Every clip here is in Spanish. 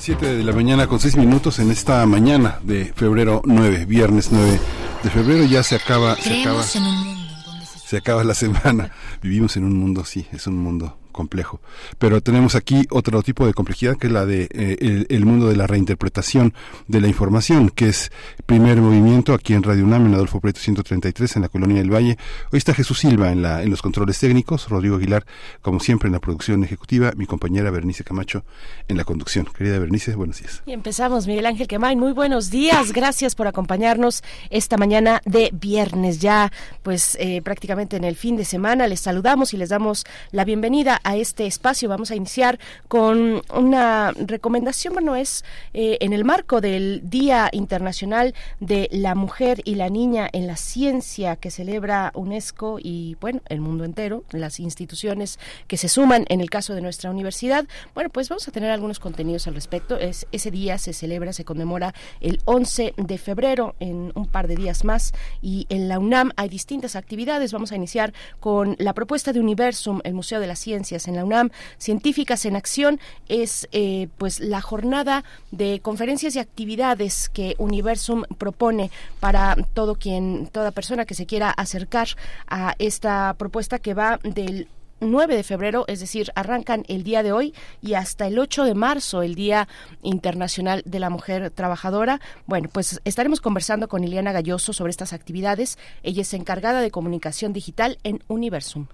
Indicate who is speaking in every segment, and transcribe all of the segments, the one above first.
Speaker 1: Las 7 de la mañana con 6 minutos en esta mañana de febrero 9, viernes 9 de febrero. Ya se acaba, se acaba, se acaba la semana. Vivimos en un mundo, sí, es un mundo complejo. Pero tenemos aquí otro tipo de complejidad que es la de eh, el, mundo de la reinterpretación de la información, que es primer movimiento aquí en Radio UNAM, en Adolfo Preto 133, en la Colonia del Valle. Hoy está Jesús Silva en, la, en los controles técnicos, Rodrigo Aguilar, como siempre, en la producción ejecutiva, mi compañera Bernice Camacho en la conducción. Querida Bernice, buenos días.
Speaker 2: Y empezamos, Miguel Ángel Quemain, muy buenos días. Gracias por acompañarnos esta mañana de viernes, ya pues eh, prácticamente en el fin de semana. Les saludamos y les damos la bienvenida a este espacio. Vamos a iniciar con una recomendación, bueno, es eh, en el marco del Día Internacional de la Mujer y la Niña en la Ciencia que celebra UNESCO y, bueno, el mundo entero, las instituciones que se suman en el caso de nuestra universidad. Bueno, pues vamos a tener algunos contenidos al respecto. Es, ese día se celebra, se conmemora el 11 de febrero en un par de días más y en la UNAM hay distintas actividades. Vamos a iniciar con la propuesta de Universum, el Museo de las En la UNAM, Científicas en Acción, es eh, pues la jornada de conferencias y actividades que Universum propone para todo quien, toda persona que se quiera acercar a esta propuesta que va del 9 de febrero, es decir, arrancan el día de hoy y hasta el 8 de marzo, el Día Internacional de la Mujer Trabajadora. Bueno, pues estaremos conversando con Ileana Galloso sobre estas actividades. Ella es encargada de comunicación digital en Universum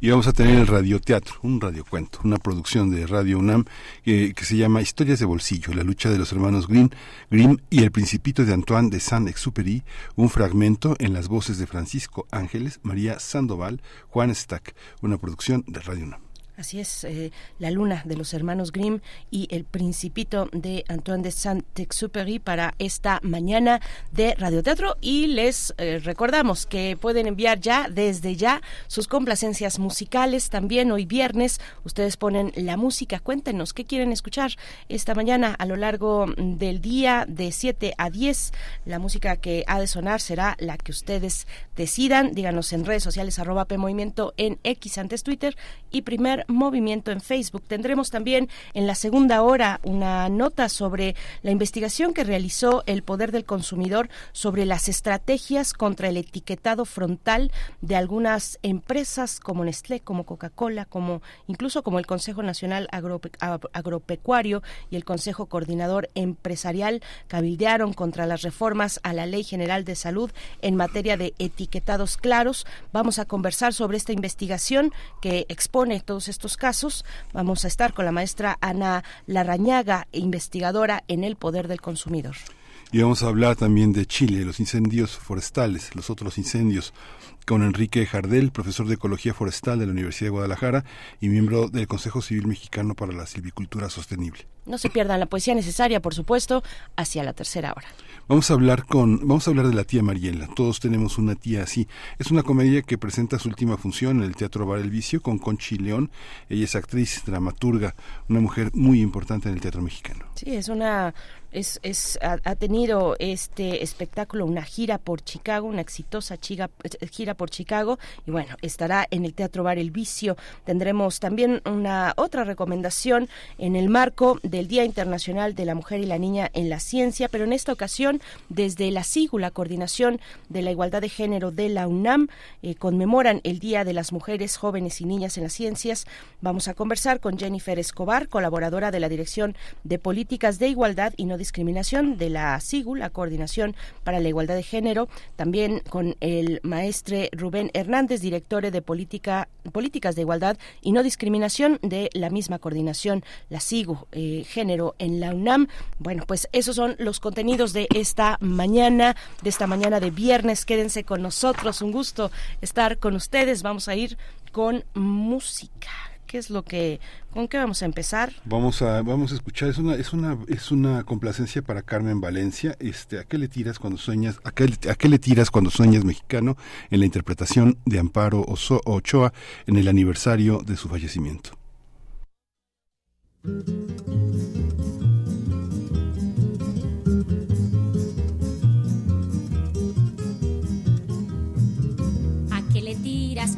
Speaker 1: y vamos a tener el radioteatro, un radiocuento, una producción de Radio UNAM que se llama Historias de Bolsillo, la lucha de los hermanos Grimm, Grimm y el Principito de Antoine de Saint-Exupéry, un fragmento en las voces de Francisco Ángeles, María Sandoval, Juan Stack, una producción de Radio UNAM.
Speaker 2: Así es, eh, La Luna de los hermanos Grimm y El Principito de Antoine de Saint-Exupéry para esta mañana de radioteatro. Y les eh, recordamos que pueden enviar ya, desde ya, sus complacencias musicales. También hoy viernes, ustedes ponen la música. Cuéntenos qué quieren escuchar esta mañana a lo largo del día de 7 a 10. La música que ha de sonar será la que ustedes decidan. Díganos en redes sociales, arroba P Movimiento en X antes Twitter y primer movimiento en Facebook. Tendremos también en la segunda hora una nota sobre la investigación que realizó el Poder del Consumidor sobre las estrategias contra el etiquetado frontal de algunas empresas como Nestlé, como Coca-Cola, como incluso como el Consejo Nacional Agropecuario y el Consejo Coordinador Empresarial cabildearon contra las reformas a la Ley General de Salud en materia de etiquetados claros. Vamos a conversar sobre esta investigación que expone todos estos estos casos. Vamos a estar con la maestra Ana Larrañaga, investigadora en el poder del consumidor.
Speaker 1: Y vamos a hablar también de Chile, los incendios forestales, los otros incendios, con Enrique Jardel, profesor de Ecología Forestal de la Universidad de Guadalajara y miembro del Consejo Civil Mexicano para la Silvicultura Sostenible.
Speaker 2: No se pierdan la poesía necesaria, por supuesto, hacia la tercera hora.
Speaker 1: Vamos a hablar con, vamos a hablar de la tía Mariela. Todos tenemos una tía así. Es una comedia que presenta su última función en el Teatro Bar El Vicio con Conchi León. Ella es actriz, dramaturga, una mujer muy importante en el teatro mexicano.
Speaker 2: Sí, es una es, es ha, tenido este espectáculo una gira por Chicago, una exitosa gira, gira por Chicago y bueno, estará en el Teatro Bar El Vicio. Tendremos también una otra recomendación en el marco del Día Internacional de la Mujer y la Niña en la Ciencia, pero en esta ocasión desde la SIGU, la Coordinación de la Igualdad de Género de la UNAM, eh, conmemoran el Día de las Mujeres, Jóvenes y Niñas en las Ciencias. Vamos a conversar con Jennifer Escobar, colaboradora de la Dirección de Políticas de Igualdad y No Discriminación de la SIGU, la Coordinación para la Igualdad de Género, también con el maestre Rubén Hernández, director de Política, Políticas de Igualdad y No Discriminación de la misma coordinación, la SIGU, eh, Género en la UNAM. Bueno, pues esos son los contenidos de esta mañana, de esta mañana de viernes. Quédense con nosotros, un gusto estar con ustedes. Vamos a ir con música. ¿Qué es lo que, con qué vamos a empezar?
Speaker 1: Vamos a, vamos a escuchar, es una, es una, es una complacencia para Carmen Valencia. Este, ¿a qué le tiras cuando sueñas? ¿A qué, a qué le tiras cuando sueñas mexicano? En la interpretación de Amparo Ochoa en el aniversario de su fallecimiento.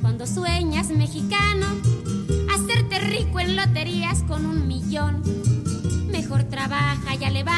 Speaker 3: cuando sueñas mexicano, rico en loterías con un millón. Mejor trabaja, ya levántate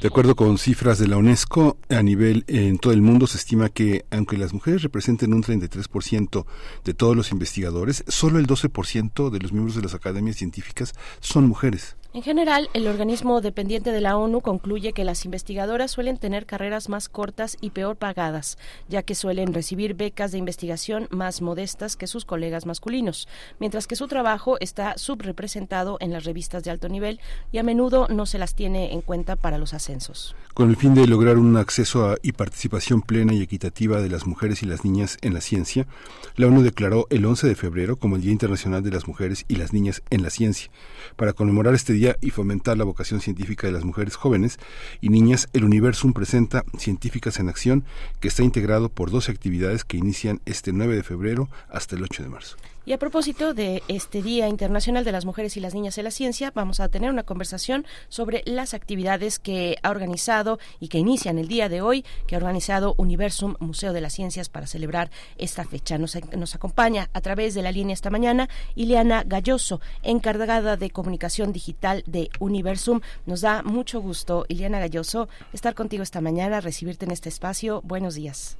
Speaker 1: De acuerdo con cifras de la UNESCO, a nivel en todo el mundo se estima que aunque las mujeres representen un 33% de todos los investigadores, solo el 12% de los miembros de las academias científicas son mujeres.
Speaker 2: En general, el organismo dependiente de la ONU concluye que las investigadoras suelen tener carreras más cortas y peor pagadas, ya que suelen recibir becas de investigación más modestas que sus colegas masculinos, mientras que su trabajo está subrepresentado en las revistas de alto nivel y a menudo no se las tiene en cuenta para los ascensos.
Speaker 1: Con el fin de lograr un acceso y participación plena y equitativa de las mujeres y las niñas en la ciencia, la ONU declaró el 11 de febrero como el Día Internacional de las Mujeres y las Niñas en la Ciencia. Para conmemorar este y fomentar la vocación científica de las mujeres jóvenes y niñas, el Universum presenta Científicas en Acción, que está integrado por 12 actividades que inician este 9 de febrero hasta el 8 de marzo.
Speaker 2: Y a propósito de este Día Internacional de las Mujeres y las Niñas en la Ciencia, vamos a tener una conversación sobre las actividades que ha organizado y que inician el día de hoy, que ha organizado Universum Museo de las Ciencias para celebrar esta fecha. Nos, nos acompaña a través de la línea esta mañana Ileana Galloso, encargada de comunicación digital de Universum. Nos da mucho gusto, Ileana Galloso, estar contigo esta mañana, recibirte en este espacio. Buenos días.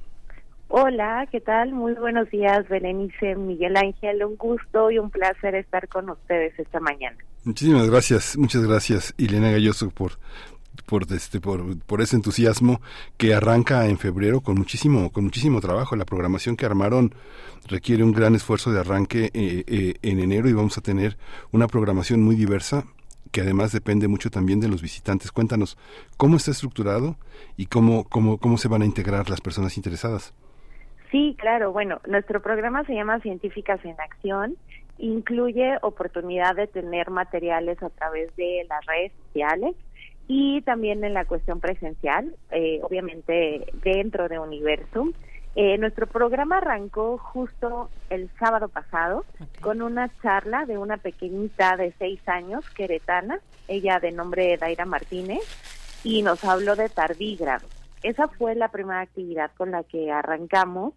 Speaker 4: Hola, ¿qué tal? Muy buenos días, Berenice, Miguel Ángel. Un gusto y un placer estar con ustedes esta mañana.
Speaker 1: Muchísimas gracias, muchas gracias, Elena Galloso, por por este por, por ese entusiasmo que arranca en febrero con muchísimo con muchísimo trabajo la programación que armaron requiere un gran esfuerzo de arranque eh, eh, en enero y vamos a tener una programación muy diversa que además depende mucho también de los visitantes. Cuéntanos cómo está estructurado y cómo, cómo, cómo se van a integrar las personas interesadas.
Speaker 4: Sí, claro. Bueno, nuestro programa se llama Científicas en Acción. Incluye oportunidad de tener materiales a través de las redes sociales y también en la cuestión presencial, eh, obviamente dentro de Universum. Eh, nuestro programa arrancó justo el sábado pasado con una charla de una pequeñita de seis años, queretana, ella de nombre Daira Martínez, y nos habló de tardígrados. esa fue la primera actividad con la que arrancamos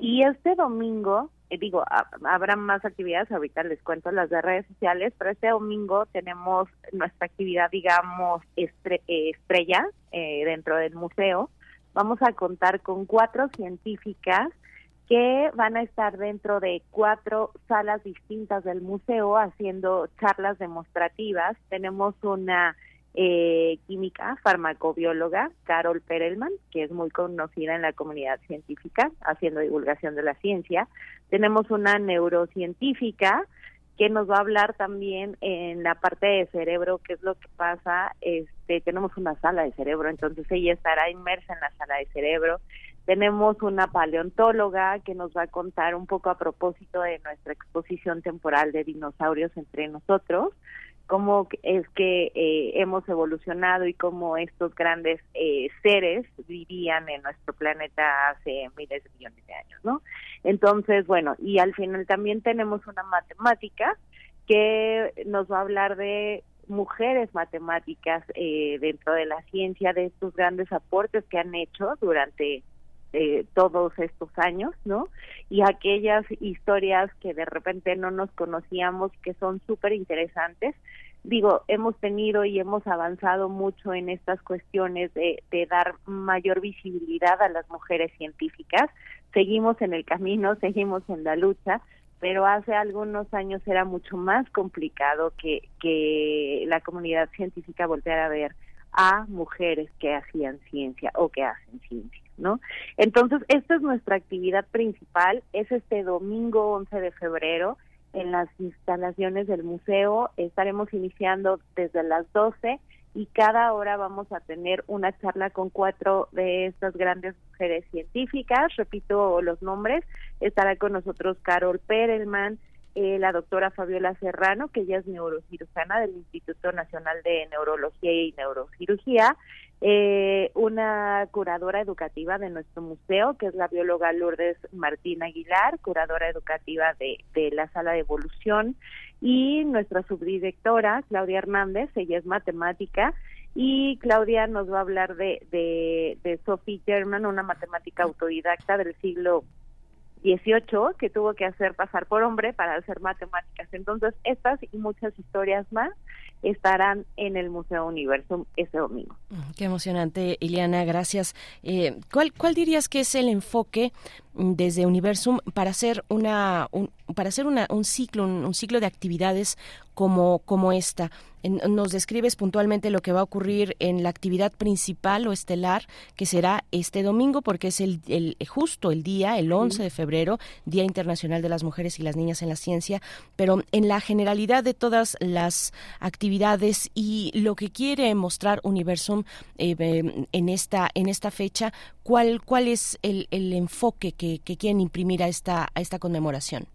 Speaker 4: y este domingo, eh, digo, habrá más actividades, ahorita les cuento las de redes sociales, pero este domingo tenemos nuestra actividad, digamos, eh, estrella eh, dentro del museo. Vamos a contar con cuatro científicas que van a estar dentro de cuatro salas distintas del museo haciendo charlas demostrativas. Tenemos una eh, química, farmacobióloga, Carol Perelman, que es muy conocida en la comunidad científica, haciendo divulgación de la ciencia. Tenemos una neurocientífica que nos va a hablar también en la parte de cerebro, qué es lo que pasa. Este, tenemos una sala de cerebro, entonces ella estará inmersa en la sala de cerebro. Tenemos una paleontóloga que nos va a contar un poco a propósito de nuestra exposición temporal de dinosaurios entre nosotros, cómo es que eh, hemos evolucionado y cómo estos grandes eh, seres vivían en nuestro planeta hace miles de millones de años, ¿no? Entonces, bueno, y al final también tenemos una matemática que nos va a hablar de mujeres matemáticas eh, dentro de la ciencia, de estos grandes aportes que han hecho durante eh, todos estos años, ¿no? Y aquellas historias que de repente no nos conocíamos, que son súper interesantes. Digo, hemos tenido y hemos avanzado mucho en estas cuestiones de, de dar mayor visibilidad a las mujeres científicas. Seguimos en el camino, seguimos en la lucha, pero hace algunos años era mucho más complicado que, que la comunidad científica volteara a ver a mujeres que hacían ciencia o que hacen ciencia. ¿No? Entonces, esta es nuestra actividad principal, es este domingo 11 de febrero en las instalaciones del museo, estaremos iniciando desde las 12 y cada hora vamos a tener una charla con cuatro de estas grandes mujeres científicas, repito los nombres, estará con nosotros Carol Perelman, eh, la doctora Fabiola Serrano, que ella es neurocirujana del Instituto Nacional de Neurología y Neurocirugía, eh, una curadora educativa de nuestro museo, que es la bióloga Lourdes Martín Aguilar, curadora educativa de, de la sala de evolución, y nuestra subdirectora, Claudia Hernández, ella es matemática, y Claudia nos va a hablar de, de, de Sophie German, una matemática autodidacta del siglo 18 que tuvo que hacer pasar por hombre para hacer matemáticas. Entonces, estas y muchas historias más estarán en el Museo Universo ese domingo.
Speaker 5: Mm, qué emocionante, Ileana, gracias. Eh, ¿cuál, ¿Cuál dirías que es el enfoque desde Universum para hacer una para hacer una, un ciclo un, ciclo de actividades como como esta. Nos describes puntualmente lo que va a ocurrir en la actividad principal o estelar que será este domingo porque es el, el justo el día el 11 de febrero Día Internacional de las Mujeres y las Niñas en la Ciencia. Pero en la generalidad de todas las actividades y lo que quiere mostrar Universum eh, en esta en esta fecha cuál cuál es el, el enfoque que, quieren imprimir a esta, a esta conmemoración?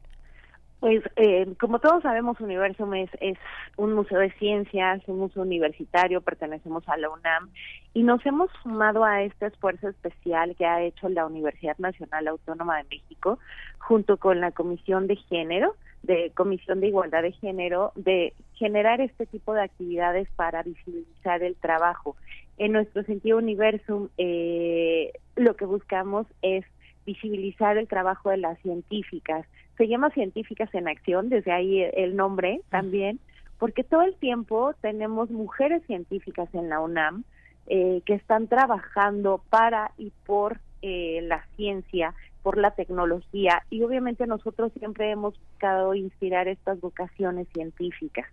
Speaker 4: Pues eh, como todos sabemos, Universum es, es un museo de ciencias, un museo universitario, pertenecemos a la UNAM y nos hemos sumado a este esfuerzo especial que ha hecho la Universidad Nacional Autónoma de México junto con la Comisión de Género, de Comisión de Igualdad de Género, de generar este tipo de actividades para visibilizar el trabajo. En nuestro sentido Universum, eh, lo que buscamos es visibilizar el trabajo de las científicas. Se llama Científicas en Acción, desde ahí el nombre también, porque todo el tiempo tenemos mujeres científicas en la UNAM eh, que están trabajando para y por eh, la ciencia, por la tecnología y obviamente nosotros siempre hemos buscado inspirar estas vocaciones científicas.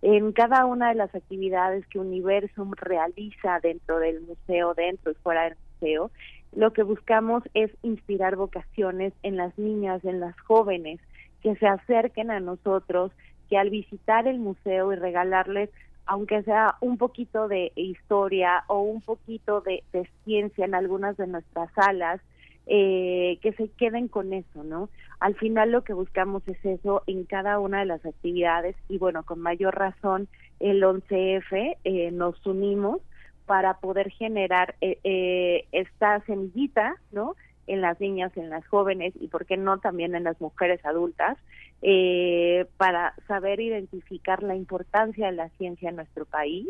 Speaker 4: En cada una de las actividades que Universum realiza dentro del museo, dentro y fuera del museo, lo que buscamos es inspirar vocaciones en las niñas, en las jóvenes, que se acerquen a nosotros, que al visitar el museo y regalarles, aunque sea un poquito de historia o un poquito de, ciencia en algunas de nuestras salas, eh, que se queden con eso, ¿no? Al final lo que buscamos es eso en cada una de las actividades y bueno, con mayor razón el 11F eh, nos unimos para poder generar eh, eh, esta semillita, ¿no? En las niñas, en las jóvenes y, ¿por qué no, también en las mujeres adultas, eh, para saber identificar la importancia de la ciencia en nuestro país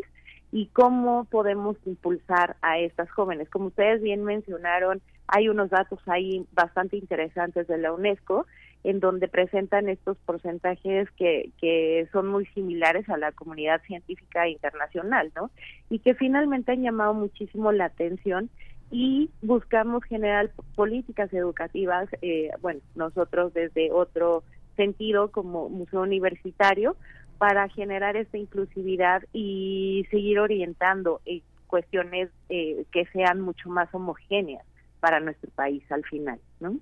Speaker 4: y cómo podemos impulsar a estas jóvenes. Como ustedes bien mencionaron, hay unos datos ahí bastante interesantes de la UNESCO en donde presentan estos porcentajes que, que son muy similares a la comunidad científica internacional, ¿no? Y que finalmente han llamado muchísimo la atención y buscamos generar políticas educativas, eh, bueno, nosotros desde otro sentido como museo universitario, para generar esta inclusividad y seguir orientando en cuestiones eh, que sean mucho más homogéneas para nuestro país al final, ¿no?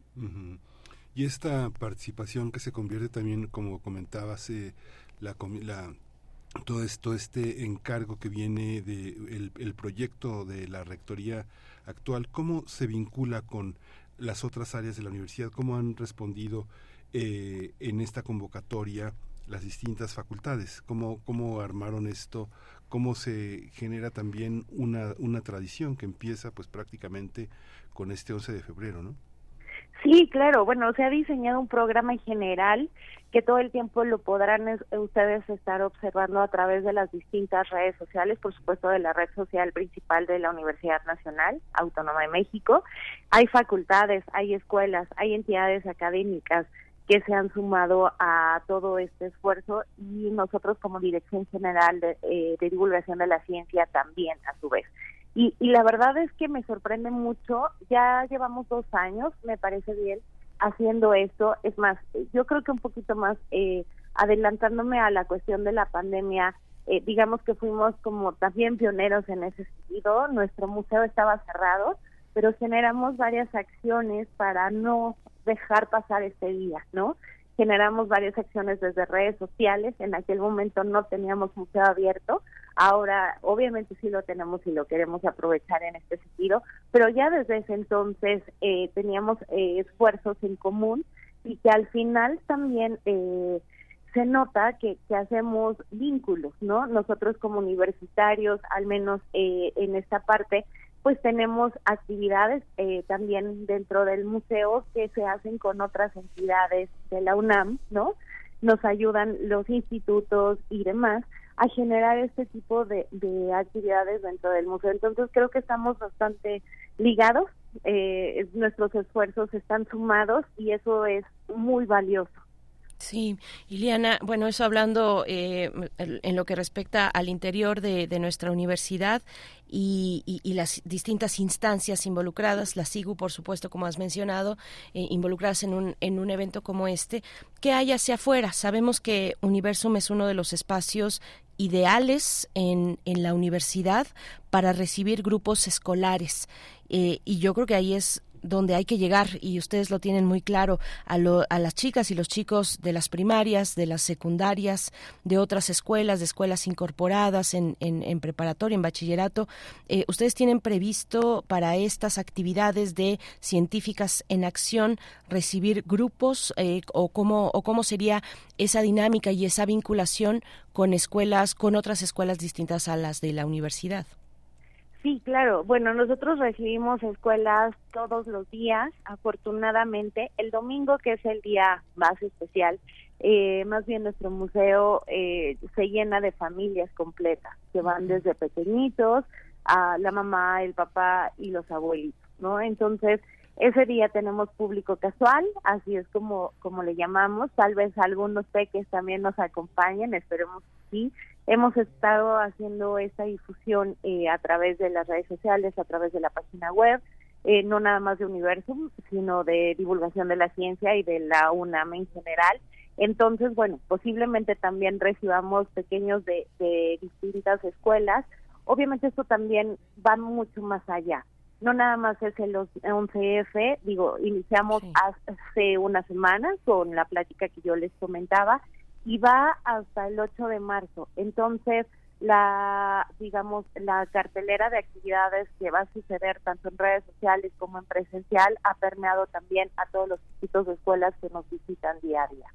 Speaker 1: Y esta participación que se convierte también, como comentabas, eh, la, todo esto este encargo que viene de el, proyecto de la rectoría actual cómo se vincula con las otras áreas de la universidad cómo han respondido eh, en esta convocatoria las distintas facultades cómo cómo armaron esto cómo se genera también una una tradición que empieza pues prácticamente con este 11 de febrero no
Speaker 4: Sí, claro. Bueno, se ha diseñado un programa en general que todo el tiempo lo podrán ustedes estar observando a través de las distintas redes sociales, por supuesto de la red social principal de la Universidad Nacional Autónoma de México. Hay facultades, hay escuelas, hay entidades académicas que se han sumado a todo este esfuerzo y nosotros como Dirección General de, eh, de Divulgación de la Ciencia también a su vez. Y, la verdad es que me sorprende mucho, ya llevamos dos años, me parece bien, haciendo esto. Es más, yo creo que un poquito más eh, adelantándome a la cuestión de la pandemia, eh, digamos que fuimos como también pioneros en ese sentido. Nuestro museo estaba cerrado, pero generamos varias acciones para no dejar pasar este día, ¿no? Generamos varias acciones desde redes sociales. En aquel momento no teníamos museo abierto, Ahora, obviamente sí lo tenemos y lo queremos aprovechar en este sentido, pero ya desde ese entonces eh, teníamos eh, esfuerzos en común y que al final también eh, se nota que, que, hacemos vínculos, ¿no? Nosotros como universitarios, al menos en esta parte, pues tenemos actividades también dentro del museo que se hacen con otras entidades de la UNAM, ¿no? Nos ayudan los institutos y demás a generar este tipo de, actividades dentro del museo. Entonces creo que estamos bastante ligados, eh, nuestros esfuerzos están sumados y eso es muy valioso.
Speaker 2: Sí, Iliana, bueno, eso hablando eh, en lo que respecta al interior de, nuestra universidad y, las distintas instancias involucradas, la SIGU, por supuesto, como has mencionado, eh, involucradas en un, en un evento como este, ¿qué hay hacia afuera? Sabemos que Universum es uno de los espacios ideales en, en la universidad para recibir grupos escolares. Eh, y yo creo que ahí es donde hay que llegar y ustedes lo tienen muy claro a, a, las chicas y los chicos de las primarias, de las secundarias, de otras escuelas, de escuelas incorporadas en, en, preparatoria, en bachillerato. Eh, ustedes tienen previsto para estas actividades de científicas en acción recibir grupos eh, o cómo o cómo sería esa dinámica y esa vinculación con escuelas, con otras escuelas distintas a las de la universidad.
Speaker 4: Sí, claro. Bueno, nosotros recibimos escuelas todos los días, afortunadamente. El domingo, que es el día más especial, eh, más bien nuestro museo eh, se llena de familias completas, que van desde pequeñitos a la mamá, el papá y los abuelitos, ¿no? Entonces, ese día tenemos público casual, así es como, como le llamamos. Tal vez algunos peques también nos acompañen, esperemos que sí. Hemos estado haciendo esta difusión eh, a través de las redes sociales, a través de la página web, eh, no nada más de Universum, sino de divulgación de la ciencia y de la UNAM en general. Entonces, bueno, posiblemente también recibamos pequeños de, de distintas escuelas. Obviamente esto también va mucho más allá. No nada más es el 11F, digo, iniciamos hace una semana con la plática que yo les comentaba y va hasta el 8 de marzo. Entonces, la digamos la cartelera de actividades que va a suceder tanto en redes sociales como en presencial ha permeado también a todos los institutos de escuelas que nos visitan día a día.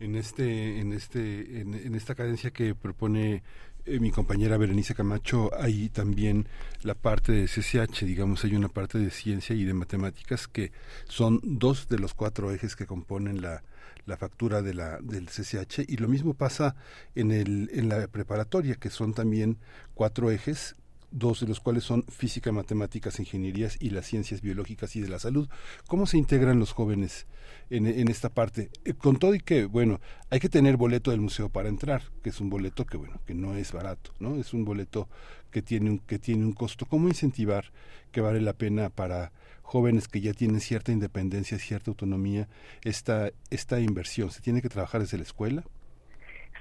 Speaker 1: En este en este en, esta cadencia que propone eh, mi compañera Berenice Camacho, hay también la parte de CCH, digamos, hay una parte de ciencia y de matemáticas que son dos de los cuatro ejes que componen la, la factura de la, del CCH y lo mismo pasa en, el, en la preparatoria, que son también cuatro ejes dos de los cuales son física, matemáticas, ingenierías y las ciencias biológicas y de la salud. ¿Cómo se integran los jóvenes en, esta parte? Eh, con todo y que, bueno, hay que tener boleto del museo para entrar, que es un boleto que, bueno, que no es barato, ¿no? Es un boleto que tiene un, que tiene un costo. ¿Cómo incentivar que vale la pena para jóvenes que ya tienen cierta independencia, cierta autonomía, esta, esta inversión? ¿Se tiene que trabajar desde la escuela?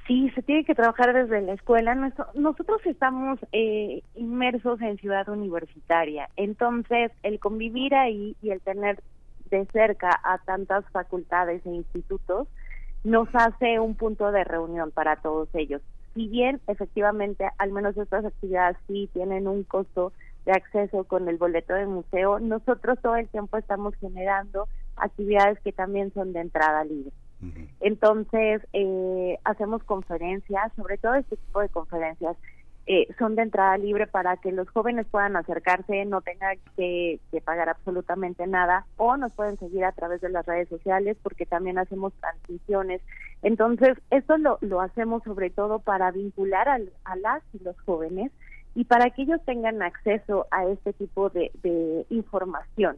Speaker 4: Sí, se tiene que trabajar desde la escuela. Nosotros estamos eh, inmersos en ciudad universitaria, entonces el convivir ahí y el tener de cerca a tantas facultades e institutos nos hace un punto de reunión para todos ellos. Si bien efectivamente al menos estas actividades sí tienen un costo de acceso con el boleto de museo, nosotros todo el tiempo estamos generando actividades que también son de entrada libre. Entonces, eh, hacemos conferencias, sobre todo este tipo de conferencias eh, son de entrada libre para que los jóvenes puedan acercarse, no tengan que, pagar absolutamente nada, o nos pueden seguir a través de las redes sociales porque también hacemos transmisiones. Entonces, esto lo, lo hacemos sobre todo para vincular a las y los jóvenes y para que ellos tengan acceso a este tipo de, de información.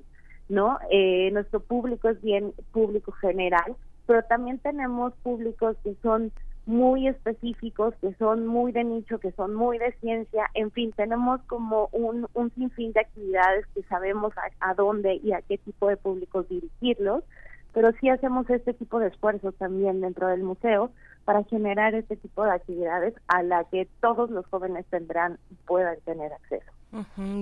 Speaker 4: ¿no? Eh, nuestro público es bien público general, pero también tenemos públicos que son muy específicos, que son muy de nicho, que son muy de ciencia, en fin, tenemos como un, un sinfín de actividades que sabemos a, dónde y a qué tipo de públicos dirigirlos, pero sí hacemos este tipo de esfuerzos también dentro del museo para generar este tipo de actividades a la que todos los jóvenes tendrán puedan tener acceso.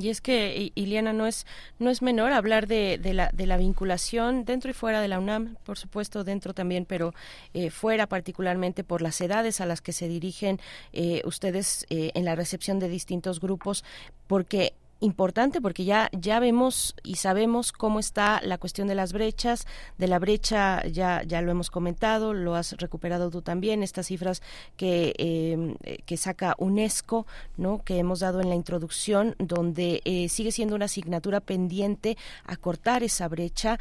Speaker 2: Y es que, Iliana, no es, no es menor hablar de, de, la, de la vinculación dentro y fuera de la UNAM, por supuesto dentro también, pero eh, fuera particularmente por las edades a las que se dirigen eh, ustedes eh, en la recepción de distintos grupos, porque importante porque ya ya vemos y sabemos cómo está la cuestión de las brechas de la brecha ya ya lo hemos comentado lo has recuperado tú también estas cifras que em, que saca UNESCO no que hemos dado en la introducción donde eh, sigue siendo una asignatura pendiente acortar esa brecha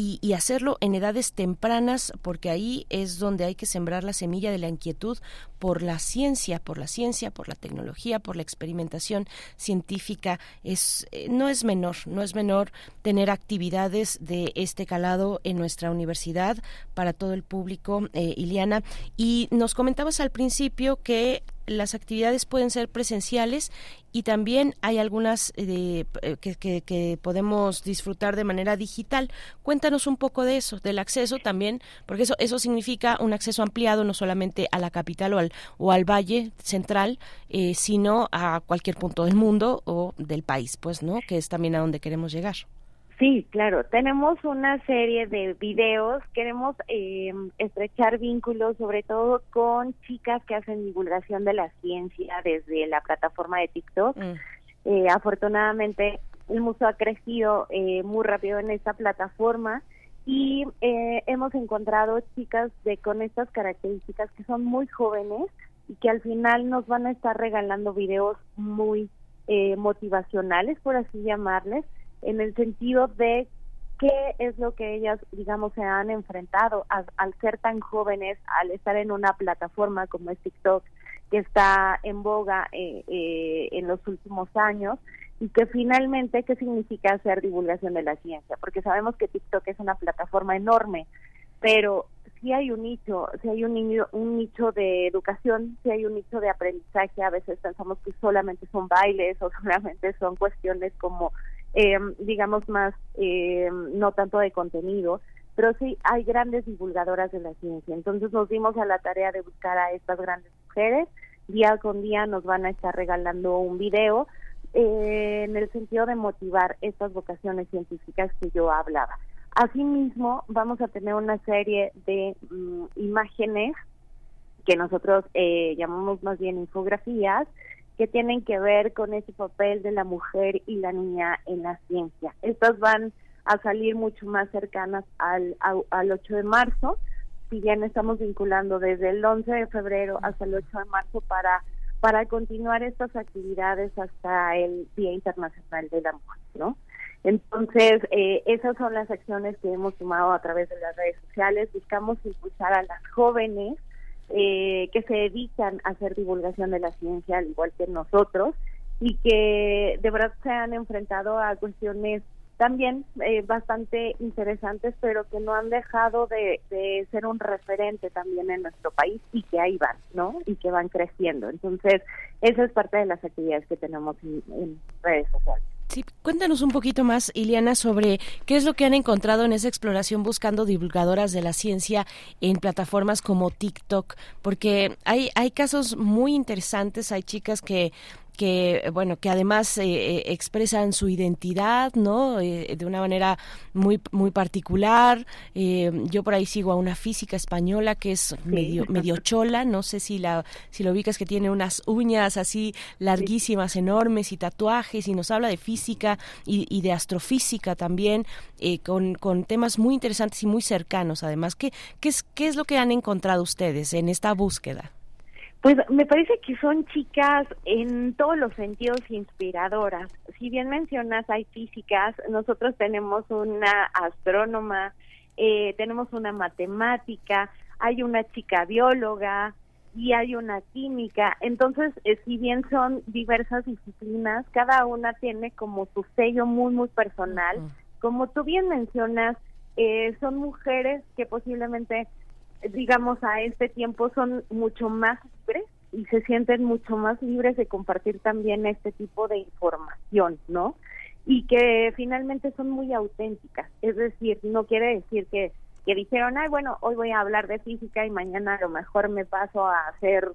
Speaker 2: y, hacerlo en edades tempranas porque ahí es donde hay que sembrar la semilla de la inquietud por la ciencia, por la ciencia, por la tecnología, por la experimentación científica. Es, eh, no es menor, no es menor tener actividades de este calado en nuestra universidad para todo el público, eh, Iliana. Y nos comentabas al principio que las actividades pueden ser presenciales y también hay algunas eh, eh, que, podemos disfrutar de manera digital. Cuéntanos un poco de eso, del acceso también, porque eso, eso significa un acceso ampliado no solamente a la capital o al, o al valle central, eh, sino a cualquier punto del mundo o del país, pues, ¿no? Que es también a donde queremos llegar.
Speaker 4: Sí, claro. Tenemos una serie de videos. Queremos eh, estrechar vínculos, sobre todo con chicas que hacen divulgación de la ciencia desde la plataforma de TikTok. Mm. Eh, afortunadamente, el museo ha crecido eh, muy rápido en esta plataforma y hemos encontrado chicas de con estas características que son muy jóvenes y que al final nos van a estar regalando videos muy motivacionales, por así llamarles en el sentido de qué es lo que ellas, digamos, se han enfrentado al ser tan jóvenes, al estar en una plataforma como es TikTok, que está en boga eh, eh, en los últimos años, y que finalmente, ¿qué significa hacer divulgación de la ciencia? Porque sabemos que TikTok es una plataforma enorme, pero si hay un nicho, si hay un, niño, un nicho de educación, si hay un nicho de aprendizaje, a veces pensamos que solamente son bailes o solamente son cuestiones como eh, digamos más, eh, no tanto de contenido, pero sí hay grandes divulgadoras de la ciencia. Entonces nos dimos a la tarea de buscar a estas grandes mujeres. Día con día nos van a estar regalando un video eh, en el sentido de motivar estas vocaciones científicas que yo hablaba. Asimismo, vamos a tener una serie de mm, imágenes que nosotros eh, llamamos más bien infografías, que tienen que ver con ese papel de la mujer y la niña en la ciencia. Estas van a salir mucho más cercanas al, al 8 de marzo, si bien estamos vinculando desde el 11 de febrero hasta el 8 de marzo para para continuar estas actividades hasta el Día Internacional de la Mujer, ¿no? Entonces, eh, esas son las acciones que hemos tomado a través de las redes sociales. Buscamos impulsar a las jóvenes eh, que se dedican a hacer divulgación de la ciencia, al igual que nosotros, y que de verdad se han enfrentado a cuestiones también eh, bastante interesantes, pero que no han dejado de, ser un referente también en nuestro país y que ahí van, ¿no? Y que van creciendo. Entonces, esa es parte de las actividades que tenemos en redes sociales.
Speaker 5: Sí, cuéntanos un poquito más, Iliana, sobre qué es lo que han encontrado en esa exploración buscando divulgadoras de la ciencia en plataformas como TikTok, porque hay, hay casos muy interesantes, hay chicas que que bueno que además eh, eh, expresan su identidad no eh, de una manera muy muy particular. Yo por ahí sigo a una física española que es medio medio chola. No sé si la si lo ubicas que tiene unas uñas así larguísimas enormes y tatuajes y nos habla de física y, de astrofísica también con, con temas muy interesantes y muy cercanos además. Qué qué es qué es lo que han encontrado ustedes en esta búsqueda
Speaker 4: pues me parece que son chicas en todos los sentidos inspiradoras. Si bien mencionas hay físicas, nosotros tenemos una astrónoma, eh, tenemos una matemática, hay una chica bióloga y hay una química. Entonces, eh, si bien son diversas disciplinas, cada una tiene como su sello muy, muy personal. Como tú bien mencionas, eh, son mujeres que posiblemente digamos, a este tiempo son mucho más libres y se sienten mucho más libres de compartir también este tipo de información, ¿no? Y que finalmente son muy auténticas. Es decir, no quiere decir que, que dijeron, ay, bueno, hoy voy a hablar de física y mañana a lo mejor me paso a hacer,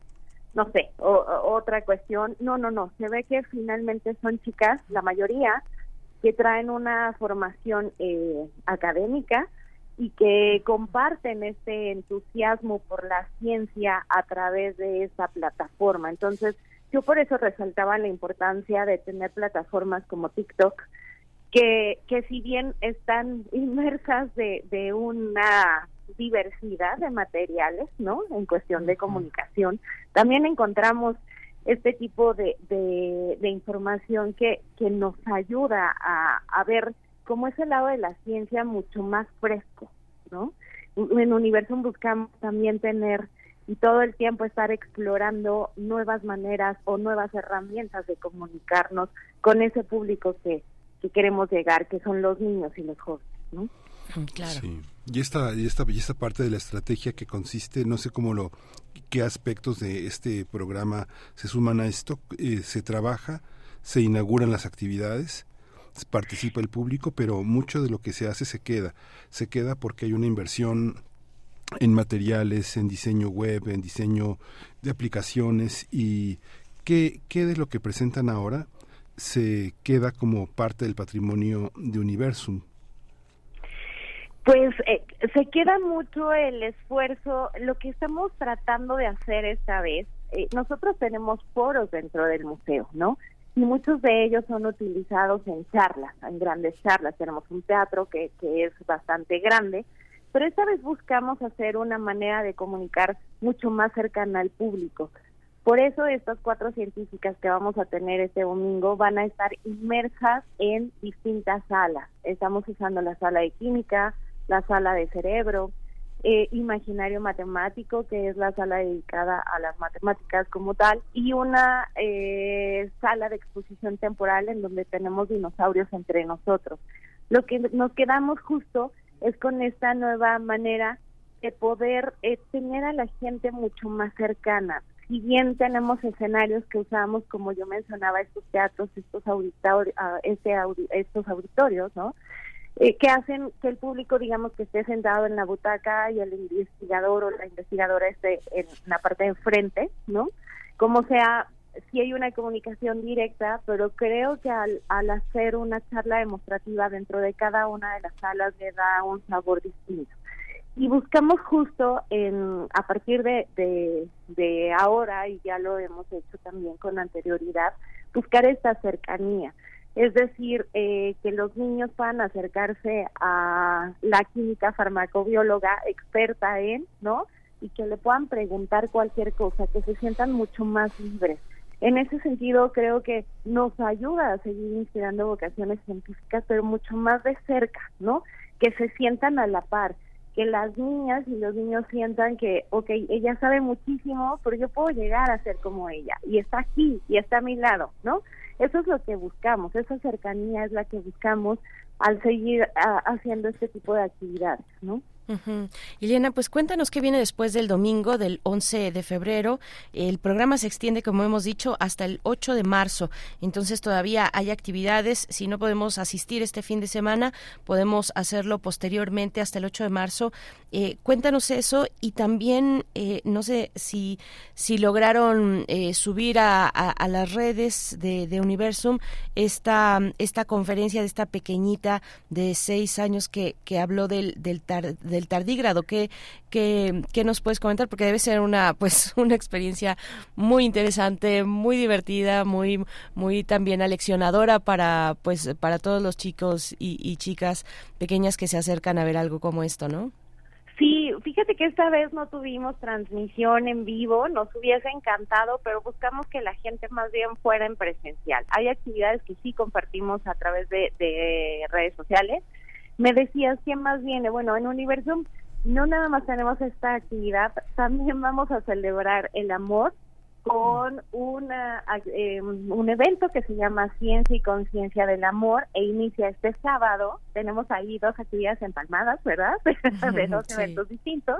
Speaker 4: no sé, otra cuestión. No, no, no. Se ve que finalmente son chicas, la mayoría, que traen una formación eh, académica, y que comparten este entusiasmo por la ciencia a través de esa plataforma. Entonces, yo por eso resaltaba la importancia de tener plataformas como TikTok, que, que si bien están inmersas de, de una diversidad de materiales, ¿no? En cuestión de comunicación, también encontramos este tipo de, de, información que, que nos ayuda a, a ver como es el lado de la ciencia mucho más fresco, ¿no? En Universum buscamos también tener y todo el tiempo estar explorando nuevas maneras o nuevas herramientas de comunicarnos con ese público que, que queremos llegar, que son los niños y los jóvenes, ¿no?
Speaker 5: Mm, claro.
Speaker 1: Sí. Y esta, y esta, y esta parte de la estrategia que consiste, no sé cómo lo, qué aspectos de este programa se suman a esto, eh, se trabaja, se inauguran las actividades, participa el público, pero mucho de lo que se hace se queda. Se queda porque hay una inversión en materiales, en diseño web, en diseño de aplicaciones y qué, qué de lo que presentan ahora se queda como parte del patrimonio de Universum.
Speaker 4: Pues eh, se queda mucho el esfuerzo. Lo que estamos tratando de hacer esta vez, eh, nosotros tenemos foros dentro del museo, ¿no? Y muchos de ellos son utilizados en charlas, en grandes charlas. Tenemos un teatro que, que es bastante grande, pero esta vez buscamos hacer una manera de comunicar mucho más cercana al público. Por eso estas cuatro científicas que vamos a tener este domingo van a estar inmersas en distintas salas. Estamos usando la sala de química, la sala de cerebro, eh, imaginario matemático, que es la sala dedicada a las matemáticas como tal, y una eh, sala de exposición temporal en donde tenemos dinosaurios entre nosotros. Lo que nos quedamos justo es con esta nueva manera de poder eh, tener a la gente mucho más cercana. Si bien tenemos escenarios que usamos, como yo mencionaba, estos teatros, estos auditorios, ah, este estos auditorios, ¿no? Eh, que hacen que el público, digamos, que esté sentado en la butaca y el investigador o la investigadora esté en la parte de enfrente, ¿no? Como sea, si hay una comunicación directa, pero creo que al, al hacer una charla demostrativa dentro de cada una de las salas le da un sabor distinto. Y buscamos justo en, a partir de, de ahora, y ya lo hemos hecho también con anterioridad, buscar esta cercanía es decir, eh, que los niños puedan acercarse a la química farmacobióloga experta en, ¿no? Y que le puedan preguntar cualquier cosa, que se sientan mucho más libres. En ese sentido, creo que nos ayuda a seguir inspirando vocaciones científicas, pero mucho más de cerca, ¿no? Que se sientan a la par, que las niñas y los niños sientan que, ok, ella sabe muchísimo, pero yo puedo llegar a ser como ella, y está aquí, y está a mi lado, ¿no? Eso es lo que buscamos, esa cercanía es la que buscamos al seguir ah, haciendo este tipo de actividades, ¿no?
Speaker 2: Uh pues cuéntanos qué viene después del domingo, del 11 de febrero. El programa se extiende, como hemos dicho, hasta el 8 de marzo. Entonces todavía hay actividades. Si no podemos asistir este fin de semana, podemos hacerlo posteriormente hasta el 8 de marzo. Eh, cuéntanos eso y también, eh, no sé si, si lograron eh, subir a, las redes de, de, Universum esta, esta conferencia de esta pequeñita de seis años que, que habló del, del, del tardígrado. ¿Qué, qué, nos puedes comentar? Porque debe ser una, pues, una experiencia muy interesante, muy divertida, muy, muy también aleccionadora para, pues, para todos los chicos y, y chicas pequeñas que se acercan a ver algo como esto, ¿no?
Speaker 4: Sí, fíjate que esta vez no tuvimos transmisión en vivo, nos hubiese encantado, pero buscamos que la gente más bien fuera en presencial. Hay actividades que sí compartimos a través de redes sociales, me decías, ¿quién más viene? Bueno, en Universum no nada más tenemos esta actividad, también vamos a celebrar el amor con una, eh, un evento que se llama Ciencia y Conciencia del Amor e inicia este sábado. Tenemos ahí dos actividades empalmadas, ¿verdad? de dos eventos distintos.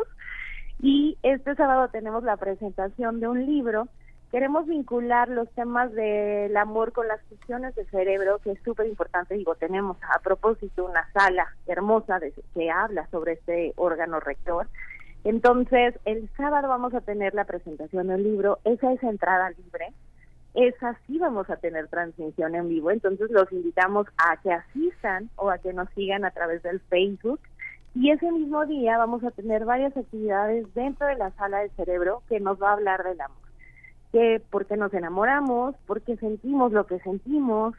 Speaker 4: Y este sábado tenemos la presentación de un libro queremos vincular los temas del amor con las funciones del cerebro, que es súper importante. Digo, tenemos a propósito una sala hermosa que habla sobre este órgano rector. Entonces, el sábado vamos a tener la presentación del libro, esa es entrada libre, esa sí vamos a tener transmisión en vivo, entonces los invitamos a que asistan o a que nos sigan a través del Facebook. Y ese mismo día vamos a tener varias actividades dentro de la sala del cerebro que nos va a hablar del amor que porque nos enamoramos, porque sentimos lo que sentimos.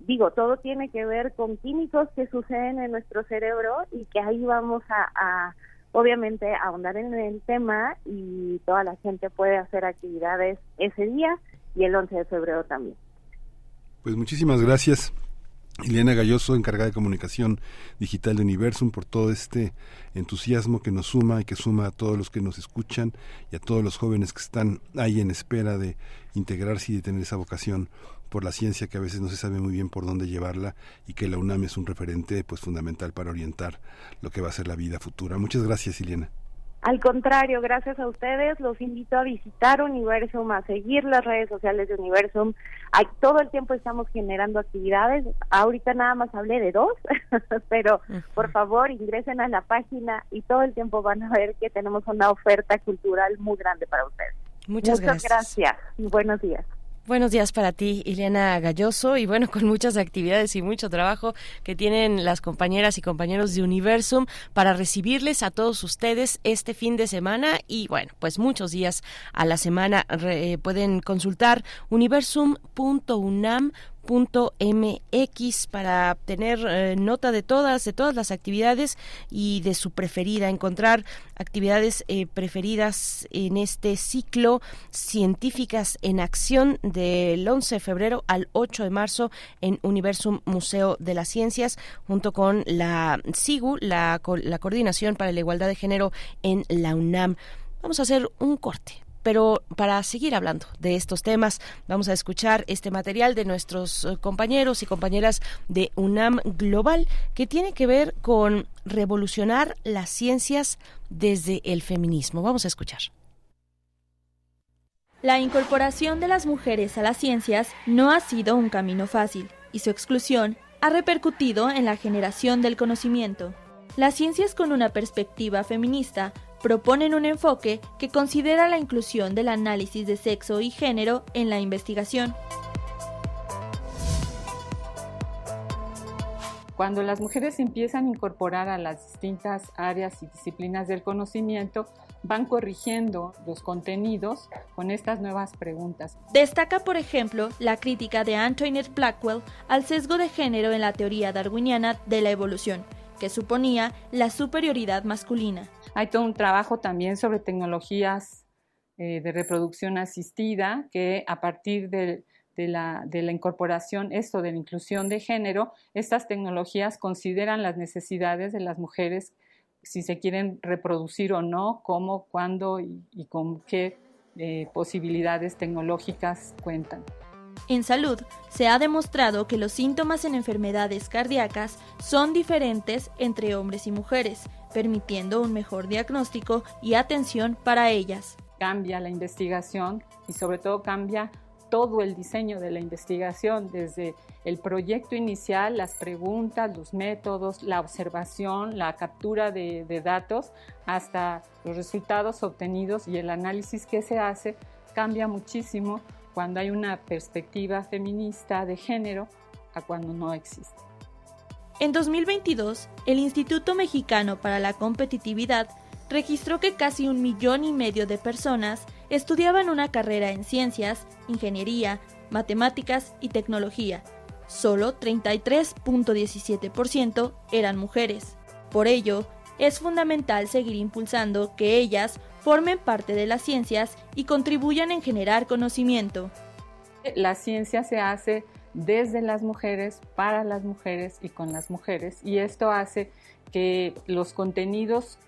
Speaker 4: Digo, todo tiene que ver con químicos que suceden en nuestro cerebro y que ahí vamos a, a obviamente ahondar en el tema y toda la gente puede hacer actividades ese día y el 11 de febrero también.
Speaker 1: Pues muchísimas gracias. Ileana Galloso, encargada de comunicación digital de Universum, por todo este entusiasmo que nos suma y que suma a todos los que nos escuchan y a todos los jóvenes que están ahí en espera de integrarse y de tener esa vocación por la ciencia que a veces no se sabe muy bien por dónde llevarla y que la UNAM es un referente pues fundamental para orientar lo que va a ser la vida futura. Muchas gracias, Ileana.
Speaker 4: Al contrario, gracias a ustedes, los invito a visitar Universum, a seguir las redes sociales de Universum. todo el tiempo estamos generando actividades. Ahorita nada más hablé de dos, pero por favor ingresen a la página y todo el tiempo van a ver que tenemos una oferta cultural muy grande para ustedes.
Speaker 2: Muchas,
Speaker 4: Muchas gracias.
Speaker 2: gracias.
Speaker 4: Buenos días.
Speaker 2: Buenos días para ti, Ileana Galloso, y bueno, con muchas actividades y mucho trabajo que tienen las compañeras y compañeros de Universum para recibirles a todos ustedes este fin de semana. Y bueno, pues muchos días a la semana pueden consultar universum.unam mx para tener eh, nota de todas de todas las actividades y de su preferida encontrar actividades eh, preferidas en este ciclo científicas en acción del 11 de febrero al 8 de marzo en Universum Museo de las Ciencias junto con la SIGU la, la coordinación para la igualdad de género en la UNAM. Vamos a hacer un corte pero para seguir hablando de estos temas, vamos a escuchar este material de nuestros eh, compañeros y compañeras de UNAM Global, que tiene que ver con revolucionar las ciencias desde el feminismo. Vamos a escuchar.
Speaker 6: La incorporación de las mujeres a las ciencias no ha sido un camino fácil y su exclusión ha repercutido en la generación del conocimiento. Las ciencias con una perspectiva feminista proponen un enfoque que considera la inclusión del análisis de sexo y género en la investigación.
Speaker 7: Cuando las mujeres empiezan a incorporar a las distintas áreas y disciplinas del conocimiento, van corrigiendo los contenidos con estas nuevas preguntas.
Speaker 6: Destaca, por ejemplo, la crítica de Antoinette Blackwell al sesgo de género en la teoría darwiniana de la evolución, que suponía la superioridad masculina.
Speaker 7: Hay todo un trabajo también sobre tecnologías eh, de reproducción asistida, que a partir de, la, de, la, incorporación, esto de la inclusión de género, estas tecnologías consideran las necesidades de las mujeres, si se quieren reproducir o no, cómo, cuándo y, con qué eh, posibilidades tecnológicas cuentan.
Speaker 6: En salud, se ha demostrado que los síntomas en enfermedades cardíacas son diferentes entre hombres y mujeres, permitiendo un mejor diagnóstico y atención para ellas
Speaker 7: cambia la investigación y sobre todo cambia todo el diseño de la investigación, desde el proyecto inicial, las preguntas, los métodos, la observación, la captura de, datos, hasta los resultados obtenidos y el análisis que se hace, cambia muchísimo cuando hay una perspectiva feminista de género a cuando no existe.
Speaker 6: En 2022, el Instituto Mexicano para la Competitividad registró que casi un millón y medio de personas estudiaban una carrera en ciencias, ingeniería, matemáticas y tecnología. Solo 33.17% eran mujeres. Por ello, es fundamental seguir impulsando que ellas formen parte de las ciencias y contribuyan en generar conocimiento.
Speaker 7: La ciencia se hace desde las mujeres, para las mujeres y con las mujeres, y esto hace que los contenidos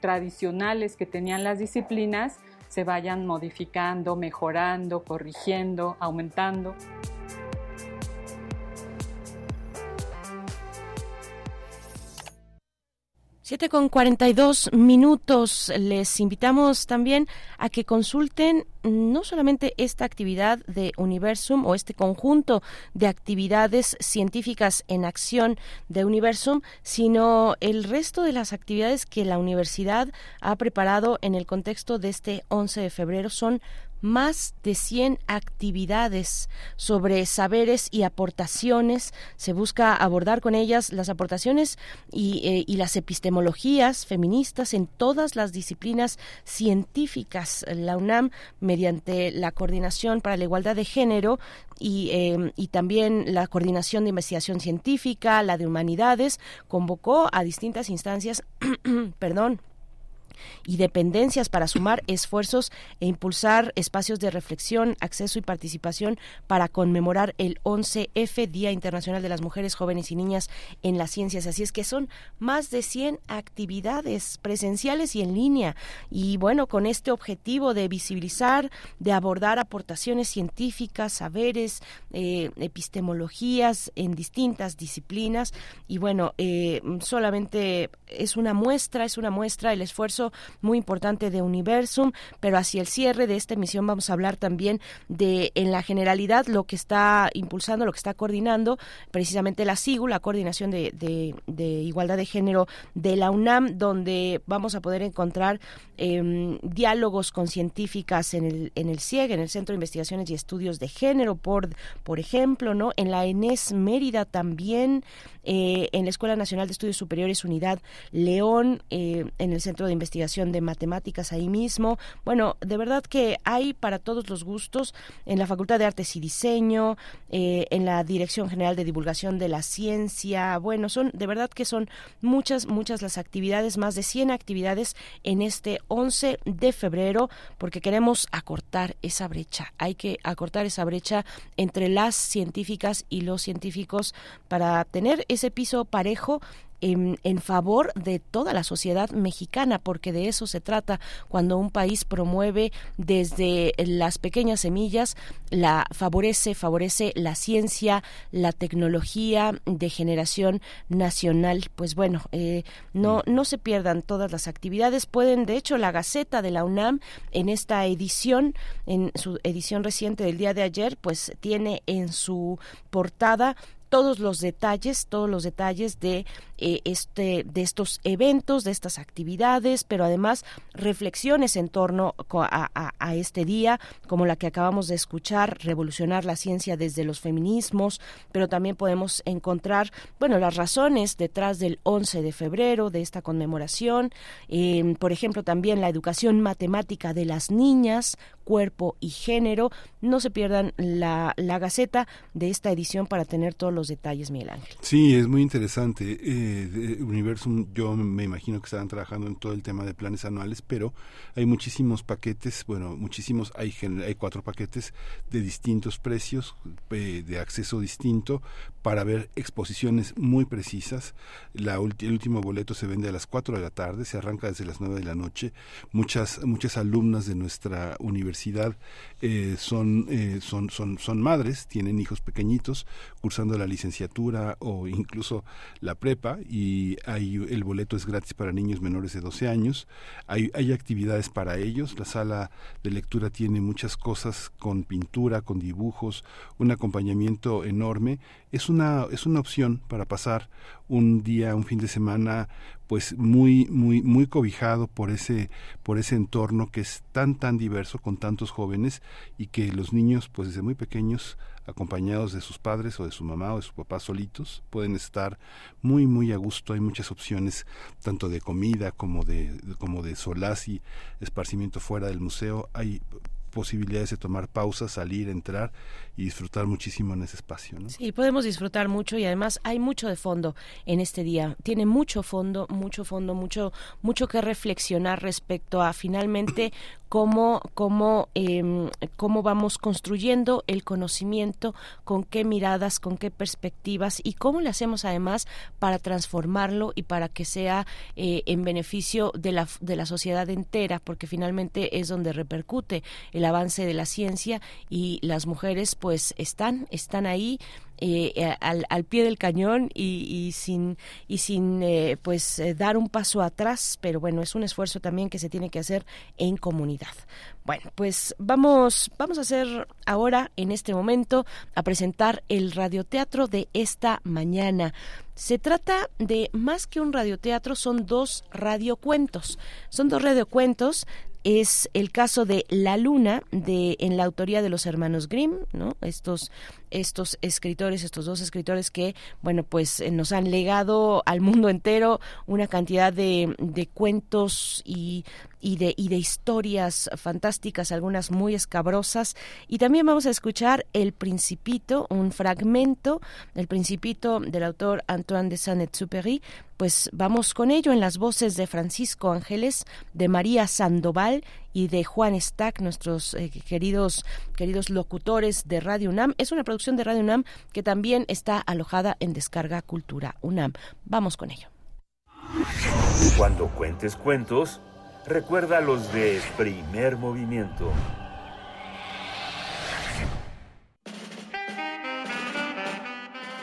Speaker 7: tradicionales que tenían las disciplinas se vayan modificando, mejorando, corrigiendo, aumentando.
Speaker 2: 7 con 42 minutos. Les invitamos también a que consulten no solamente esta actividad de Universum o este conjunto de actividades científicas en acción de Universum, sino el resto de las actividades que la universidad ha preparado en el contexto de este 11 de febrero. Son más de 100 actividades sobre saberes y aportaciones. Se busca abordar con ellas las aportaciones y, eh, y, las epistemologías feministas en todas las disciplinas científicas. La UNAM, mediante la Coordinación para la Igualdad de Género y, eh, y también la Coordinación de Investigación Científica, la de Humanidades, convocó a distintas instancias, perdón, y dependencias para sumar esfuerzos e impulsar espacios de reflexión, acceso y participación para conmemorar el 11F, Día Internacional de las Mujeres, Jóvenes y Niñas en las Ciencias. Así es que son más de 100 actividades presenciales y en línea. Y bueno, con este objetivo de visibilizar, de abordar aportaciones científicas, saberes, eh, epistemologías en distintas disciplinas. Y bueno, eh, solamente es una muestra, es una muestra el esfuerzo muy importante de Universum, pero hacia el cierre de esta emisión vamos a hablar también de, en la generalidad, lo que está impulsando, lo que está coordinando precisamente la SIGU, la Coordinación de, Igualdad de Género de la UNAM, donde vamos a poder encontrar em, diálogos con científicas en el, CIEG, en el Centro de Investigaciones y Estudios de Género, por, por ejemplo, ¿no? En la ENES Mérida también, eh, en la Escuela Nacional de Estudios Superiores Unidad León, eh, en el Centro de Investigación de matemáticas ahí mismo. Bueno, de verdad que hay para todos los gustos en la Facultad de Artes y Diseño, eh, en la Dirección General de Divulgación de la Ciencia. Bueno, son de verdad que son muchas, muchas las actividades, más de 100 actividades en este 11 de febrero, porque queremos acortar esa brecha. Hay que acortar esa brecha entre las científicas y los científicos para tener ese piso parejo en, favor de toda la sociedad mexicana, porque de eso se trata cuando un país promueve desde las pequeñas semillas, la favorece, favorece la ciencia, la tecnología de generación nacional. Pues bueno, eh, no, no se pierdan todas las actividades. Pueden, de hecho, la Gaceta de la UNAM en esta edición, en su edición reciente del día de ayer, pues tiene en su portada todos los detalles, todos los detalles de eh, este, de estos eventos, de estas actividades, pero además reflexiones en torno a, este día, como la que acabamos de escuchar, revolucionar la ciencia desde los feminismos, pero también podemos encontrar, bueno, las razones detrás del 11 de febrero de esta conmemoración, por ejemplo, también la educación matemática de las niñas, cuerpo y género. No se pierdan la, la Gaceta de esta edición para tener todos los detalles, Miguel Ángel.
Speaker 1: Sí, es muy interesante. Eh, Universum, yo me imagino que estarán trabajando en todo el tema de planes anuales, pero hay muchísimos paquetes, bueno, muchísimos, hay, hay cuatro paquetes de distintos precios, eh, de acceso distinto, para ver exposiciones muy precisas. La, el último boleto se vende a las 4 de la tarde, se arranca desde las 9 de la noche. Muchas, muchas alumnas de nuestra universidad eh, son, eh, son, son, son madres, tienen hijos pequeñitos, cursando la licenciatura o incluso la prepa, y hay, el boleto es gratis para niños menores de 12 años. Hay, hay actividades para ellos. La sala de lectura tiene muchas cosas con pintura, con dibujos, un acompañamiento enorme. Es una, es una opción para pasar un día, un fin de semana, pues muy, muy, muy cobijado por ese, por ese entorno que es tan, tan diverso con tantos jóvenes y que los niños, pues desde muy pequeños, acompañados de sus padres o de su mamá o de su papá solitos, pueden estar muy, muy a gusto. Hay muchas opciones, tanto de comida como de, como de solaz y esparcimiento fuera del museo. Hay posibilidades de tomar pausas, salir, entrar y disfrutar muchísimo en ese espacio. ¿no?
Speaker 2: Sí, podemos disfrutar mucho y además hay mucho de fondo en este día. Tiene mucho fondo, mucho fondo, mucho, mucho que reflexionar respecto a finalmente cómo, cómo, eh, cómo vamos construyendo el conocimiento, con qué miradas, con qué perspectivas y cómo le hacemos además para transformarlo y para que sea eh, en beneficio de la, de la sociedad entera, porque finalmente es donde repercute el avance de la ciencia y las mujeres pues están, están ahí eh, eh, al, al, pie del cañón y, sin y sin eh, pues dar un paso atrás pero bueno es un esfuerzo también que se tiene que hacer en comunidad bueno pues vamos vamos a hacer ahora en este momento a presentar el radioteatro de esta mañana se trata de más que un radioteatro, son dos radiocuentos. Son dos radiocuentos es el caso de La Luna de en la autoría de los hermanos Grimm, ¿no? Estos estos escritores, estos dos escritores que, bueno, pues eh, nos han legado al mundo entero una cantidad de, de cuentos y, y, de, y de historias fantásticas, algunas muy escabrosas. Y también vamos a escuchar El Principito, un fragmento del Principito del autor Antoine de Saint-Exupéry, pues vamos con ello en las voces de Francisco Ángeles, de María Sandoval y de Juan Stack, nuestros eh, queridos queridos locutores de Radio UNAM. Es una producción de Radio UNAM que también está alojada en Descarga Cultura UNAM. Vamos con ello.
Speaker 8: Cuando cuentes cuentos, recuerda los de primer movimiento.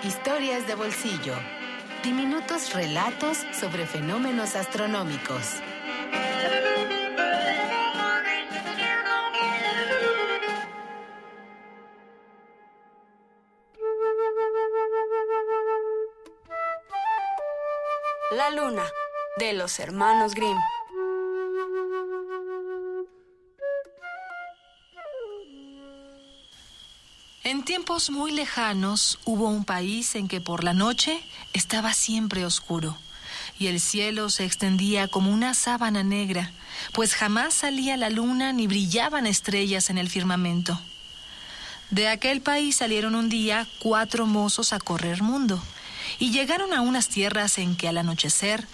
Speaker 9: Historias de bolsillo. Diminutos relatos sobre fenómenos astronómicos.
Speaker 10: La luna, de los hermanos Grimm.
Speaker 11: En tiempos muy lejanos hubo un país en que por la noche estaba siempre oscuro y el cielo se extendía como una sábana negra, pues jamás salía la luna ni brillaban estrellas en el firmamento. De aquel país salieron un día cuatro mozos a correr mundo y llegaron a unas tierras en que al anochecer,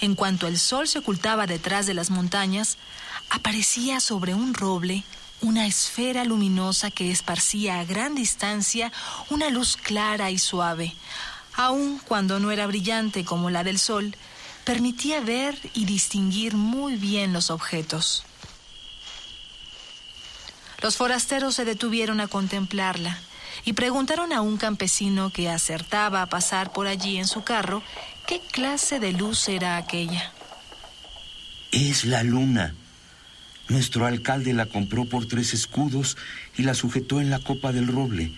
Speaker 11: en cuanto el sol se ocultaba detrás de las montañas, aparecía sobre un roble una esfera luminosa que esparcía a gran distancia una luz clara y suave, aun cuando no era brillante como la del sol, permitía ver y distinguir muy bien los objetos. Los forasteros se detuvieron a contemplarla y preguntaron a un campesino que acertaba a pasar por allí en su carro qué clase de luz era aquella.
Speaker 12: Es la luna. Nuestro alcalde la compró por tres escudos y la sujetó en la copa del roble.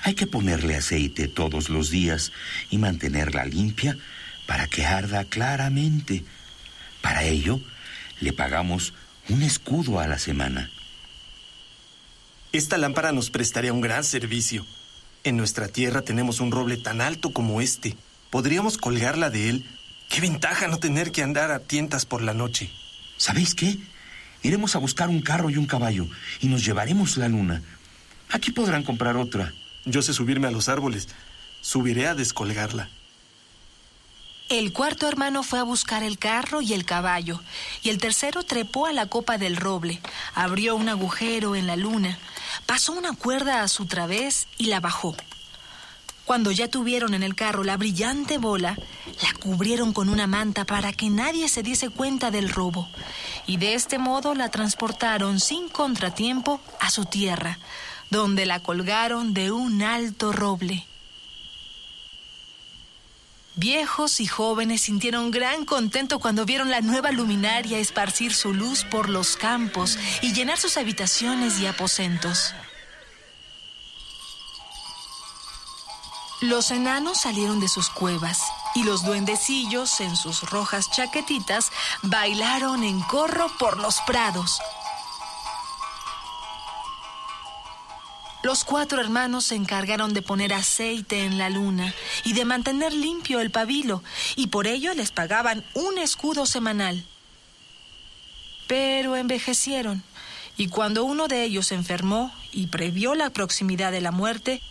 Speaker 12: Hay que ponerle aceite todos los días y mantenerla limpia para que arda claramente. Para ello, le pagamos un escudo a la semana.
Speaker 13: Esta lámpara nos prestaría un gran servicio. En nuestra tierra tenemos un roble tan alto como este. Podríamos colgarla de él. Qué ventaja no tener que andar a tientas por la noche.
Speaker 12: ¿Sabéis qué? Iremos a buscar un carro y un caballo y nos llevaremos la luna. Aquí podrán comprar otra.
Speaker 13: Yo sé subirme a los árboles. Subiré a descolgarla.
Speaker 11: El cuarto hermano fue a buscar el carro y el caballo, y el tercero trepó a la copa del roble, abrió un agujero en la luna, pasó una cuerda a su través y la bajó. Cuando ya tuvieron en el carro la brillante bola, la cubrieron con una manta para que nadie se diese cuenta del robo, y de este modo la transportaron sin contratiempo a su tierra, donde la colgaron de un alto roble. Viejos y jóvenes sintieron gran contento cuando vieron la nueva luminaria esparcir su luz por los campos y llenar sus habitaciones y aposentos. Los enanos salieron de sus cuevas y los duendecillos, en sus rojas chaquetitas, bailaron en corro por los prados. Los cuatro hermanos se encargaron de poner aceite en la luna y de mantener limpio el pabilo, y por ello les pagaban un escudo semanal. Pero envejecieron, y cuando uno de ellos enfermó y previó la proximidad de la muerte,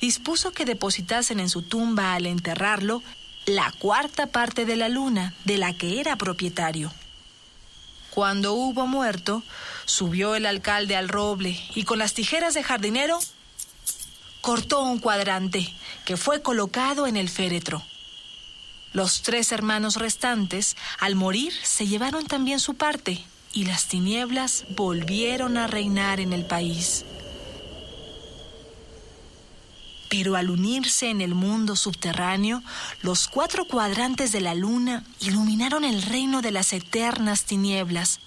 Speaker 11: dispuso que depositasen en su tumba al enterrarlo la cuarta parte de la luna de la que era propietario. Cuando hubo muerto, subió el alcalde al roble y con las tijeras de jardinero cortó un cuadrante que fue colocado en el féretro. Los tres hermanos restantes, al morir, se llevaron también su parte y las tinieblas volvieron a reinar en el país. Pero al unirse en el mundo subterráneo, los cuatro cuadrantes de la luna iluminaron el reino de las eternas tinieblas.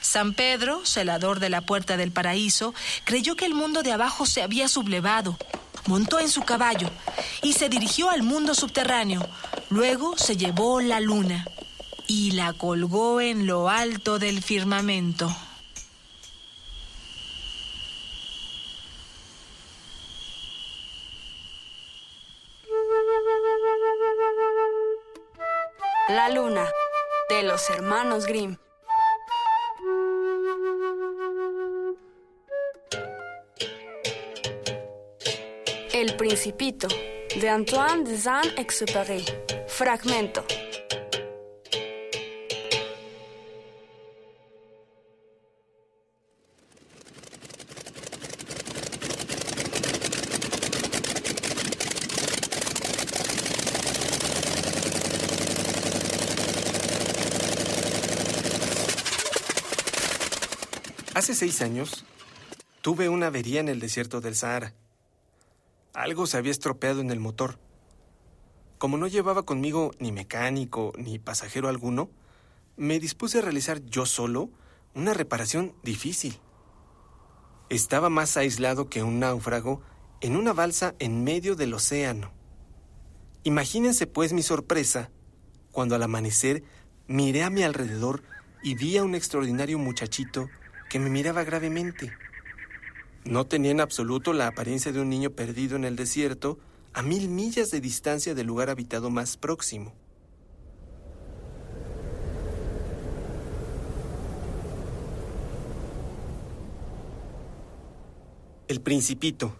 Speaker 11: San Pedro, celador de la puerta del paraíso, creyó que el mundo de abajo se había sublevado. Montó en su caballo y se dirigió al mundo subterráneo. Luego se llevó la luna y la colgó en lo alto del firmamento.
Speaker 10: La luna, de los hermanos Grimm. El Principito, de Antoine de Saint-Exupéry. Fragmento.
Speaker 13: Hace seis años tuve una avería en el desierto del Sahara. Algo se había estropeado en el motor. Como no llevaba conmigo ni mecánico ni pasajero alguno, me dispuse a realizar yo solo una reparación difícil. Estaba más aislado que un náufrago en una balsa en medio del océano. Imagínense pues mi sorpresa cuando al amanecer miré a mi alrededor y vi a un extraordinario muchachito que me miraba gravemente. No tenía en absoluto la apariencia de un niño perdido en el desierto a mil millas de distancia del lugar habitado más próximo. El principito,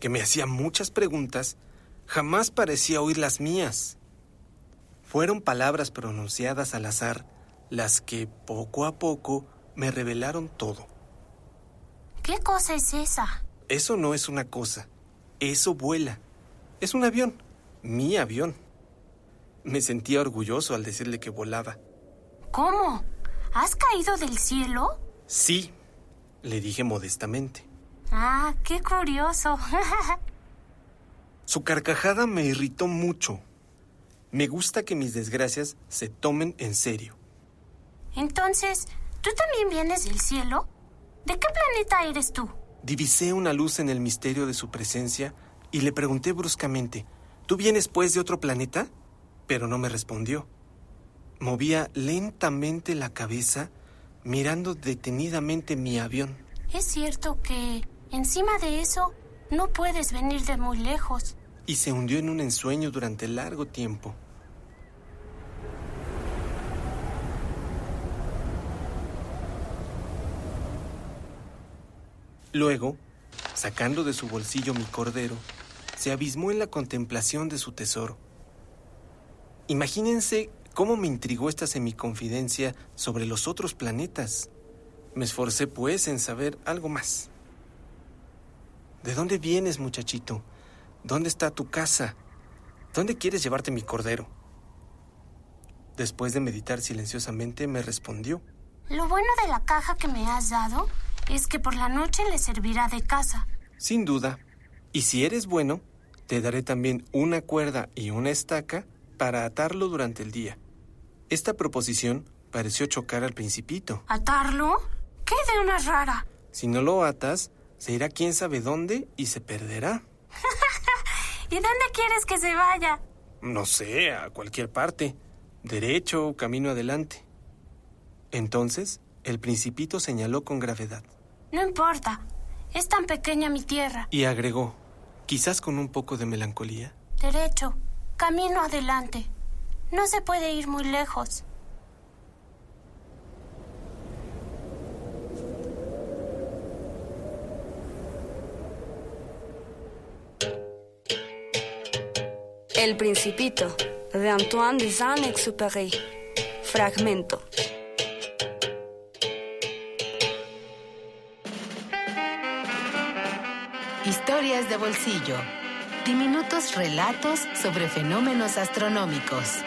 Speaker 13: que me hacía muchas preguntas, jamás parecía oír las mías. Fueron palabras pronunciadas al azar las que, poco a poco, me revelaron todo.
Speaker 3: ¿Qué cosa es esa?
Speaker 13: Eso no es una cosa. Eso vuela. Es un avión. Mi avión. Me sentía orgulloso al decirle que volaba.
Speaker 3: ¿Cómo? ¿Has caído del cielo?
Speaker 13: Sí, le dije modestamente.
Speaker 3: Ah, qué curioso.
Speaker 13: Su carcajada me irritó mucho. Me gusta que mis desgracias se tomen en serio.
Speaker 3: Entonces, ¿tú también vienes del cielo? ¿De qué planeta eres tú?
Speaker 13: Divisé una luz en el misterio de su presencia y le pregunté bruscamente, ¿tú vienes pues de otro planeta? Pero no me respondió. Movía lentamente la cabeza, mirando detenidamente mi avión.
Speaker 3: Es cierto que, encima de eso, no puedes venir de muy lejos.
Speaker 13: Y se hundió en un ensueño durante largo tiempo. Luego, sacando de su bolsillo mi cordero, se abismó en la contemplación de su tesoro. Imagínense cómo me intrigó esta semiconfidencia sobre los otros planetas. Me esforcé, pues, en saber algo más. ¿De dónde vienes, muchachito? ¿Dónde está tu casa? ¿Dónde quieres llevarte mi cordero? Después de meditar silenciosamente, me respondió.
Speaker 3: Lo bueno de la caja que me has dado es que por la noche le servirá de casa.
Speaker 13: Sin duda. Y si eres bueno, te daré también una cuerda y una estaca para atarlo durante el día. Esta proposición pareció chocar al principito.
Speaker 3: ¿Atarlo? ¿Qué de una rara?
Speaker 13: Si no lo atas, se irá quién sabe dónde y se perderá.
Speaker 3: ¿Y dónde quieres que se vaya?
Speaker 13: No sé, a cualquier parte. Derecho o camino adelante. Entonces, el principito señaló con gravedad.
Speaker 3: No importa. Es tan pequeña mi tierra.
Speaker 13: Y agregó, quizás con un poco de melancolía.
Speaker 3: Derecho. Camino adelante. No se puede ir muy lejos.
Speaker 10: El Principito, de Antoine de Saint-Exupéry. Fragmento.
Speaker 9: Historias de bolsillo. Diminutos relatos sobre fenómenos astronómicos.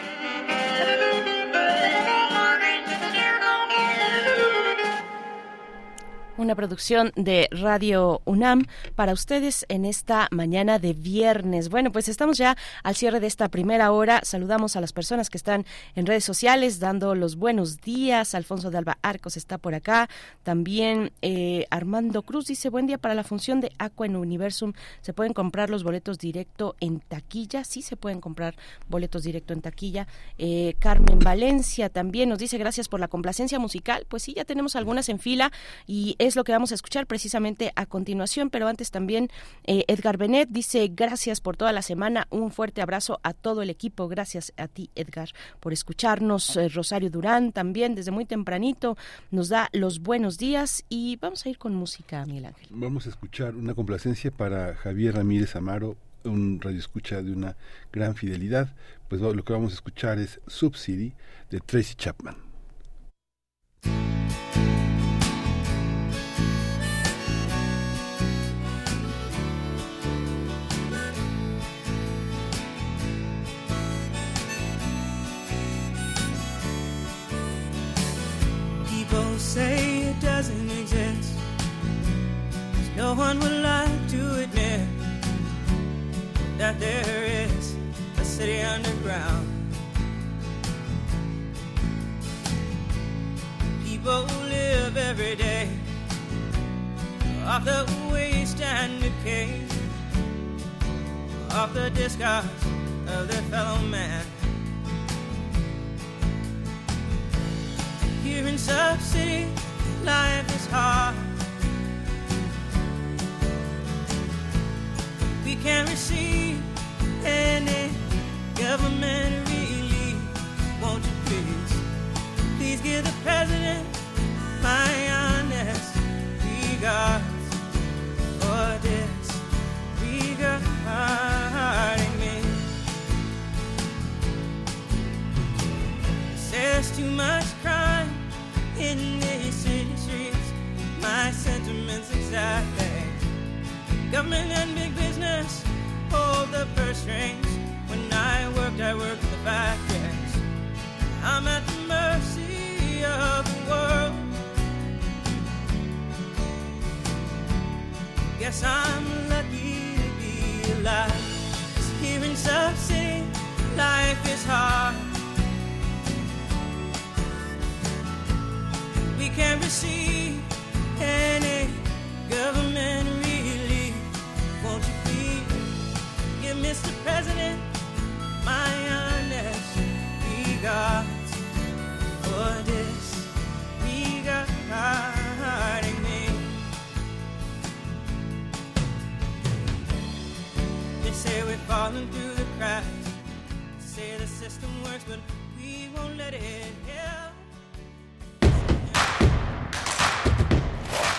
Speaker 2: Una producción de Radio UNAM para ustedes en esta mañana de viernes. Bueno, pues estamos ya al cierre de esta primera hora. Saludamos a las personas que están en redes sociales dando los buenos días. Alfonso de Alba Arcos está por acá. También eh, Armando Cruz dice buen día para la función de Aqua en Universum. ¿Se pueden comprar los boletos directo en taquilla? Sí, se pueden comprar boletos directo en taquilla. Eh, Carmen Valencia también nos dice gracias por la complacencia musical. Pues sí, ya tenemos algunas en fila y es lo que vamos a escuchar precisamente a continuación, pero antes también eh, Edgar Benet dice gracias por toda la semana, un fuerte abrazo a todo el equipo, gracias a ti Edgar por escucharnos, eh, Rosario Durán también desde muy tempranito nos da los buenos días y vamos a ir con música, Miguel Ángel.
Speaker 1: Vamos a escuchar una complacencia para Javier Ramírez Amaro, un radio escucha de una gran fidelidad, pues lo que vamos a escuchar es Subsidy de Tracy Chapman.
Speaker 14: No one would like to admit that there is a city underground. People live every day off the waste and decay, off the discards of their fellow man. Here in Sub City, life is hard. We can't receive any government relief. Won't you please, please give the president my honest regards for this regarding me. There's too much crime in these city streets. My sentiments exactly. Government and big business hold the purse strings. When I worked, I worked the factories. I'm at the mercy of the world. Guess I'm lucky to be alive. Cause here in City, life is hard. we can't receive any government Mr. President my honest regards for this regarding me? They say we're falling through the cracks. They Say the system works, but we won't let it help.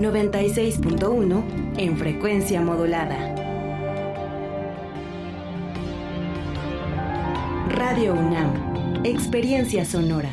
Speaker 2: 96.1 en frecuencia modulada. Radio UNAM, experiencia sonora.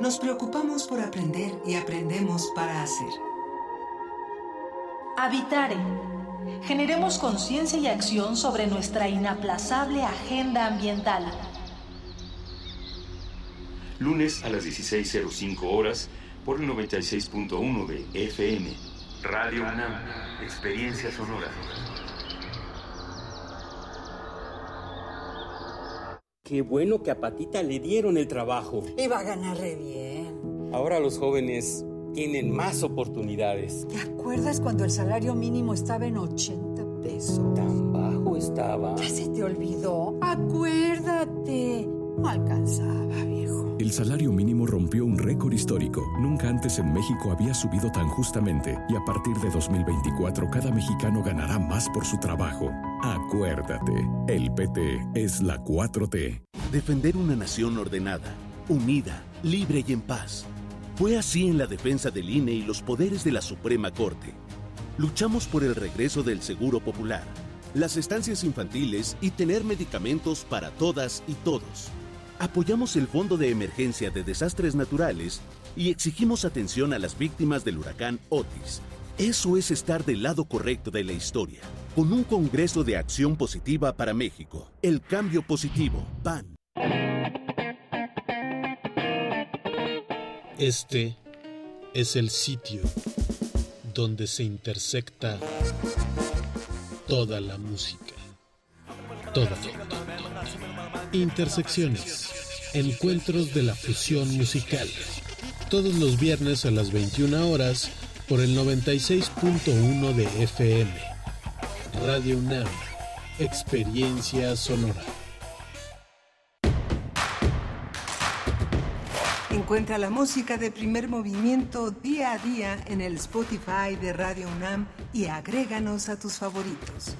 Speaker 15: Nos preocupamos por aprender y aprendemos para hacer.
Speaker 16: Habitare. Generemos conciencia y acción sobre nuestra inaplazable agenda ambiental.
Speaker 17: Lunes a las 16.05 horas por el 96.1 de FM. Radio UNAM, Experiencia Sonora.
Speaker 18: Qué bueno que a Patita le dieron el trabajo.
Speaker 19: Iba a ganar re bien.
Speaker 18: Ahora los jóvenes tienen más oportunidades.
Speaker 19: ¿Te acuerdas cuando el salario mínimo estaba en 80 pesos?
Speaker 18: Tan bajo estaba.
Speaker 19: ¿Ya se te olvidó? Acuérdate. No alcanzaba, viejo.
Speaker 20: El salario mínimo rompió un récord histórico. Nunca antes en México había subido tan justamente y a partir de 2024 cada mexicano ganará más por su trabajo. Acuérdate, el PT es la 4T.
Speaker 21: Defender una nación ordenada, unida, libre y en paz. Fue así en la defensa del INE y los poderes de la Suprema Corte. Luchamos por el regreso del Seguro Popular, las estancias infantiles y tener medicamentos para todas y todos. Apoyamos el Fondo de Emergencia de Desastres Naturales y exigimos atención a las víctimas del huracán Otis. Eso es estar del lado correcto de la historia, con un Congreso de Acción Positiva para México. El cambio positivo, PAN.
Speaker 22: Este es el sitio donde se intersecta toda la música. Toda. Intersecciones. Encuentros de la fusión musical. Todos los viernes a las 21 horas por el 96.1 de FM. Radio UNAM. Experiencia sonora.
Speaker 15: Encuentra la música de primer movimiento día a día en el Spotify de Radio UNAM y agréganos a tus favoritos.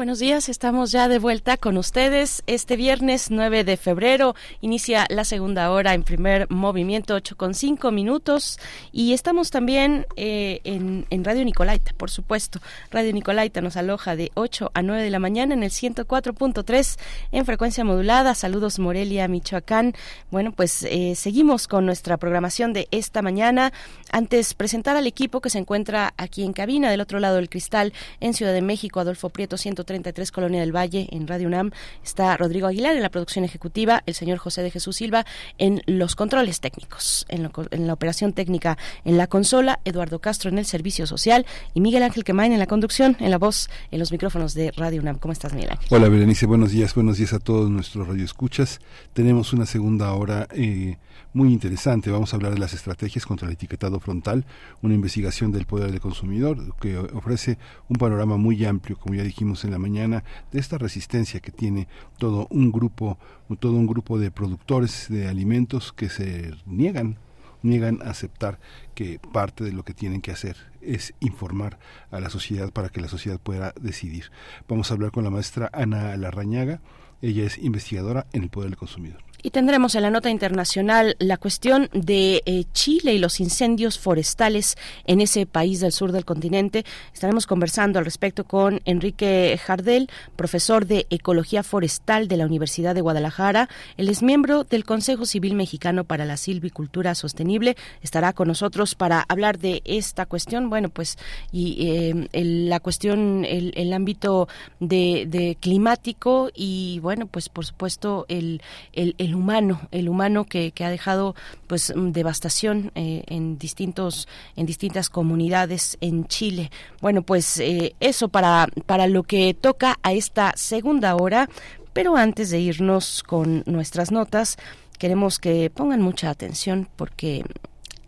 Speaker 2: Buenos días, estamos ya de vuelta con ustedes. Este viernes 9 de febrero inicia la segunda hora en primer movimiento, 8 con 5 minutos. Y estamos también eh, en, Radio Nicolaita, por supuesto. Radio Nicolaita nos aloja de 8 a 9 de la mañana en el 104.3 en frecuencia modulada. Saludos Morelia, Michoacán. Bueno, pues eh, seguimos con nuestra programación de esta mañana. Antes, presentar al equipo que se encuentra aquí en cabina, del otro lado del cristal, en Ciudad de México, Adolfo Prieto, 130 33 Colonia del Valle en Radio UNAM. Está Rodrigo Aguilar en la producción ejecutiva, el señor José de Jesús Silva en los controles técnicos, en, en la operación técnica en la consola, Eduardo Castro en el servicio social y Miguel Ángel Quemain en la conducción, en la voz, en los micrófonos de Radio UNAM. ¿Cómo estás, Miguel?
Speaker 1: Hola, Berenice. Buenos días. Buenos días a todos nuestros radioescuchas. Tenemos una segunda hora. Eh, muy interesante. Vamos a hablar de las estrategias contra el etiquetado frontal, una investigación del poder del consumidor que ofrece un panorama muy amplio, como ya dijimos en la mañana, de esta resistencia que tiene todo un grupo, todo un grupo de productores de alimentos que se niegan niegan a aceptar que parte de lo que tienen que hacer es informar a la sociedad para que la sociedad pueda decidir. Vamos a hablar con la maestra Ana Larrañaga, ella es investigadora en el Poder del Consumidor.
Speaker 2: Y tendremos en la nota internacional la cuestión de eh, Chile y los incendios forestales en ese país del sur del continente. Estaremos conversando al respecto con Enrique Jardel, profesor de Ecología Forestal de la Universidad de Guadalajara. Él es miembro del Consejo Civil Mexicano para la Silvicultura Sostenible. Estará con nosotros para hablar de esta cuestión. Bueno, pues, y eh, la cuestión, el, el ámbito de, de, climático y, bueno, pues, por supuesto, el, el el humano, el humano que, que ha dejado pues mm, devastación eh, en distintos, en distintas comunidades en Chile. Bueno, pues eh, eso para, para lo que toca a esta segunda hora. Pero antes de irnos con nuestras notas, queremos que pongan mucha atención porque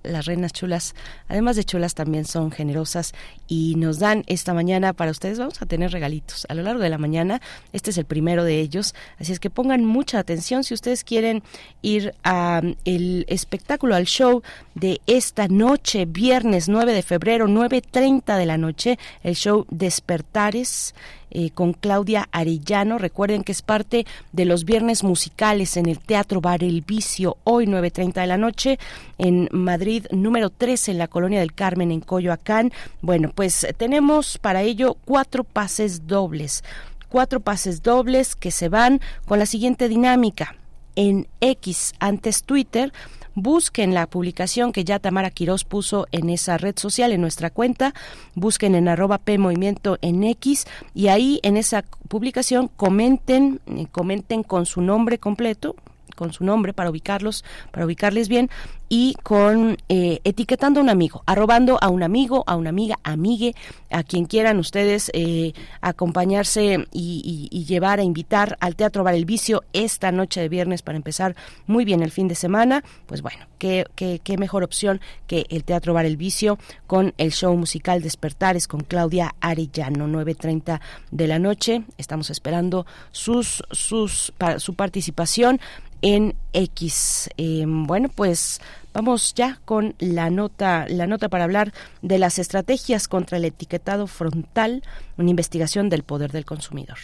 Speaker 2: las reinas chulas, además de chulas, también son generosas y nos dan esta mañana para ustedes. Vamos a tener regalitos a lo largo de la mañana. Este es el primero de ellos, así es que pongan mucha atención si ustedes quieren ir a el espectáculo, al show de esta noche, viernes 9 de febrero, 9.30 de la noche, el show Despertares eh, con Claudia Arellano. Recuerden que es parte de los viernes musicales en el Teatro Bar El Vicio, hoy 9.30 de la noche, en Madrid, número 13, en la Colonia del Carmen, en Coyoacán. Bueno, pues tenemos para ello cuatro pases dobles. Cuatro pases dobles que se van con la siguiente dinámica. En X, antes Twitter, busquen la publicación que ya Tamara Quirós puso en esa red social, en nuestra cuenta, busquen en arroba P Movimiento en X y ahí en esa publicación comenten, eh, comenten con su nombre completo, con su nombre para ubicarlos, para ubicarles bien y con eh, etiquetando a un amigo, arrobando a un amigo, a una amiga, amigue, a quien quieran ustedes eh, acompañarse y, llevar a invitar al Teatro Bar El Vicio esta noche de viernes para empezar muy bien el fin de semana. Pues bueno, qué, qué, qué mejor opción que el Teatro Bar El Vicio con el show musical Despertares con Claudia Arellano, 9.30 de la noche. Estamos esperando sus, sus, su participación en X. Em, bueno, pues vamos ya con la nota, la nota para hablar de las estrategias contra el etiquetado frontal, una investigación del poder del consumidor.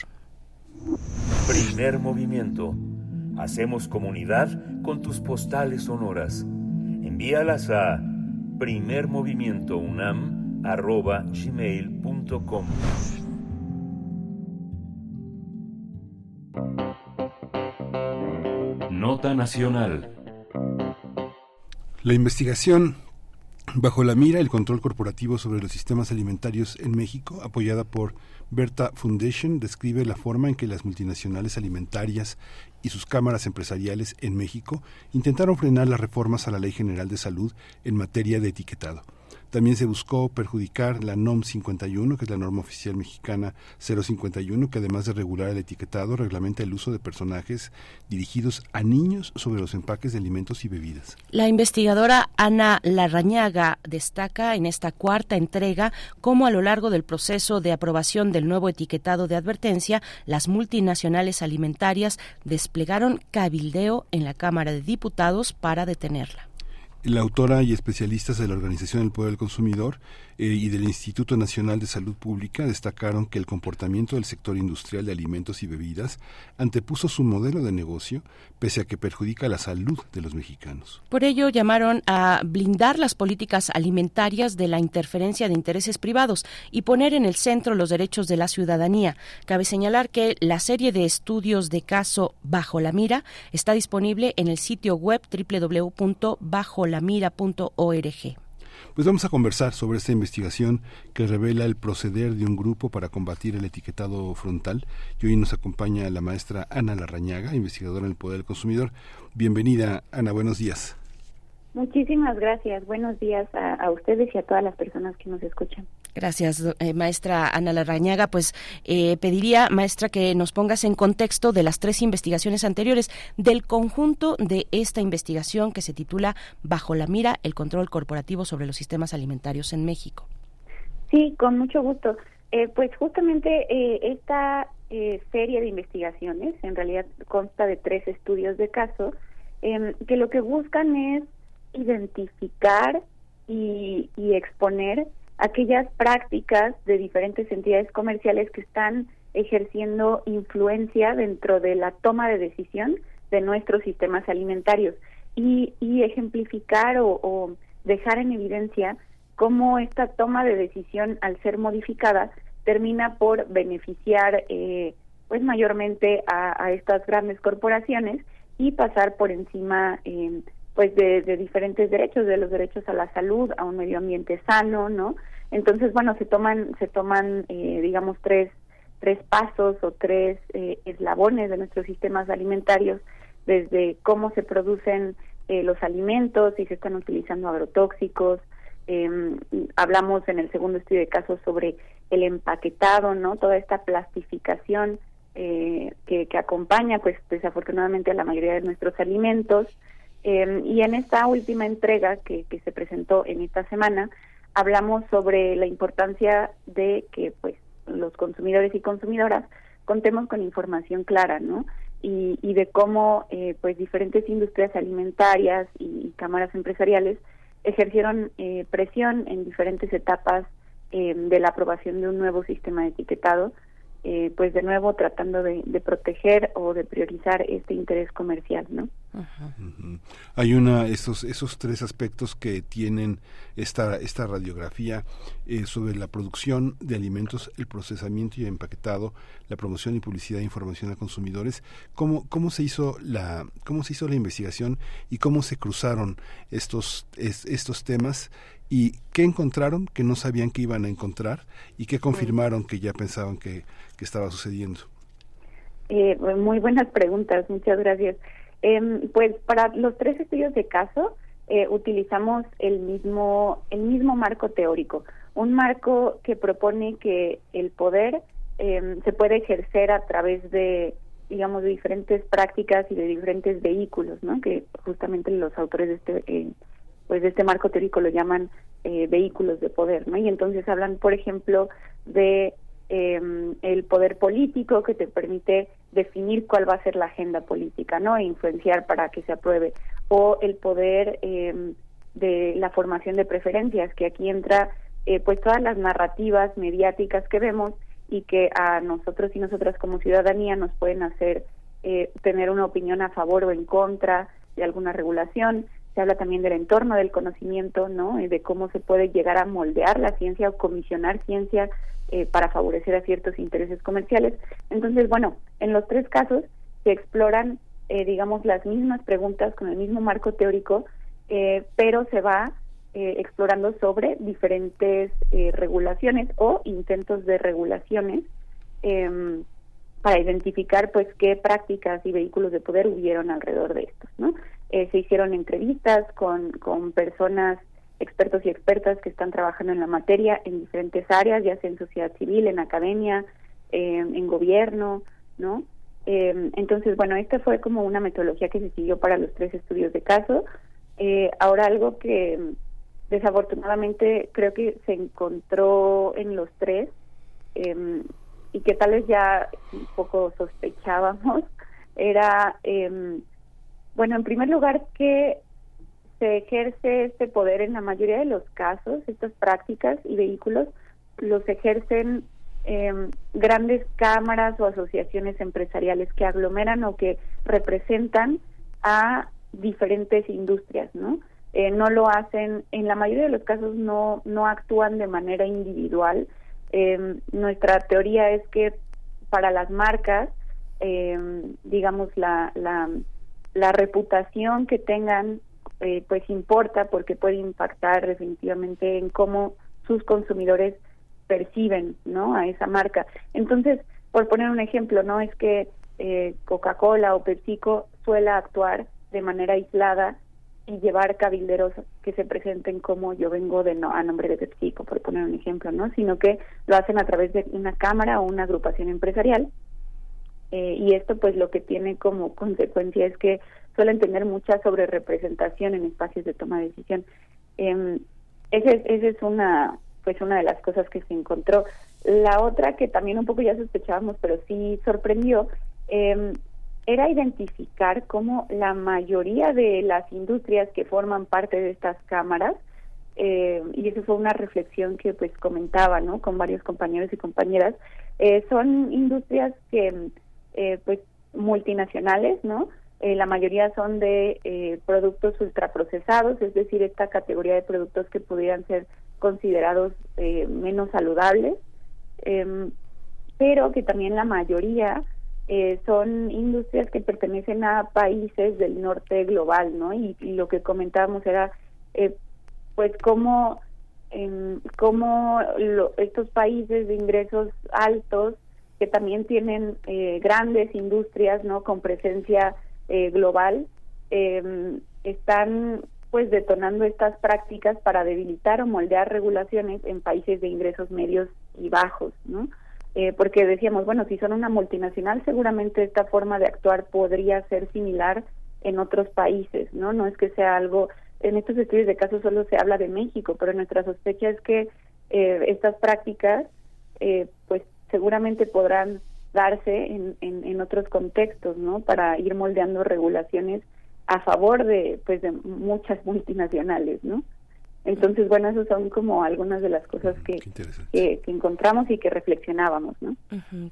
Speaker 8: Primer movimiento. Hacemos comunidad con tus postales sonoras. Envíalas a primermovimientounam.gmail.com Nota Nacional.
Speaker 1: La investigación bajo la mira el control corporativo sobre los sistemas alimentarios en México, apoyada por Berta Foundation, describe la forma en que las multinacionales alimentarias y sus cámaras empresariales en México intentaron frenar las reformas a la Ley General de Salud en materia de etiquetado. También se buscó perjudicar la NOM 51, que es la norma oficial mexicana 051, que además de regular el etiquetado, reglamenta el uso de personajes dirigidos a niños sobre los empaques de alimentos y bebidas.
Speaker 2: La investigadora Ana Larrañaga destaca en esta cuarta entrega cómo a lo largo del proceso de aprobación del nuevo etiquetado de advertencia, las multinacionales alimentarias desplegaron cabildeo en la Cámara de Diputados para detenerla.
Speaker 1: La autora y especialistas de la Organización del Poder del Consumidor eh, y del Instituto Nacional de Salud Pública destacaron que el comportamiento del sector industrial de alimentos y bebidas antepuso su modelo de negocio, pese a que perjudica la salud de los mexicanos.
Speaker 2: Por ello, llamaron a blindar las políticas alimentarias de la interferencia de intereses privados y poner en el centro los derechos de la ciudadanía. Cabe señalar que la serie de estudios de caso Bajo la Mira está disponible en el sitio web www.bajolamira.org.
Speaker 1: Pues vamos a conversar sobre esta investigación que revela el proceder de un grupo para combatir el etiquetado frontal. Y hoy nos acompaña la maestra Ana Larrañaga, investigadora en el Poder del Consumidor. Bienvenida, Ana, buenos días.
Speaker 23: Muchísimas gracias. Buenos días a, ustedes y a todas las personas que nos escuchan.
Speaker 2: Gracias, eh, maestra Ana Larrañaga. Pues eh, pediría, maestra, que nos pongas en contexto de las tres investigaciones anteriores, del conjunto de esta investigación que se titula Bajo la mira, el control corporativo sobre los sistemas alimentarios en México.
Speaker 23: Sí, con mucho gusto. Eh, pues justamente esta serie de investigaciones, en realidad consta de tres estudios de caso, em, que lo que buscan es identificar y, exponer aquellas prácticas de diferentes entidades comerciales que están ejerciendo influencia dentro de la toma de decisión de nuestros sistemas alimentarios y, ejemplificar o, dejar en evidencia cómo esta toma de decisión al ser modificada termina por beneficiar eh, pues mayormente a, estas grandes corporaciones y pasar por encima eh, pues de, diferentes derechos, de los derechos a la salud, a un medio ambiente sano, ¿no? Entonces, bueno, se toman, se toman, eh, digamos, tres, tres pasos o tres eh, eslabones de nuestros sistemas alimentarios, desde cómo se producen eh, los alimentos, si se están utilizando agrotóxicos, em, hablamos en el segundo estudio de casos sobre el empaquetado, ¿no? Toda esta plastificación que, que acompaña, pues, desafortunadamente a la mayoría de nuestros alimentos, Em, y en esta última entrega que, que se presentó en esta semana, hablamos sobre la importancia de que pues los consumidores y consumidoras contemos con información clara, ¿no? Y, y de cómo eh, pues diferentes industrias alimentarias y, cámaras empresariales ejercieron eh, presión en diferentes etapas eh, de la aprobación de un nuevo sistema de etiquetado eh, pues de nuevo tratando de, proteger o de priorizar este interés comercial, ¿no?
Speaker 1: Hay una esos esos tres aspectos que tienen esta esta radiografía eh, sobre la producción de alimentos, el procesamiento y el empaquetado, la promoción y publicidad de información a consumidores. ¿Cómo cómo se hizo la cómo se hizo la investigación y cómo se cruzaron estos estos temas y qué encontraron que no sabían que iban a encontrar y qué confirmaron que ya pensaban que, estaba sucediendo?
Speaker 23: Eh, muy buenas preguntas, muchas gracias. Em, pues para los tres estudios de caso eh, utilizamos el mismo el mismo marco teórico, un marco que propone que el poder em, se puede ejercer a través de digamos de diferentes prácticas y de diferentes vehículos, ¿no? Que justamente los autores de este eh, pues de este marco teórico lo llaman eh, vehículos de poder, ¿no? Y entonces hablan, por ejemplo, de em, el poder político que te permite definir cuál va a ser la agenda política, ¿no? E influenciar para que se apruebe. O el poder em, de la formación de preferencias, que aquí entra eh, pues todas las narrativas mediáticas que vemos y que a nosotros y nosotras como ciudadanía nos pueden hacer eh, tener una opinión a favor o en contra de alguna regulación se habla también del entorno del conocimiento, ¿no? de cómo se puede llegar a moldear la ciencia o comisionar ciencia eh, para favorecer a ciertos intereses comerciales. Entonces, bueno, en los tres casos se exploran, eh, digamos, las mismas preguntas con el mismo marco teórico, eh, pero se va explorando sobre diferentes regulaciones o intentos de regulaciones em, para identificar pues qué prácticas y vehículos de poder hubieron alrededor de estos. Eh, se hicieron entrevistas con, con personas expertos y expertas que están trabajando en la materia en diferentes áreas, ya sea en sociedad civil, en academia, en gobierno, ¿no? Eh, entonces, bueno, esta fue como una metodología que se siguió para los tres estudios de caso. Eh, ahora algo que desafortunadamente creo que se encontró en los tres em, y que tal vez ya un poco sospechábamos era, em, bueno, en primer lugar que se ejerce este poder en la mayoría de los casos, estas prácticas y vehículos los ejercen eh, grandes cámaras o asociaciones empresariales que aglomeran o que representan a diferentes industrias, ¿no? Eh, no lo hacen, en la mayoría de los casos no, no actúan de manera individual. Eh, nuestra teoría es que para las marcas, eh, digamos, la, la, la reputación que tengan, pues importa porque puede impactar definitivamente en cómo sus consumidores perciben no a esa marca entonces por poner un ejemplo no es que eh, Coca-Cola o PepsiCo suela actuar de manera aislada y llevar cabilderos que se presenten como yo vengo de no, a nombre de PepsiCo, por poner un ejemplo, ¿no? Sino que lo hacen a través de una cámara o una agrupación empresarial. Eh, y esto pues lo que tiene como consecuencia es que suelen tener mucha sobrerepresentación en espacios de toma de decisión. Eh, ese, ese es una pues una de las cosas que se encontró. La otra que también un poco ya sospechábamos, pero sí sorprendió, eh, era identificar cómo la mayoría de las industrias que forman parte de estas cámaras, eh, y eso fue una reflexión que pues comentaba, ¿no? Con varios compañeros y compañeras, eh, son industrias que eh, pues multinacionales, ¿no? Eh, la mayoría son de eh, productos ultraprocesados, es decir, esta categoría de productos que pudieran ser considerados eh, menos saludables, em, pero que también la mayoría eh, son industrias que pertenecen a países del norte global, ¿no? Y, lo que comentábamos era, eh, pues, cómo, em, cómo estos países de ingresos altos, que también tienen grandes industrias, ¿no? Con presencia global, em, están pues detonando estas prácticas para debilitar o moldear regulaciones en países de ingresos medios y bajos, ¿no? Eh, porque decíamos, bueno, si son una multinacional, seguramente esta forma de actuar podría ser similar en otros países, ¿no? No es que sea algo, en estos estudios de casos solo se habla de México, pero nuestra sospecha es que eh, estas prácticas, eh, pues seguramente podrán darse en, en, otros contextos, ¿no? Para ir moldeando regulaciones a favor de pues de muchas multinacionales, ¿no? Entonces, bueno, esas son como algunas de las cosas que, que, encontramos y que reflexionábamos, ¿no?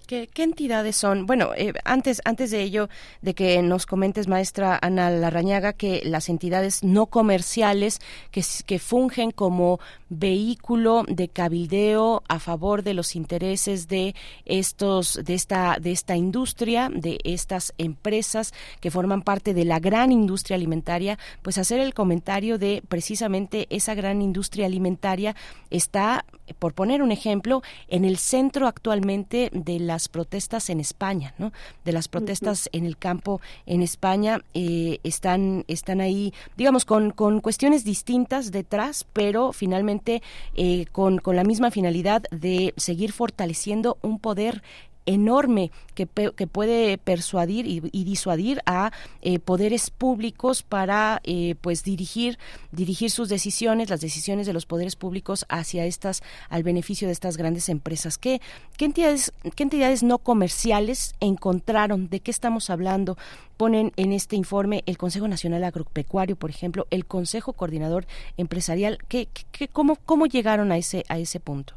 Speaker 2: ¿Qué, entidades son? Bueno, eh, antes, antes de ello, de que nos comentes, maestra Ana Larrañaga, que las entidades no comerciales que, que fungen como vehículo de cabildeo a favor de los intereses de estos, de esta, de esta industria, de estas empresas que forman parte de la gran industria alimentaria, pues hacer el comentario de precisamente esa gran industria alimentaria está, por poner un ejemplo, en el centro actualmente de las protestas en España, ¿no? De las protestas en el campo en España eh, están están ahí, digamos, con, con cuestiones distintas detrás, pero finalmente eh, con, con la misma finalidad de seguir fortaleciendo un poder enorme que, que puede persuadir y, disuadir a eh, poderes públicos para eh, pues dirigir dirigir sus decisiones las decisiones de los poderes públicos hacia estas al beneficio de estas grandes empresas. Qué qué entidades qué entidades no comerciales encontraron de qué estamos hablando ponen en este informe el Consejo Nacional Agropecuario por ejemplo el Consejo Coordinador Empresarial. Qué, qué cómo cómo llegaron a ese a ese punto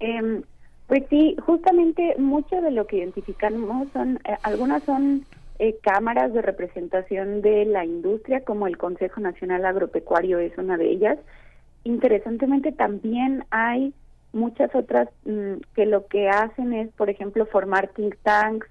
Speaker 23: eh, pues sí, justamente mucho de lo que identificamos son, eh, algunas son eh, cámaras de representación de la industria, como el Consejo Nacional Agropecuario es una de ellas. Interesantemente también hay muchas otras mm, que lo que hacen es, por ejemplo, formar think tanks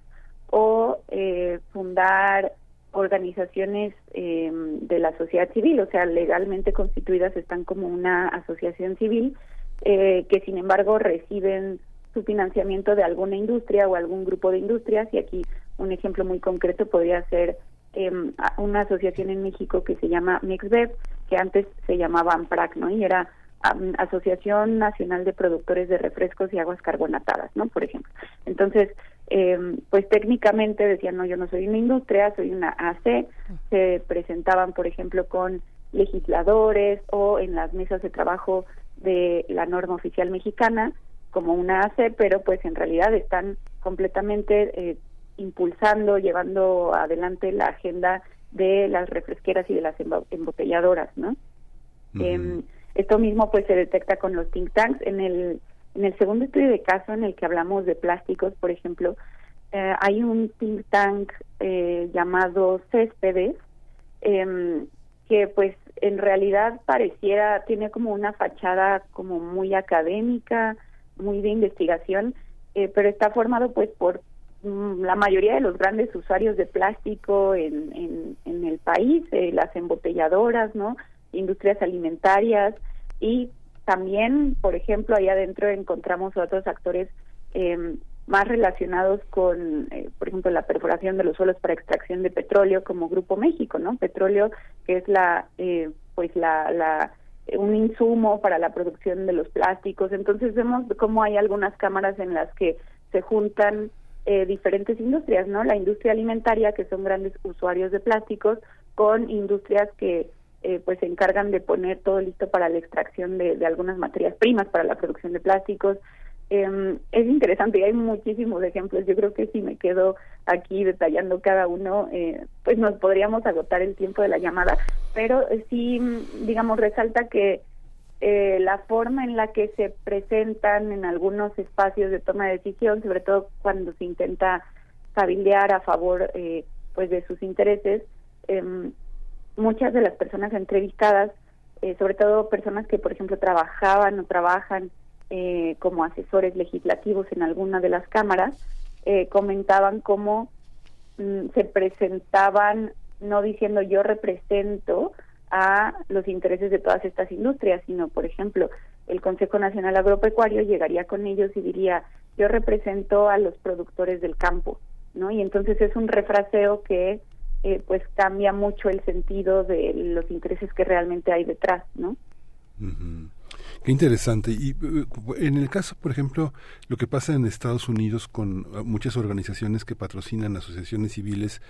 Speaker 23: o eh, fundar organizaciones em, de la sociedad civil, o sea, legalmente constituidas están como una asociación civil, que sin embargo reciben su financiamiento de alguna industria o algún grupo de industrias y aquí un ejemplo muy concreto podría ser em, una asociación en México que se llama MixBev que antes se llamaba AMPRAC, ¿no? Y era Asociación Nacional de Productores de Refrescos y Aguas Carbonatadas, ¿no? Por ejemplo. Entonces, eh, pues técnicamente decían, no, yo no soy una industria, soy una AC. Se presentaban, por ejemplo, con legisladores o en las mesas de trabajo de la norma oficial mexicana como una AC, pero pues en realidad están completamente eh, impulsando, llevando adelante la agenda de las refresqueras y de las embotelladoras, ¿no? Em, esto mismo pues se detecta con los think tanks. En el, en el segundo estudio de caso en el que hablamos de plásticos, por ejemplo, eh, hay un think tank eh, llamado Céspedes, em, que pues en realidad pareciera, tiene como una fachada como muy académica, muy de investigación, eh, pero está formado pues por mm, la mayoría de los grandes usuarios de plástico en, en, el país, eh, las embotelladoras, ¿no? industrias alimentarias y también, por ejemplo, ahí adentro encontramos otros actores eh, más relacionados con, eh, por ejemplo, la perforación de los suelos para extracción de petróleo como Grupo México, ¿no? Petróleo que es la, eh, pues la, la un insumo para la producción de los plásticos. Entonces vemos cómo hay algunas cámaras en las que se juntan eh, diferentes industrias, ¿no? La industria alimentaria, que son grandes usuarios de plásticos, con industrias que eh, pues se encargan de poner todo listo para la extracción de, de algunas materias primas para la producción de plásticos. Eh, es interesante y hay muchísimos ejemplos. Yo creo que si me quedo aquí detallando cada uno, eh, pues nos podríamos agotar el tiempo de la llamada, pero sí, digamos, resalta que eh, la forma en la que se presentan en algunos espacios de toma de decisión, sobre todo cuando se intenta cabildear a favor eh, pues de sus intereses, em, muchas de las personas entrevistadas, eh, sobre todo personas que por ejemplo trabajaban o trabajan eh, como asesores legislativos en alguna de las cámaras, eh, comentaban cómo mm, se presentaban no diciendo yo represento a los intereses de todas estas industrias, sino, por ejemplo, el Consejo Nacional Agropecuario llegaría con ellos y diría yo represento a los productores del campo, ¿no? Y entonces es un refraseo que eh, pues cambia mucho el sentido de los intereses que realmente hay detrás, ¿no?
Speaker 1: Qué interesante. Y eh, en el caso, por ejemplo, lo que pasa en Estados Unidos con uh, muchas organizaciones que patrocinan asociaciones civiles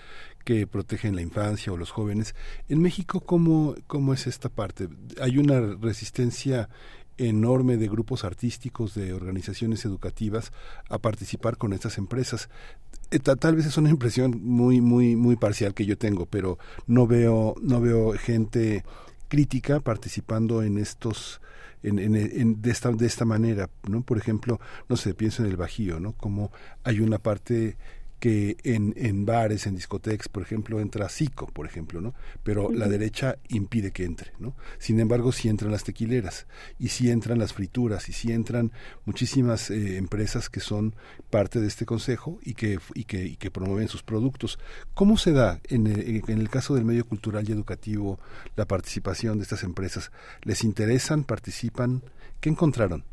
Speaker 1: que protegen la infancia o los jóvenes, en México, ¿cómo, cómo es esta parte? ¿Hay una resistencia enorme de grupos artísticos, de organizaciones educativas a participar con estas empresas. Eh, tal vez es una impresión muy muy muy parcial que yo tengo, pero no veo no veo gente crítica participando en estos en, en, de, esta, de esta manera, ¿no? Por ejemplo, no sé, pienso en el Bajío, ¿no? Como hay una parte que en, en bares, en discotecas, por ejemplo, entra Zico, por ejemplo, ¿no? Pero la derecha impide que entre, ¿no? Sin embargo, sí entran las tequileras, y sí entran las frituras, y sí entran muchísimas eh, empresas que son parte de este consejo y que, y que, y que promueven sus productos. ¿Cómo se da en el, en el caso del medio cultural y educativo la participación de estas empresas? ¿Les interesan? ¿Participan? ¿Qué encontraron?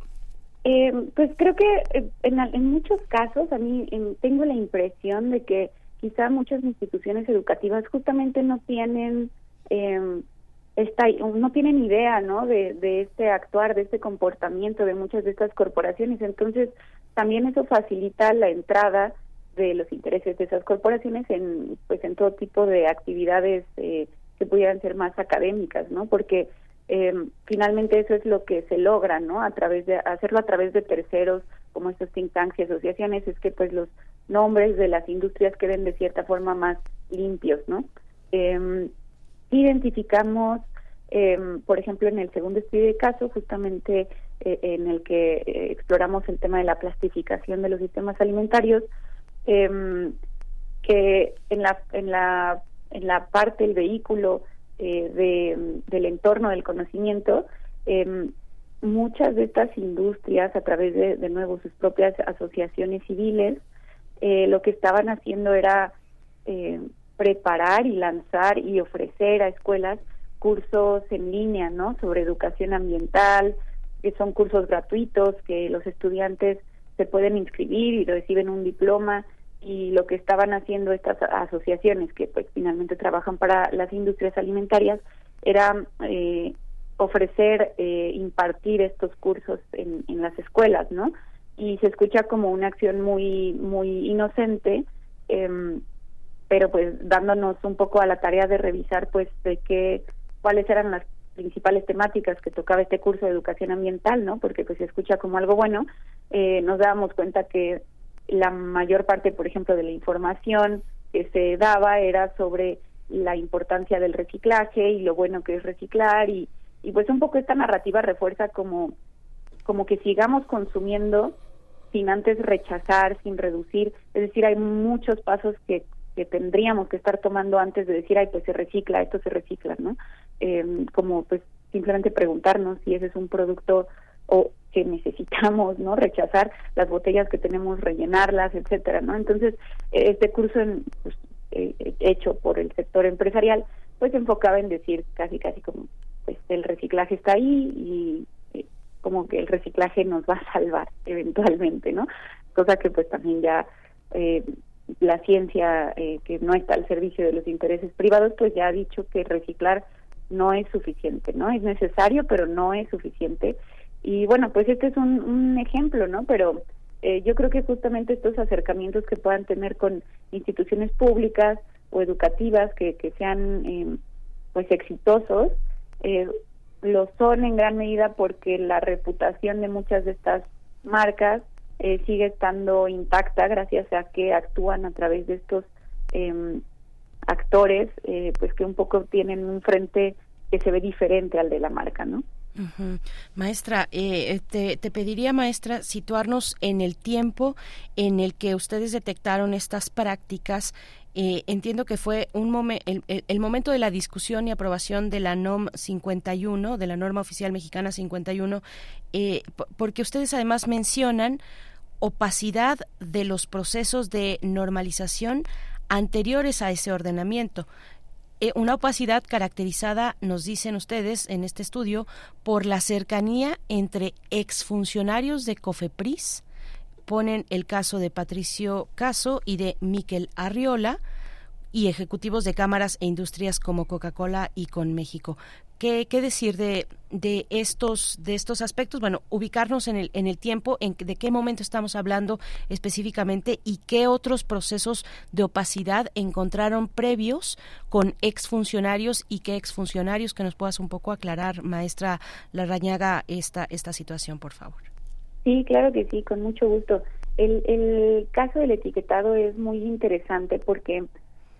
Speaker 23: Eh, pues creo que eh, en, en, muchos casos a mí tengo la impresión de que quizá muchas instituciones educativas justamente no tienen eh, no tienen idea no de, de este actuar de este comportamiento de muchas de estas corporaciones. Entonces también eso facilita la entrada de los intereses de esas corporaciones en pues en todo tipo de actividades eh, que pudieran ser más académicas no porque eh, finalmente eso es lo que se logra, ¿no? A través de hacerlo a través de terceros como estos think tanks y asociaciones es que pues los nombres de las industrias queden de cierta forma más limpios, ¿no? Eh, identificamos, eh, por ejemplo, en el segundo estudio de caso, justamente eh, en el que eh, exploramos el tema de la plastificación de los sistemas alimentarios, em, que en la en la en la parte del vehículo eh, de, del entorno del conocimiento, eh, muchas de estas industrias, a través de, de nuevo sus propias asociaciones civiles, eh, lo que estaban haciendo era eh, preparar y lanzar y ofrecer a escuelas cursos en línea, ¿no? Sobre educación ambiental, que son cursos gratuitos que los estudiantes se pueden inscribir y reciben un diploma y lo que estaban haciendo estas asociaciones que pues finalmente trabajan para las industrias alimentarias era eh, ofrecer, eh, impartir estos cursos en, en las escuelas, ¿no? Y se escucha como una acción muy, muy inocente, em, pero pues dándonos un poco a la tarea de revisar, pues, de qué, cuáles eran las principales temáticas que tocaba este curso de educación ambiental, ¿no? Porque pues se escucha como algo bueno, eh, nos dábamos cuenta que la mayor parte, por ejemplo, de la información que se daba era sobre la importancia del reciclaje y lo bueno que es reciclar y, y pues un poco esta narrativa refuerza como como que sigamos consumiendo sin antes rechazar, sin reducir, es decir, hay muchos pasos que, que tendríamos que estar tomando antes de decir, ay, pues se recicla, esto se recicla, ¿no? Eh, como pues simplemente preguntarnos si ese es un producto o que necesitamos, ¿no? Rechazar las botellas que tenemos, rellenarlas, etcétera, ¿no? Entonces, este curso en, pues, eh, hecho por el sector empresarial, pues se enfocaba en decir casi, casi como, pues el reciclaje está ahí y eh, como que el reciclaje nos va a salvar eventualmente, ¿no? Cosa que pues también ya eh, la ciencia eh, que no está al servicio de los intereses privados, pues ya ha dicho que reciclar no es suficiente, ¿no? Es necesario, pero no es suficiente. Y bueno, pues este es un, un ejemplo, ¿no? Pero eh, yo creo que justamente estos acercamientos que puedan tener con instituciones públicas o educativas que, que sean eh, pues exitosos, eh, lo son en gran medida porque la reputación de muchas de estas marcas eh, sigue estando intacta gracias a que actúan a través de estos eh, actores, eh, pues que un poco tienen un frente que se ve diferente al de la marca, ¿no?
Speaker 2: Maestra, eh, te, te, pediría, maestra, situarnos en el tiempo en el que ustedes detectaron estas prácticas. Eh, entiendo que fue un el, el, momento de la discusión y aprobación de la NOM 51, de la norma oficial mexicana 51, eh, porque ustedes además mencionan opacidad de los procesos de normalización anteriores a ese ordenamiento. Eh, una opacidad caracterizada, nos dicen ustedes en este estudio, por la cercanía entre exfuncionarios de COFEPRIS, ponen el caso de Patricio Caso y de Miquel Arriola, y ejecutivos de cámaras e industrias como Coca-Cola y con México. ¿Qué, ¿Qué, decir de, de estos de estos aspectos? Bueno, ubicarnos en el en el tiempo, en de qué momento estamos hablando específicamente y qué otros procesos de opacidad encontraron previos con exfuncionarios y qué exfuncionarios que nos puedas un poco aclarar, maestra Larrañaga, esta esta situación, por favor.
Speaker 23: Sí, claro que sí, con mucho gusto. El, el caso del etiquetado es muy interesante porque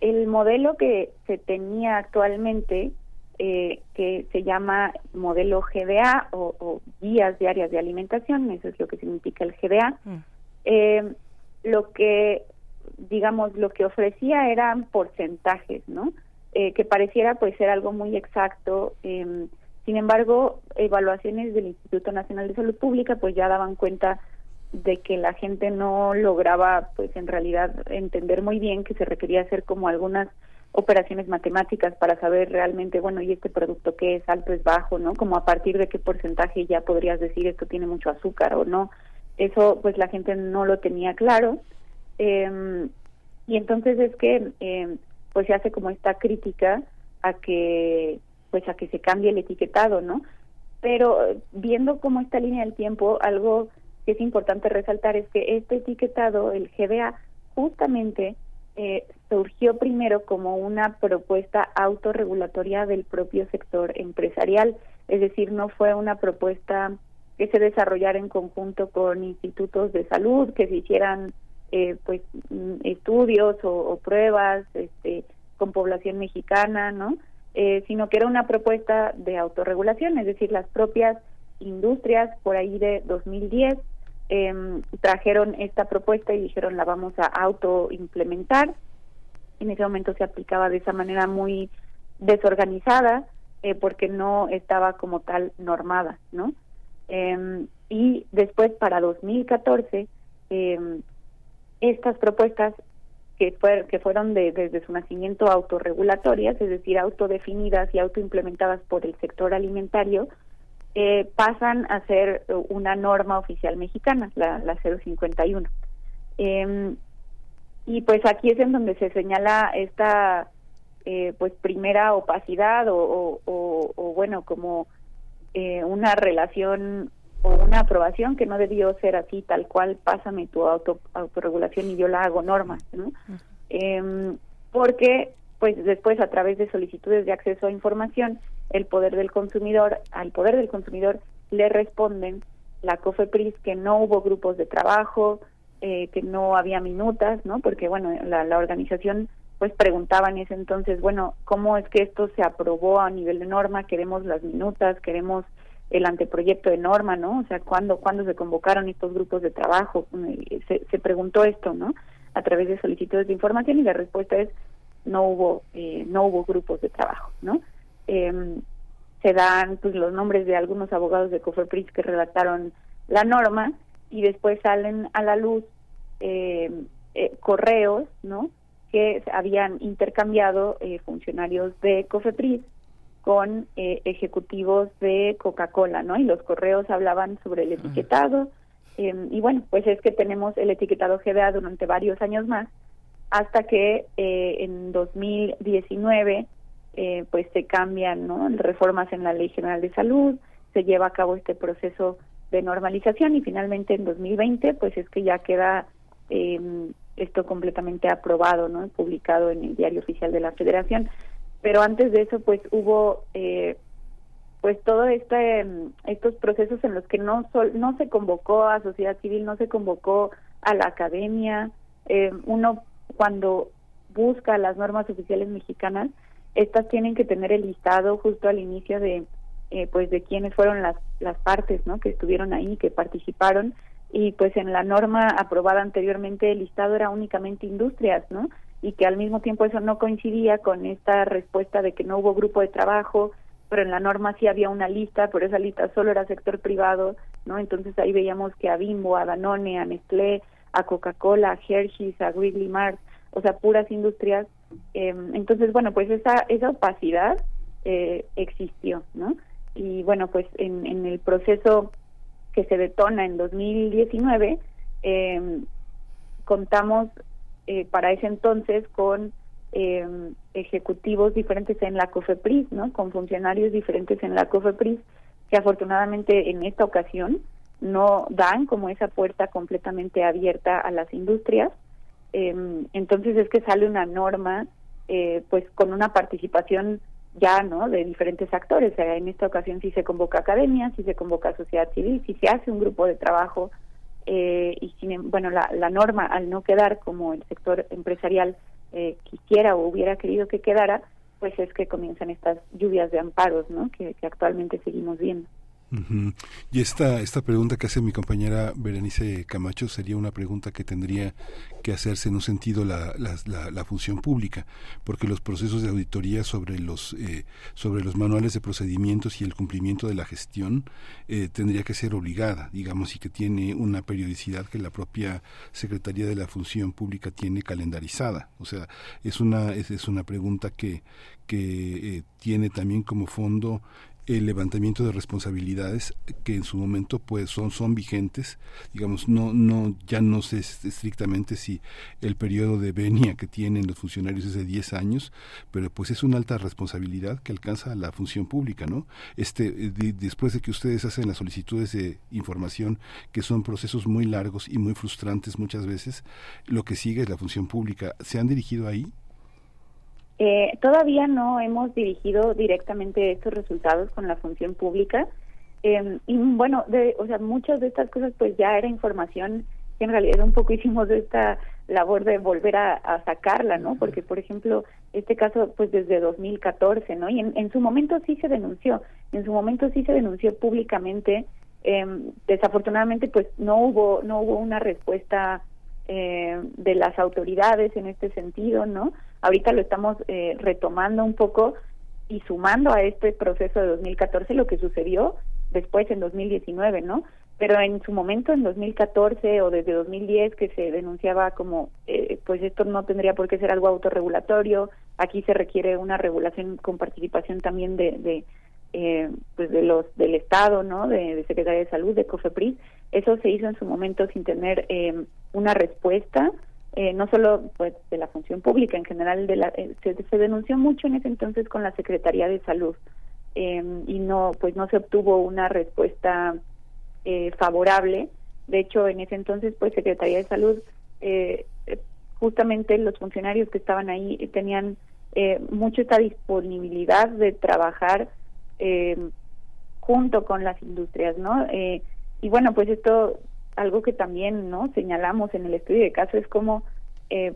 Speaker 23: el modelo que se tenía actualmente eh, que se llama modelo GDA o, o, guías diarias de alimentación, eso es lo que significa el GDA. Mm. Eh, lo que, digamos, lo que ofrecía eran porcentajes, ¿no? Eh, que pareciera pues ser algo muy exacto. Em, sin embargo, evaluaciones del Instituto Nacional de Salud Pública pues ya daban cuenta de que la gente no lograba pues en realidad entender muy bien que se requería hacer como algunas operaciones matemáticas para saber realmente, bueno, y este producto qué es alto, es bajo, ¿no? Como a partir de qué porcentaje ya podrías decir esto tiene mucho azúcar o no. Eso pues la gente no lo tenía claro. Eh, y entonces es que eh, pues se hace como esta crítica a que pues a que se cambie el etiquetado, ¿no? Pero viendo como esta línea del tiempo, algo que es importante resaltar es que este etiquetado, el GBA, justamente eh, surgió primero como una propuesta autorregulatoria del propio sector empresarial, es decir, no fue una propuesta que se desarrollara en conjunto con institutos de salud, que se hicieran eh, pues mm, estudios o, o, pruebas este, con población mexicana, ¿no? Eh, sino que era una propuesta de autorregulación, es decir, las propias industrias por ahí de 2010 eh, trajeron esta propuesta y dijeron la vamos a auto implementar. En ese momento se aplicaba de esa manera muy desorganizada eh, porque no estaba como tal normada, ¿no? Eh, y después para 2014 em, estas propuestas que, fue, que fueron de, desde su nacimiento autorregulatorias, es decir, autodefinidas y autoimplementadas por el sector alimentario, eh, pasan a ser una norma oficial mexicana, la, la 051. Eh, y pues aquí es en donde se señala esta eh, pues primera opacidad o, o, bueno como eh, una relación o una aprobación que no debió ser así tal cual pásame tu auto, autorregulación y yo la hago norma ¿no? Em, porque pues después a través de solicitudes de acceso a información el poder del consumidor al poder del consumidor le responden la COFEPRIS que no hubo grupos de trabajo eh, que no había minutas no porque bueno la, la organización pues preguntaba en ese entonces, bueno, ¿cómo es que esto se aprobó a nivel de norma? Queremos las minutas, queremos el anteproyecto de norma, ¿no? O sea, ¿cuándo, ¿cuándo se convocaron estos grupos de trabajo? Se, se preguntó esto, ¿no? A través de solicitudes de información y la respuesta es no hubo eh, no hubo grupos de trabajo, ¿no? Em, se dan pues los nombres de algunos abogados de Cofepris que redactaron la norma y después salen a la luz eh, eh, correos, ¿no? que habían intercambiado eh, funcionarios de COFEPRIS con eh, ejecutivos de Coca-Cola, ¿no? Y los correos hablaban sobre el etiquetado. Em, y bueno, pues es que tenemos el etiquetado GBA durante varios años más, hasta que eh, en 2019 pues se cambian, ¿no? Reformas en la Ley General de Salud, se lleva a cabo este proceso de normalización y finalmente en 2020 pues es que ya queda eh, esto completamente aprobado, ¿no? Publicado en el diario oficial de la Federación. Pero antes de eso, pues hubo, eh, pues todo este, estos procesos en los que no no se convocó a sociedad civil, no se convocó a la academia. Eh, uno cuando busca las normas oficiales mexicanas, estas tienen que tener el listado justo al inicio de, eh, pues de quiénes fueron las las partes, ¿no? Que estuvieron ahí, que participaron y pues en la norma aprobada anteriormente el listado era únicamente industrias, ¿no? Y que al mismo tiempo eso no coincidía con esta respuesta de que no hubo grupo de trabajo, pero en la norma sí había una lista, pero esa lista solo era sector privado, ¿no? Entonces ahí veíamos que a Bimbo, a Danone, a Nestlé, a Coca-Cola, a Hershey's, a Wrigley Mart, o sea, puras industrias. Eh, entonces, bueno, pues esa, esa opacidad eh, existió, ¿no? Y bueno, pues en, en el proceso que se detona en 2019, eh, contamos eh, para ese entonces con eh, ejecutivos diferentes en la COFEPRIS, ¿no? Con funcionarios diferentes en la COFEPRIS, que afortunadamente en esta ocasión no dan como esa puerta completamente abierta a las industrias. entonces es que sale una norma, pues con una participación ya no de diferentes actores. En esta ocasión sí se convoca academia sí se convoca sociedad civil sí se hace un grupo de trabajo eh, y sin, bueno la, la, norma al no quedar como el sector empresarial eh, quisiera o hubiera querido que quedara pues es que comienzan estas lluvias de amparos no que actualmente seguimos viendo
Speaker 1: y esta, esta pregunta que hace mi compañera Berenice Camacho sería una pregunta que tendría que hacerse en un sentido la, la, la, función pública, porque los procesos de auditoría sobre los, eh, sobre los manuales de procedimientos y el cumplimiento de la gestión eh, tendría que ser obligada, digamos, y que tiene una periodicidad que la propia Secretaría de la Función Pública tiene calendarizada. O sea, es una, es, es una pregunta que, que eh, tiene también como fondo el levantamiento de responsabilidades que en su momento pues son son vigentes. Digamos no no ya no sé estrictamente si el periodo de venia que tienen los funcionarios es de 10 años pero pues es una alta responsabilidad que alcanza la función pública no este eh, después de que ustedes hacen las solicitudes de información que son procesos muy largos y muy frustrantes muchas veces lo que sigue es la función pública. Se han dirigido ahí
Speaker 23: eh, todavía no hemos dirigido directamente estos resultados con la función pública. Eh, y bueno, de, o sea, muchas de estas cosas pues ya era información que en realidad un poco hicimos de esta labor de volver a, sacarla, ¿no? Porque, por ejemplo, este caso pues desde 2014, ¿no? Y en, en su momento sí se denunció, en su momento sí se denunció públicamente. Eh, desafortunadamente pues no hubo no hubo una respuesta eh, de las autoridades en este sentido, ¿no? Ahorita lo estamos eh, retomando un poco y sumando a este proceso de 2014 lo que sucedió después en 2019, ¿no? Pero en su momento, en 2014 o desde 2010, que se denunciaba como, eh, pues esto no tendría por qué ser algo autorregulatorio, aquí se requiere una regulación con participación también de, de eh, pues de los del Estado, ¿no? De, de, Secretaría de Salud, de COFEPRIS. Eso se hizo en su momento sin tener una respuesta eh, no solo pues de la función pública en general de la, eh, se, se, denunció mucho en ese entonces con la Secretaría de Salud em, y no pues no se obtuvo una respuesta eh, favorable. De hecho en ese entonces pues Secretaría de Salud justamente los funcionarios que estaban ahí tenían mucho esta disponibilidad de trabajar em, junto con las industrias no y bueno pues esto algo que también no señalamos en el estudio de caso es como eh,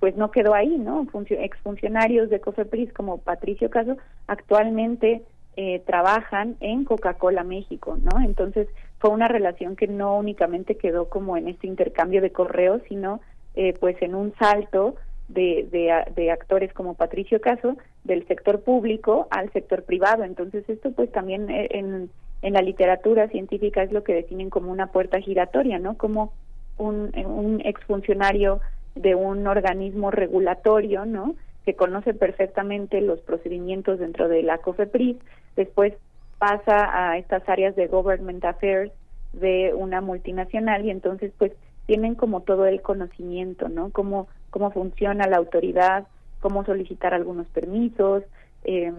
Speaker 23: pues no quedó ahí no exfuncionarios de Cofepris como Patricio Caso actualmente eh, trabajan en Coca-Cola México no entonces fue una relación que no únicamente quedó como en este intercambio de correos sino eh, pues en un salto de, de, actores como Patricio Caso del sector público al sector privado. Entonces esto pues también en, en la literatura científica es lo que definen como una puerta giratoria, ¿no? Como un, un exfuncionario de un organismo regulatorio, ¿no? Que conoce perfectamente los procedimientos dentro de la COFEPRIS, después pasa a estas áreas de government affairs de una multinacional y entonces pues tienen como todo el conocimiento, ¿no? Cómo, cómo funciona la autoridad, cómo solicitar algunos permisos, eh,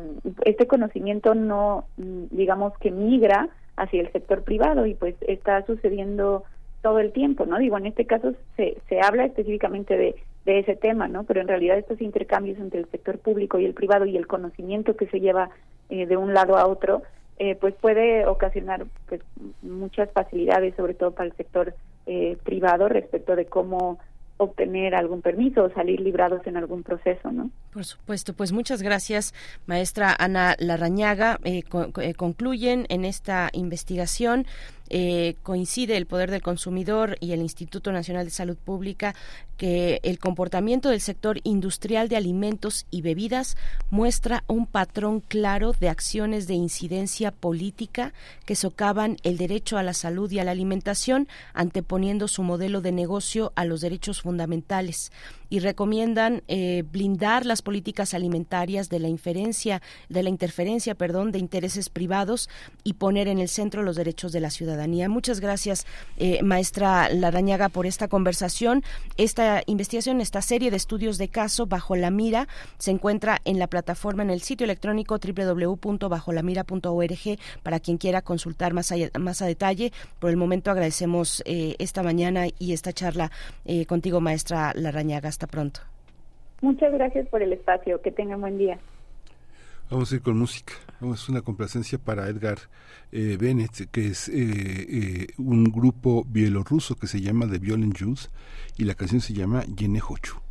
Speaker 23: este conocimiento no, digamos que migra hacia el sector privado y pues está sucediendo todo el tiempo, ¿no? Digo, en este caso se, se habla específicamente de, de ese tema, ¿no? Pero en realidad estos intercambios entre el sector público y el privado y el conocimiento que se lleva eh, de un lado a otro, eh, pues puede ocasionar pues muchas facilidades, sobre todo para el sector eh, privado, respecto de cómo obtener algún permiso o salir librados en algún proceso, ¿no?
Speaker 2: Por supuesto, pues muchas gracias, maestra Ana Larrañaga. Eh, eh, concluyen en esta investigación eh, coincide el Poder del Consumidor y el Instituto Nacional de Salud Pública que el comportamiento del sector industrial de alimentos y bebidas muestra un patrón claro de acciones de incidencia política que socavan el derecho a la salud y a la alimentación, anteponiendo su modelo de negocio a los derechos fundamentales y recomiendan eh, blindar las políticas alimentarias de la inferencia de la interferencia perdón de intereses privados y poner en el centro los derechos de la ciudadanía muchas gracias eh, maestra Larañaga por esta conversación esta investigación esta serie de estudios de caso bajo la mira se encuentra en la plataforma en el sitio electrónico www.bajolamira.org para quien quiera consultar más a, más a detalle por el momento agradecemos eh, esta mañana y esta charla contigo maestra Larañaga hasta pronto.
Speaker 23: Muchas gracias por el espacio. Que tengan buen día.
Speaker 1: Vamos a ir con música. Vamos a una complacencia para Edgar eh, Bennett, que es eh, eh, un grupo bielorruso que se llama The Violent Jews y la canción se llama Yenejochu.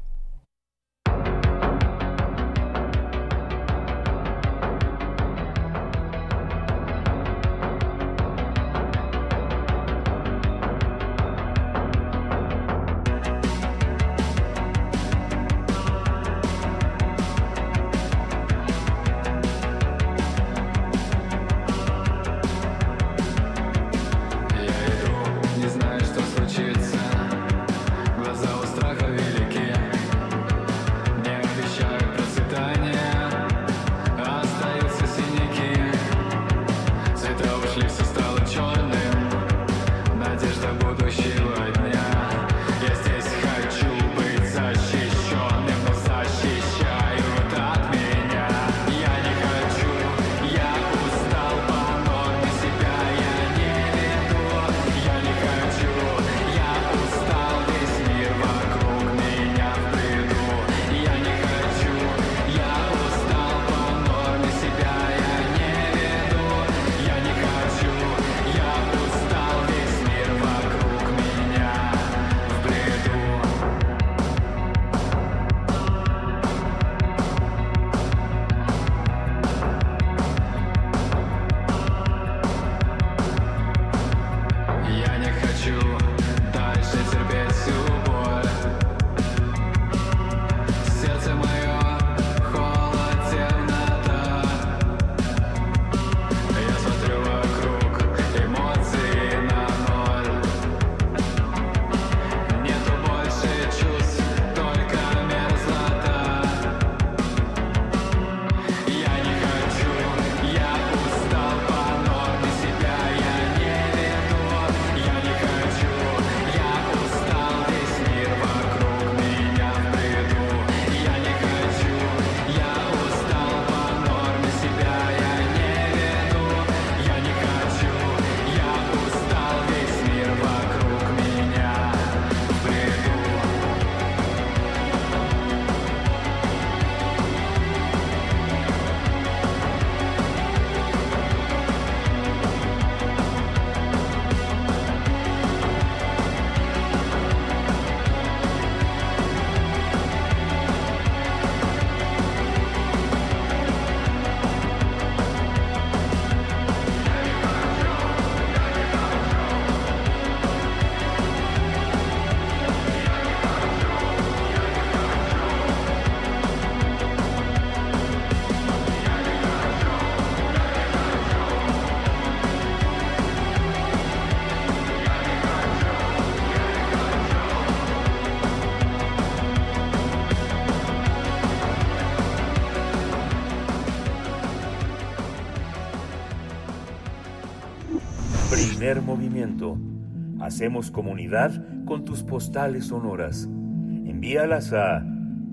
Speaker 8: Hacemos comunidad con tus postales sonoras. Envíalas a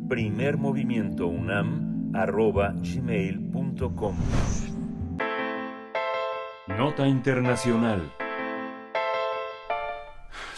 Speaker 8: primermovimientounam.gmail.com Nota Internacional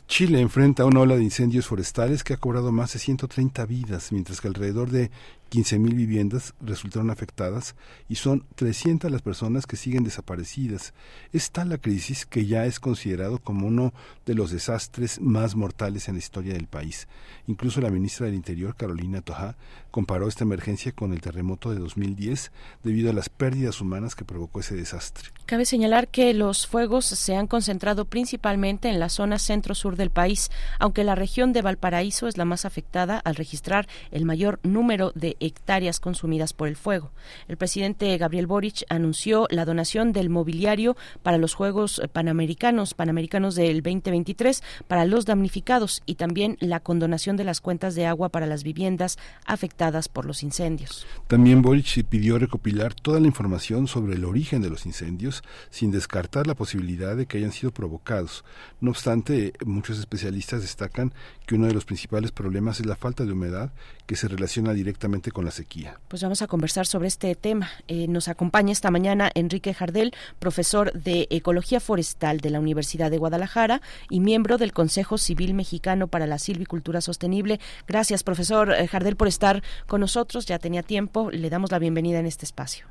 Speaker 1: Chile enfrenta una ola de incendios forestales que ha cobrado más de 130 vidas, mientras que alrededor de 15.000 viviendas resultaron afectadas y son 300 las personas que siguen desaparecidas. Es tal la crisis que ya es considerado como uno de los desastres más mortales en la historia del país. Incluso la ministra del Interior, Carolina Toja, comparó esta emergencia con el terremoto de 2010 debido a las pérdidas humanas que provocó ese desastre.
Speaker 2: Cabe señalar que los fuegos se han concentrado principalmente en la zona centro-sur del país, aunque la región de Valparaíso es la más afectada al registrar el mayor número de hectáreas consumidas por el fuego. El presidente Gabriel Boric anunció la donación del mobiliario para los Juegos Panamericanos, Panamericanos del 2023 para los damnificados y también la condonación de las cuentas de agua para las viviendas afectadas por los incendios.
Speaker 1: También Boric pidió recopilar toda la información sobre el origen de los incendios sin descartar la posibilidad de que hayan sido provocados. No obstante, muchos especialistas destacan que uno de los principales problemas es la falta de humedad que se relaciona directamente con la sequía.
Speaker 2: Pues vamos a conversar sobre este tema. Eh, nos acompaña esta mañana Enrique Jardel, profesor de Ecología Forestal de la Universidad de Guadalajara y miembro del Consejo Civil Mexicano para la Silvicultura Sostenible. Gracias, profesor eh, Jardel, por estar con nosotros. Ya tenía tiempo. Le damos la bienvenida en este espacio.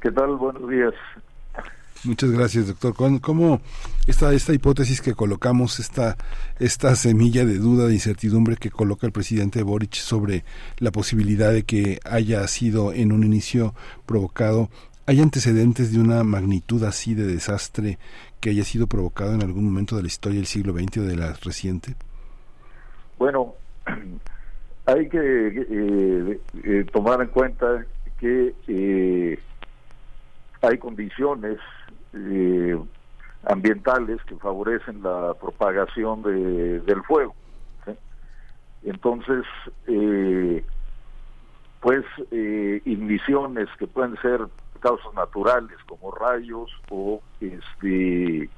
Speaker 24: ¿Qué tal? Buenos días.
Speaker 1: Muchas gracias, doctor. ¿Cómo esta, esta hipótesis que colocamos, esta, esta semilla de duda, de incertidumbre que coloca el presidente Boric sobre la posibilidad de que haya sido en un inicio provocado, ¿hay antecedentes de una magnitud así de desastre que haya sido provocado en algún momento de la historia del siglo XX o de la reciente?
Speaker 24: Bueno, hay que eh, eh, tomar en cuenta que eh, hay condiciones eh, ambientales que favorecen la propagación de, del fuego. Entonces, eh, pues eh, igniciones que pueden ser causas naturales como rayos o este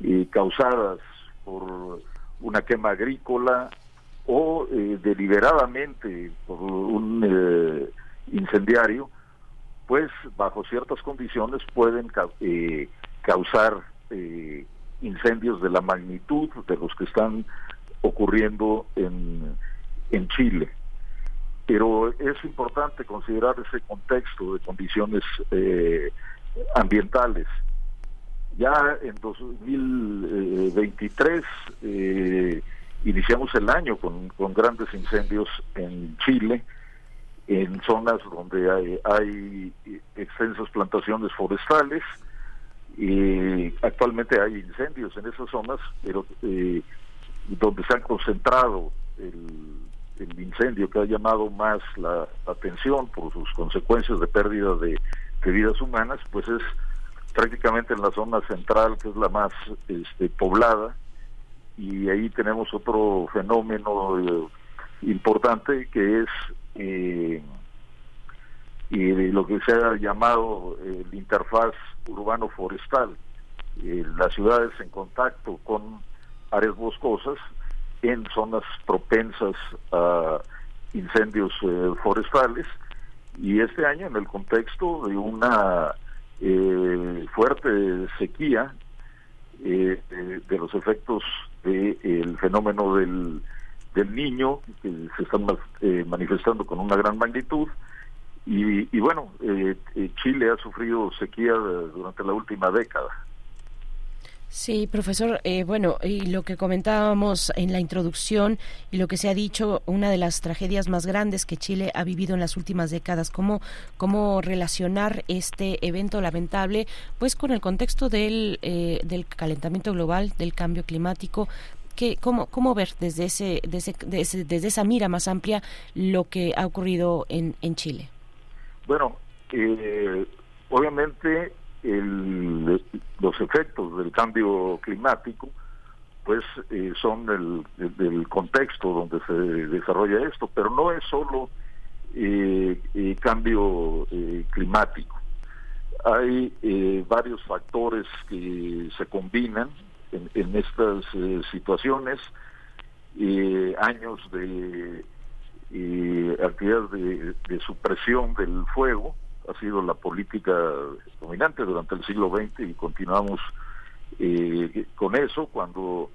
Speaker 24: eh, causadas por una quema agrícola o deliberadamente por un incendiario pues bajo ciertas condiciones pueden eh, causar eh, incendios de la magnitud de los que están ocurriendo en, en Chile. Pero es importante considerar ese contexto de condiciones eh, ambientales. Ya en 2023 iniciamos el año con, con grandes incendios en Chile, en zonas donde hay, extensas plantaciones forestales y actualmente hay incendios en esas zonas, pero eh, donde se ha concentrado el, incendio que ha llamado más la atención por sus consecuencias de pérdida de, vidas humanas, pues es prácticamente en la zona central, que es la más este, poblada, y ahí tenemos otro fenómeno eh, importante que es eh, y lo que se ha llamado el interfaz urbano-forestal, eh, las ciudades en contacto con áreas boscosas en zonas propensas a incendios eh, forestales. Y este año en el contexto de una eh, fuerte sequía de, los efectos del fenómeno del del niño, que se están eh, manifestando con una gran magnitud. Y, bueno, eh, eh, Chile ha sufrido sequía durante la última década.
Speaker 2: Sí, profesor. bueno, y lo que comentábamos en la introducción y lo que se ha dicho, una de las tragedias más grandes que Chile ha vivido en las últimas décadas, cómo, cómo relacionar este evento lamentable, pues con el contexto del, del calentamiento global, del cambio climático, cómo, ¿Cómo ver desde, ese, desde, esa mira más amplia lo que ha ocurrido en, en Chile?
Speaker 24: Bueno, eh, obviamente el, los efectos del cambio climático pues eh, son el, del contexto donde se desarrolla esto, pero no es solo eh, cambio climático. hay eh, varios factores que se combinan en, estas eh, situaciones, eh, años de actividad de, de, supresión del fuego, ha sido la política dominante durante el siglo XX y continuamos con eso cuando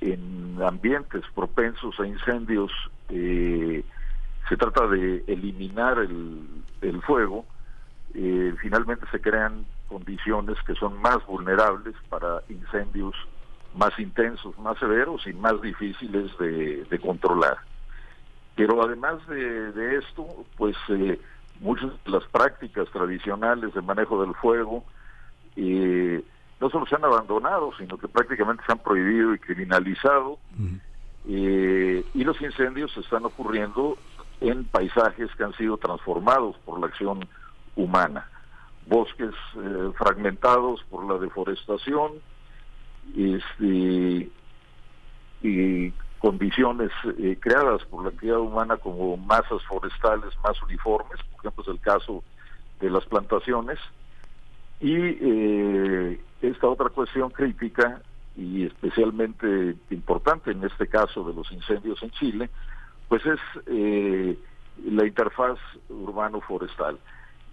Speaker 24: en ambientes propensos a incendios se trata de eliminar el, el fuego, eh, finalmente se crean condiciones que son más vulnerables para incendios más intensos, más severos y más difíciles de, controlar. Pero además de, esto, pues eh, muchas de las prácticas tradicionales de manejo del fuego eh, no solo se han abandonado, sino que prácticamente se han prohibido y criminalizado. y los incendios están ocurriendo en paisajes que han sido transformados por la acción humana. Bosques eh, fragmentados por la deforestación este, y condiciones eh, creadas por la actividad humana como masas forestales más uniformes, por ejemplo es el caso de las plantaciones, y eh, esta otra cuestión crítica y especialmente importante en este caso de los incendios en Chile, pues es la interfaz urbano-forestal.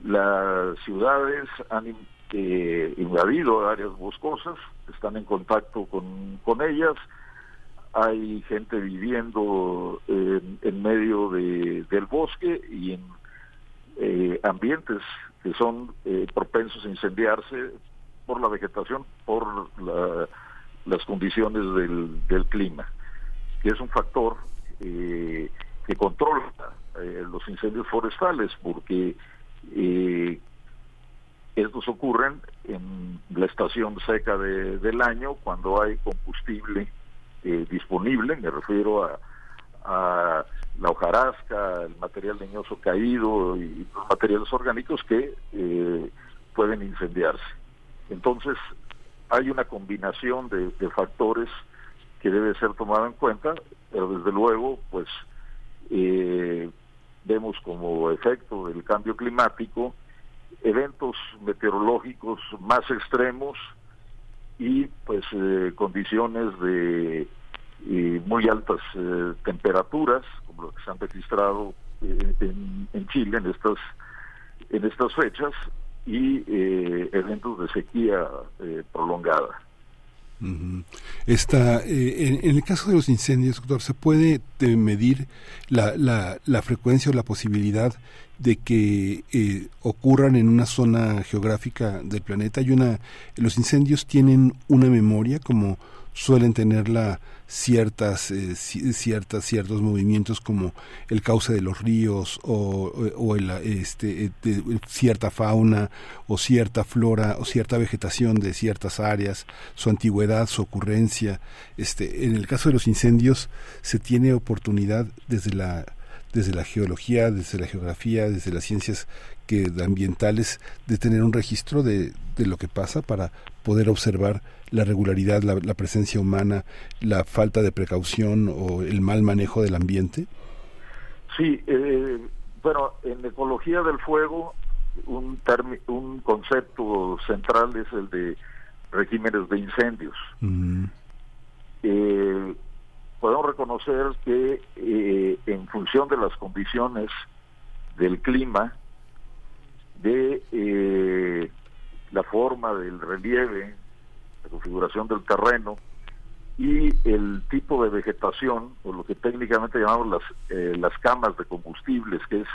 Speaker 24: Las ciudades han eh, invadido áreas boscosas, están en contacto con, con ellas, hay gente viviendo en, medio de, del bosque y en eh, ambientes que son eh, propensos a incendiarse por la vegetación, por las condiciones del, del, clima, que es un factor que controla los incendios forestales, porque estos ocurren en la estación seca del año cuando hay combustible eh, disponible, me refiero a, la hojarasca, el material leñoso caído y los materiales orgánicos que eh, pueden incendiarse. Entonces, hay una combinación de, factores que debe ser tomada en cuenta, pero desde luego, pues, eh, vemos como efecto del cambio climático eventos meteorológicos más extremos y pues eh, condiciones de muy altas eh, temperaturas como lo que se han registrado eh, en, Chile en estas en estas fechas y eventos de sequía prolongada.
Speaker 1: Eh, en, el caso de los incendios, doctor, ¿se puede eh, medir la, la, la, frecuencia o la posibilidad de que eh, ocurran en una zona geográfica del planeta? Hay una, los incendios tienen una memoria como suelen tenerla ciertas, eh, ciertas, ciertos movimientos como el cauce de los ríos o, o el, este, eh, cierta fauna o cierta flora o cierta vegetación de ciertas áreas, su antigüedad, su ocurrencia. Este, en el caso de los incendios se tiene oportunidad desde la desde la geología, desde la geografía, desde las ciencias que ambientales de tener un registro de, de lo que pasa para poder observar la regularidad, la, presencia humana, la falta de precaución o el mal manejo del ambiente?
Speaker 24: Sí, eh, bueno, en ecología del fuego un, un concepto central es el de regímenes de incendios. Mm. Eh, podemos reconocer que eh, en función de las condiciones del clima, de eh, la forma del relieve, la configuración del terreno y el tipo de vegetación, o lo que técnicamente llamamos las, eh, las camas de combustibles, que es,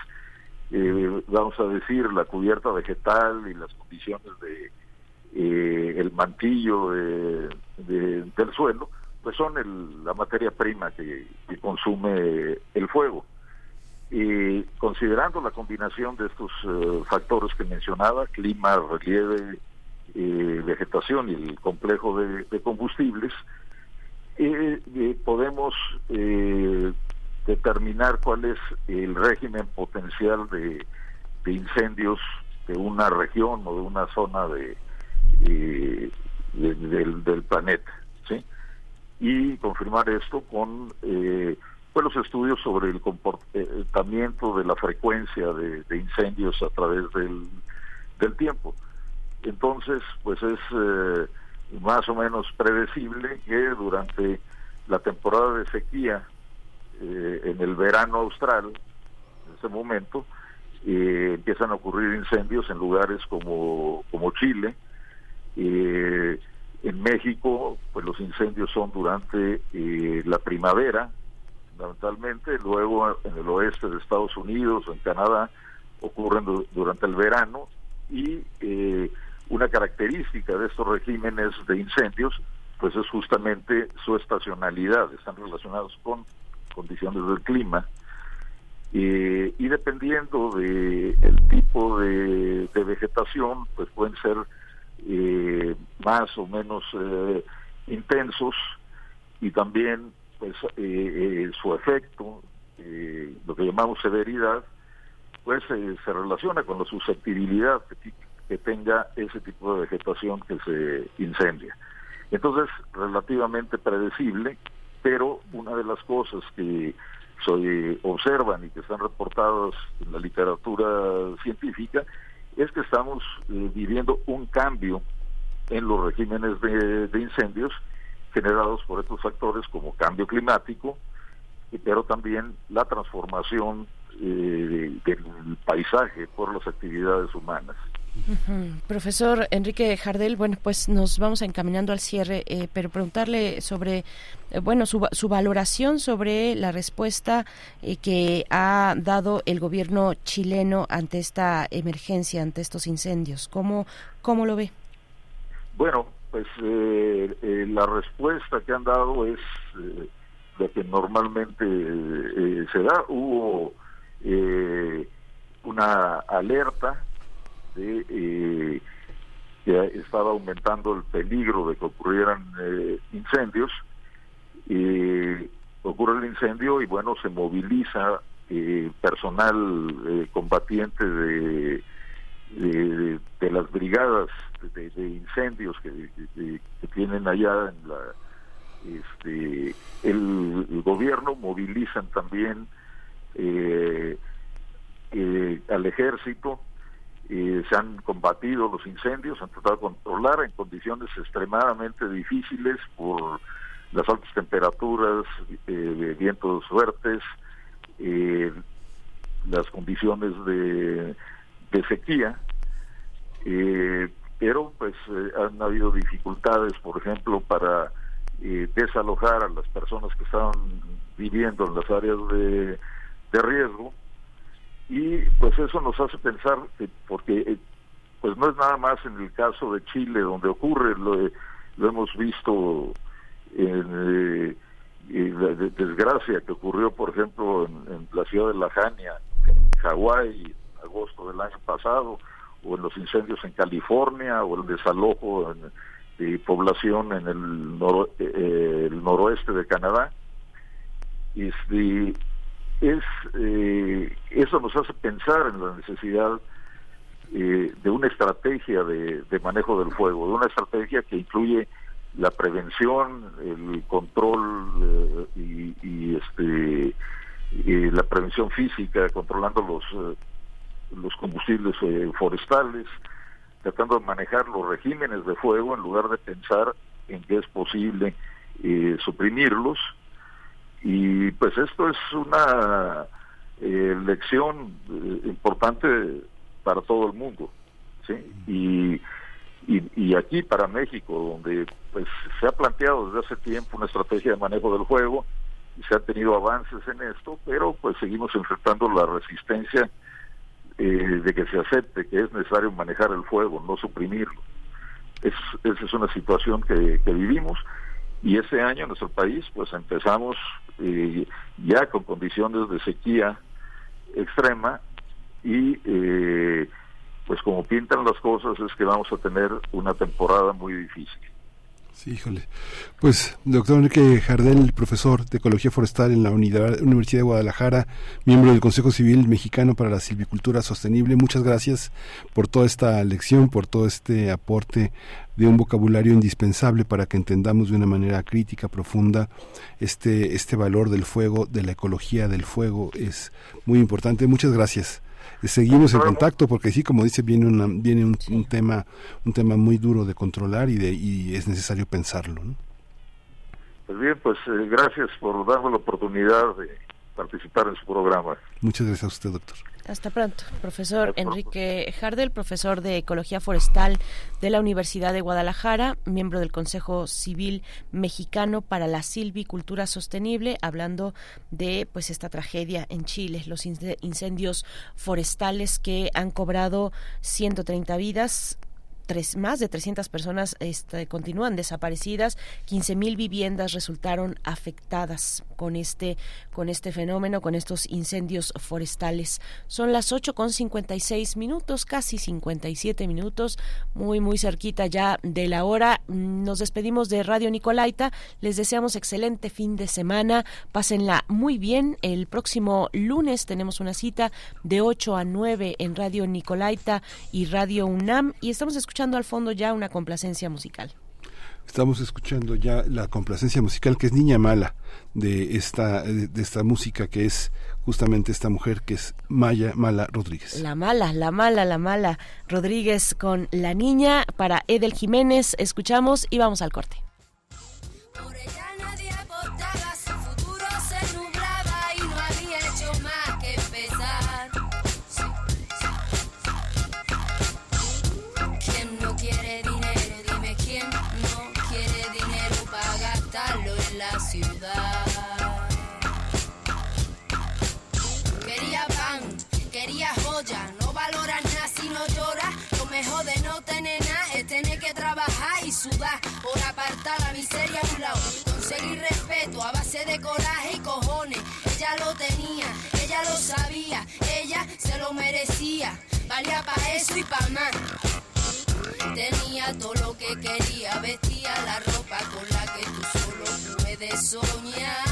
Speaker 24: eh, vamos a decir, la cubierta vegetal y las condiciones de eh, el mantillo del suelo, pues son la materia prima que consume el fuego. Y considerando la combinación de estos eh, factores que mencionaba, clima, relieve, eh, vegetación y el complejo de, combustibles, eh, podemos determinar cuál es el régimen potencial de, incendios de una región o de una zona de, del, del, planeta, ¿sí? Y confirmar esto con pues los estudios sobre el comportamiento de la frecuencia de, incendios a través del tiempo. Entonces, pues es eh, más o menos predecible que durante la temporada de sequía, eh, en el verano austral, en ese momento, eh, empiezan a ocurrir incendios en lugares como, como Chile. en México, pues los incendios son durante la primavera, fundamentalmente, luego en el oeste de Estados Unidos o en Canadá ocurren durante el verano y una característica de estos regímenes de incendios pues es justamente su estacionalidad, están relacionados con condiciones del clima eh, y dependiendo de tipo de, vegetación pues pueden ser eh, más o menos intensos y también pues su efecto lo que llamamos severidad pues se relaciona con la susceptibilidad que, tenga ese tipo de vegetación que se incendia. Entonces, relativamente predecible, pero una de las cosas que se observan y que están reportadas en la literatura científica es que estamos eh, viviendo un cambio en los regímenes de, de, incendios generados por estos factores como cambio climático, pero también la transformación eh, del paisaje por las actividades humanas.
Speaker 2: Profesor Enrique Jardel, bueno, pues nos vamos encaminando al cierre, eh, pero preguntarle sobre, eh, bueno, su, su, valoración sobre la respuesta que ha dado el gobierno chileno ante esta emergencia, ante estos incendios. ¿Cómo, cómo lo ve?
Speaker 24: Bueno, pues la respuesta que han dado es la que normalmente se da. Hubo eh, una alerta de eh, estaba aumentando el peligro de que ocurrieran eh, incendios. ocurre el incendio y bueno, se moviliza personal combatiente de, de, las brigadas de, incendios que, tienen allá en la este el gobierno movilizan también eh, eh, al ejército, eh, se han combatido los incendios, han tratado de controlar en condiciones extremadamente difíciles por las altas temperaturas, eh, vientos fuertes, las condiciones de, de sequía, pero pues han habido dificultades, por ejemplo, para desalojar a las personas que estaban viviendo en las áreas de riesgo y pues eso nos hace pensar que porque eh, pues no es nada más en el caso de Chile donde ocurre lo, lo hemos visto en eh, la desgracia que ocurrió por ejemplo en, la ciudad de La Jania en Hawái agosto del año pasado o en los incendios en California o el desalojo de población en el, eh, el noroeste de Canadá. Y, este, es eh, eso nos hace pensar en la necesidad eh, de una estrategia de, manejo del fuego, de una estrategia que incluye la prevención, el control eh, y, este la prevención física, controlando los los combustibles forestales, tratando de manejar los regímenes de fuego en lugar de pensar en que es posible suprimirlos y pues esto es una eh, lección eh, importante para todo el mundo, ¿sí? Y, y, aquí para México, donde pues se ha planteado desde hace tiempo una estrategia de manejo del juego y se han tenido avances en esto, pero pues seguimos enfrentando la resistencia eh, de que se acepte que es necesario manejar el fuego, no suprimirlo. Es, esa es una situación que, que vivimos y ese año en nuestro país pues empezamos eh, ya con condiciones de sequía extrema y eh, pues como pintan las cosas es que vamos a tener una temporada muy difícil.
Speaker 1: Sí, híjole. Pues, doctor Enrique Jardel, profesor de Ecología Forestal en la Universidad de Guadalajara, miembro del Consejo Civil Mexicano para la Silvicultura Sostenible, muchas gracias por toda esta lección, por todo este aporte de un vocabulario indispensable para que entendamos de una manera crítica, profunda, este, este valor del fuego, de la ecología del fuego. Es muy importante. Muchas gracias. Seguimos en contacto porque sí, como dice, viene, una, viene un, tema un tema muy duro de controlar y, de, y es necesario pensarlo.
Speaker 24: Pues bien, pues eh, gracias por darme la oportunidad de participar en su programa.
Speaker 1: Muchas gracias a usted, doctor.
Speaker 2: Hasta pronto. Profesor Enrique Jardel, profesor de Ecología Forestal de la Universidad de Guadalajara, miembro del Consejo Civil Mexicano para la Silvicultura Sostenible, hablando de pues esta tragedia en Chile, los incendios forestales que han cobrado 130 vidas, más de 300 personas este, continúan desaparecidas, 15 mil viviendas resultaron afectadas con este, con este fenómeno, con estos incendios forestales. Son las 8 con 56 minutos, casi 57 minutos, muy, muy cerquita ya de la hora. Nos despedimos de Radio Nicolaita, les deseamos excelente fin de semana, pásenla muy bien. El próximo lunes tenemos una cita de 8 a 9 en Radio Nicolaita y Radio UNAM y estamos escuchando escuchando al fondo ya una complacencia musical.
Speaker 1: Estamos escuchando ya la complacencia musical que es Niña Mala de esta de esta música que es justamente esta mujer que es Maya Mala Rodríguez.
Speaker 2: La mala, la mala, la mala Rodríguez con La Niña para Edel Jiménez. Escuchamos y vamos al corte.
Speaker 25: Quería pan, quería joya, no valoras nada si no lloras. Lo mejor de no tener nada es tener que trabajar y sudar por apartar la miseria a un lado. Conseguir respeto a base de coraje y cojones. Ella lo tenía, ella lo sabía, ella se lo merecía. Valía para eso y para más. Tenía todo lo que quería, vestía la ropa con puedes soñar.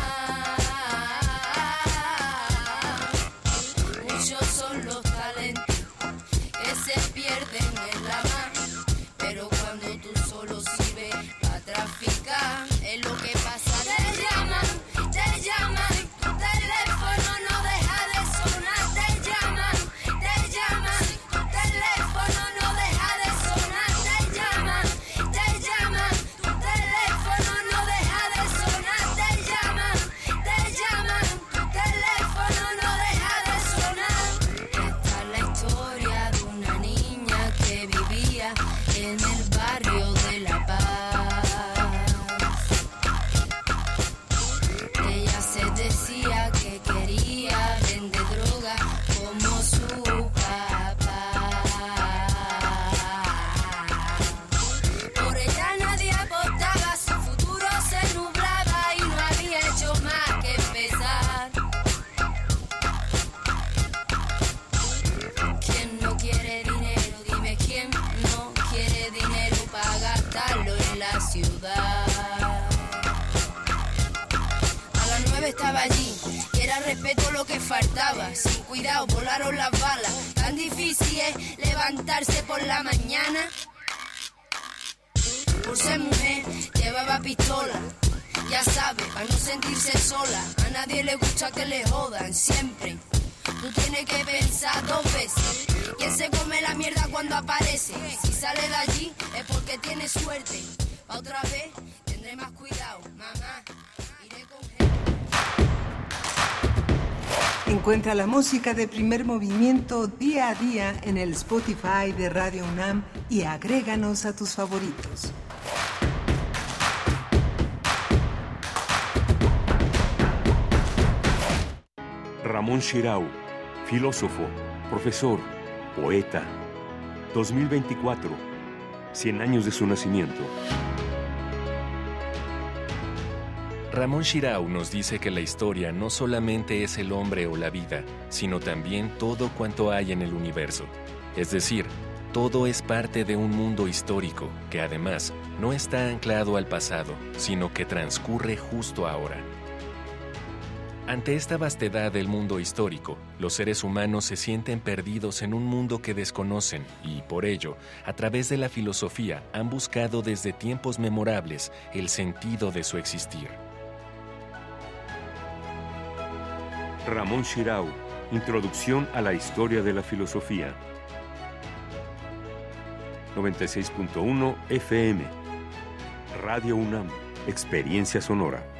Speaker 25: Cuidado volaron las balas. Tan difícil es levantarse por la mañana. Por ser mujer llevaba pistola. Ya sabe, para no sentirse sola. A nadie le gusta que le jodan, siempre. Tú tienes que pensar dos veces. ¿Quién se come la mierda cuando aparece? Si sale de allí es porque tiene suerte. otra vez tendré más cuidado, mamá.
Speaker 15: Encuentra la música de primer movimiento día a día en el Spotify de Radio UNAM y agréganos a tus favoritos.
Speaker 8: Ramón Shirau, filósofo, profesor, poeta. 2024, 100 años de su nacimiento.
Speaker 26: Ramón Shirau nos dice que la historia no solamente es el hombre o la vida, sino también todo cuanto hay en el universo. Es decir, todo es parte de un mundo histórico que además no está anclado al pasado, sino que transcurre justo ahora. Ante esta vastedad del mundo histórico, los seres humanos se sienten perdidos en un mundo que desconocen y, por ello, a través de la filosofía han buscado desde tiempos memorables el sentido de su existir.
Speaker 8: Ramón Shirau, Introducción a la historia de la filosofía. 96.1 FM. Radio UNAM. Experiencia sonora.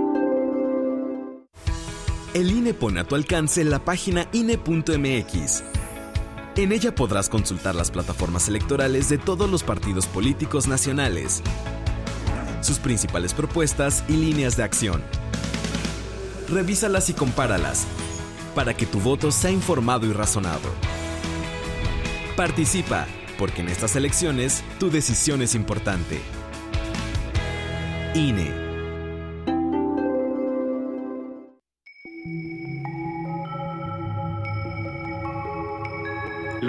Speaker 27: El INE pone a tu alcance la página INE.mx. En ella podrás consultar las plataformas electorales de todos los partidos políticos nacionales, sus principales propuestas y líneas de acción. Revísalas y compáralas para que tu voto sea informado y razonado. Participa, porque en estas elecciones tu decisión es importante. INE.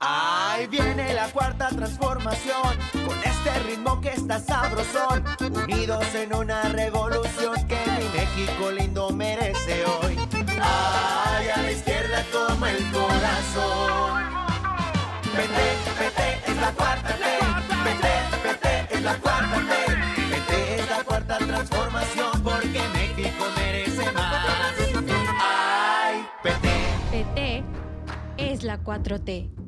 Speaker 28: Ahí viene la cuarta transformación, con este ritmo que está sabrosón, unidos en una revolución que mi México lindo merece hoy. Ay, a la izquierda toma el corazón. Vete, vete, es la cuarta ley. Vete, vete, es la cuarta ley. Vete, es la cuarta transformación, porque México merece más. Ay, vete.
Speaker 29: PT es la 4T.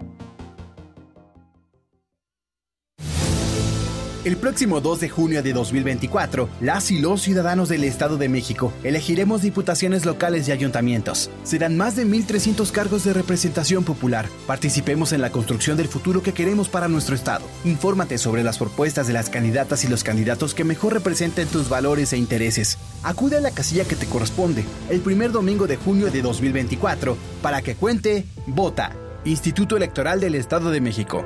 Speaker 30: El próximo 2 de junio de 2024, las y los ciudadanos del Estado de México elegiremos diputaciones locales y ayuntamientos. Serán más de 1.300 cargos de representación popular. Participemos en la construcción del futuro que queremos para nuestro Estado. Infórmate sobre las propuestas de las candidatas y los candidatos que mejor representen tus valores e intereses. Acude a la casilla que te corresponde el primer domingo de junio de 2024 para que cuente, vota. Instituto Electoral del Estado de México.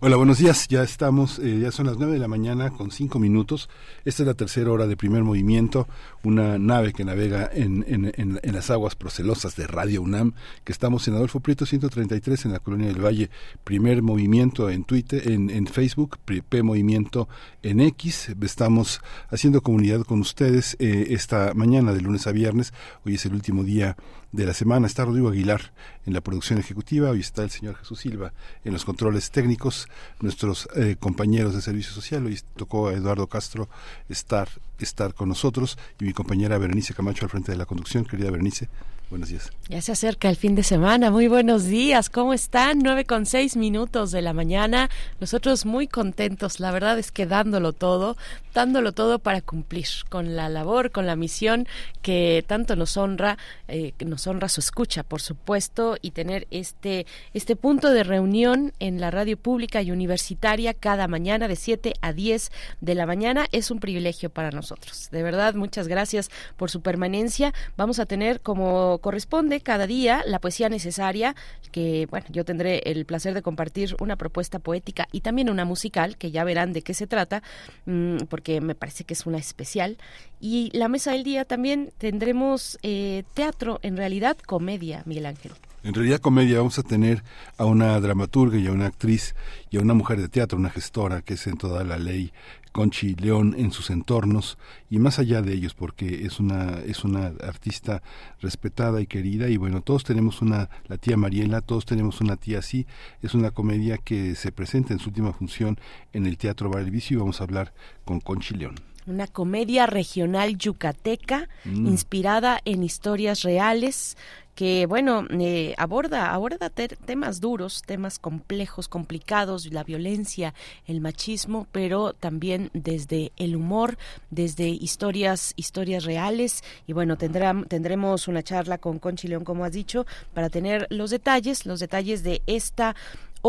Speaker 1: Hola, buenos días. Ya estamos, eh, ya son las nueve de la mañana con cinco minutos. Esta es la tercera hora de primer movimiento, una nave que navega en, en, en, en las aguas procelosas de Radio UNAM, que estamos en Adolfo Prieto 133 en la Colonia del Valle. Primer movimiento en Twitter, en, en Facebook, P Movimiento en X. Estamos haciendo comunidad con ustedes eh, esta mañana de lunes a viernes. Hoy es el último día de la semana. Está Rodrigo Aguilar en la producción ejecutiva, hoy está el señor Jesús Silva en los controles técnicos, nuestros eh, compañeros de servicio social, hoy tocó a Eduardo Castro estar, estar con nosotros y mi compañera Berenice Camacho al frente de la conducción. Querida Berenice, Buenos días.
Speaker 2: Ya se acerca el fin de semana. Muy buenos días. ¿Cómo están? Nueve con seis minutos de la mañana. Nosotros muy contentos. La verdad es que dándolo todo, dándolo todo para cumplir con la labor, con la misión que tanto nos honra, eh, nos honra su escucha, por supuesto, y tener este, este punto de reunión en la radio pública y universitaria cada mañana de 7 a 10 de la mañana es un privilegio para nosotros. De verdad, muchas gracias por su permanencia. Vamos a tener como corresponde cada día la poesía necesaria, que bueno, yo tendré el placer de compartir una propuesta poética y también una musical, que ya verán de qué se trata, mm, porque me parece que es una especial. Y la mesa del día también tendremos eh, teatro, en realidad comedia, Miguel Ángel.
Speaker 1: En realidad comedia vamos a tener a una dramaturga y a una actriz y a una mujer de teatro, una gestora que es en toda la ley Conchi León en sus entornos y más allá de ellos porque es una es una artista respetada y querida y bueno todos tenemos una la tía Mariela todos tenemos una tía así es una comedia que se presenta en su última función en el Teatro Vicio y vamos a hablar con Conchi León
Speaker 2: una comedia regional yucateca mm. inspirada en historias reales que bueno eh, aborda aborda temas duros temas complejos complicados la violencia el machismo pero también desde el humor desde historias historias reales. Y bueno tendremos una charla con Conchi León como has dicho para tener los detalles los detalles de esta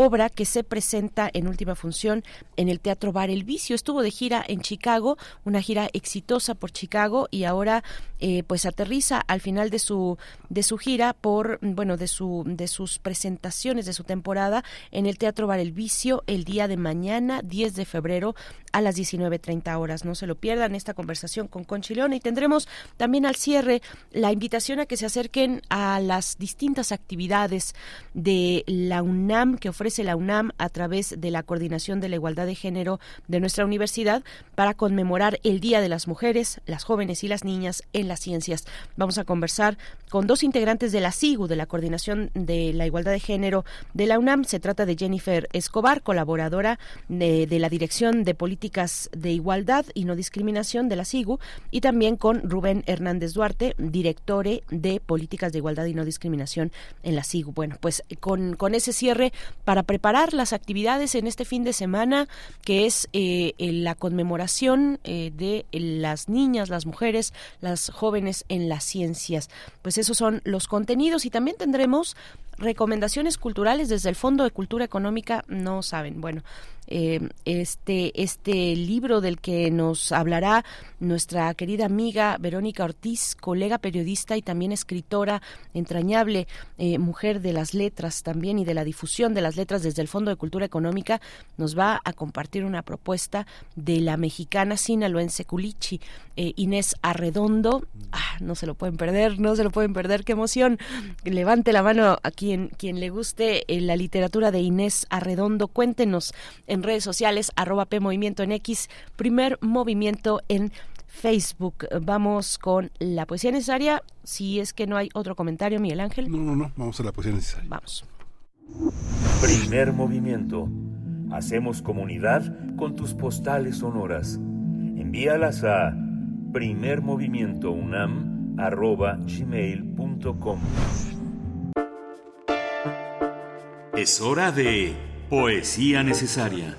Speaker 2: obra que se presenta en última función en el Teatro Bar El Vicio. Estuvo de gira en Chicago, una gira exitosa por Chicago y ahora eh, pues aterriza al final de su de su gira por bueno de su de sus presentaciones de su temporada en el Teatro Bar El Vicio el día de mañana 10 de febrero a las 19.30 horas. No se lo pierdan esta conversación con Conchileón y tendremos también al cierre la invitación a que se acerquen a las distintas actividades de la UNAM que ofrece la UNAM a través de la Coordinación de la Igualdad de Género de nuestra universidad para conmemorar el Día de las Mujeres, las Jóvenes y las Niñas en las Ciencias. Vamos a conversar con dos integrantes de la SIGU, de la Coordinación de la Igualdad de Género de la UNAM. Se trata de Jennifer Escobar, colaboradora de, la Dirección de Política de Igualdad y No Discriminación de la SIGU y también con Rubén Hernández Duarte, director de Políticas de Igualdad y No Discriminación en la SIGU. Bueno, pues con, con ese cierre para preparar las actividades en este fin de semana, que es eh, la conmemoración eh, de las niñas, las mujeres, las jóvenes en las ciencias. Pues esos son los contenidos y también tendremos recomendaciones culturales desde el Fondo de Cultura Económica, no saben. Bueno, eh, este, este libro del que nos hablará nuestra querida amiga Verónica Ortiz, colega periodista y también escritora entrañable, eh, mujer de las letras también y de la difusión de las letras desde el Fondo de Cultura Económica, nos va a compartir una propuesta de la mexicana sinaloense Culichi, eh, Inés Arredondo. Ah, no se lo pueden perder, no se lo pueden perder, qué emoción. Levante la mano a quien, quien le guste la literatura de Inés Arredondo. Cuéntenos en redes sociales, arroba P Movimiento en X, primer movimiento en Facebook. Vamos con la poesía necesaria. Si es que no hay otro comentario, Miguel Ángel.
Speaker 1: No, no, no. Vamos a la poesía necesaria.
Speaker 2: Vamos.
Speaker 8: Primer movimiento. Hacemos comunidad con tus postales sonoras. Envíalas a primermovimientounam.gmail.com Es hora de Poesía necesaria.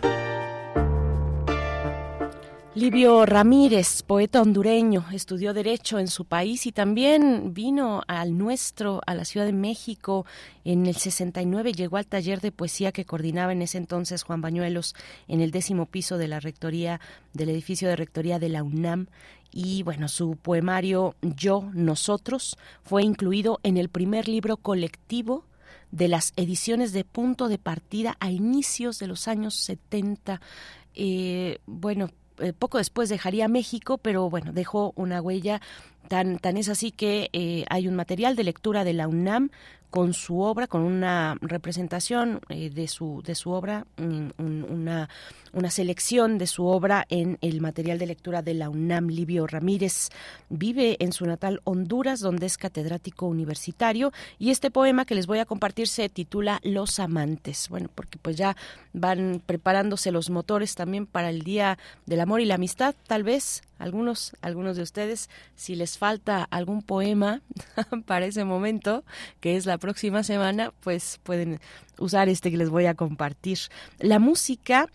Speaker 2: Livio Ramírez, poeta hondureño, estudió Derecho en su país y también vino al nuestro, a la Ciudad de México. En el 69 llegó al taller de poesía que coordinaba en ese entonces Juan Bañuelos en el décimo piso de la rectoría, del edificio de rectoría de la UNAM. Y bueno, su poemario Yo, Nosotros fue incluido en el primer libro colectivo de las ediciones de punto de partida a inicios de los años 70. Eh, bueno, eh, poco después dejaría México, pero bueno, dejó una huella Tan, tan es así que eh, hay un material de lectura de la UNAM con su obra, con una representación de, su, de su obra, una, una selección de su obra en el material de lectura de la UNAM. Livio Ramírez vive en su natal Honduras, donde es catedrático universitario, y este poema que les voy a compartir se titula Los amantes. Bueno, porque pues ya van preparándose los motores también para el Día del Amor y la Amistad, tal vez algunos, algunos de ustedes, si les falta algún poema para ese momento, que es la próxima semana, pues pueden usar este que les voy a compartir. La música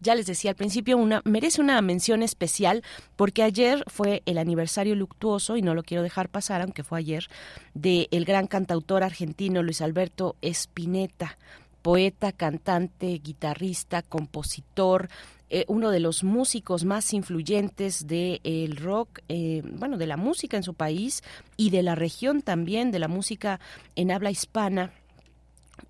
Speaker 2: ya les decía al principio, una, merece una mención especial porque ayer fue el aniversario luctuoso, y no lo quiero dejar pasar, aunque fue ayer, del el gran cantautor argentino Luis Alberto Spinetta, poeta, cantante, guitarrista, compositor, eh, uno de los músicos más influyentes del el rock, eh, bueno, de la música en su país y de la región también, de la música en habla hispana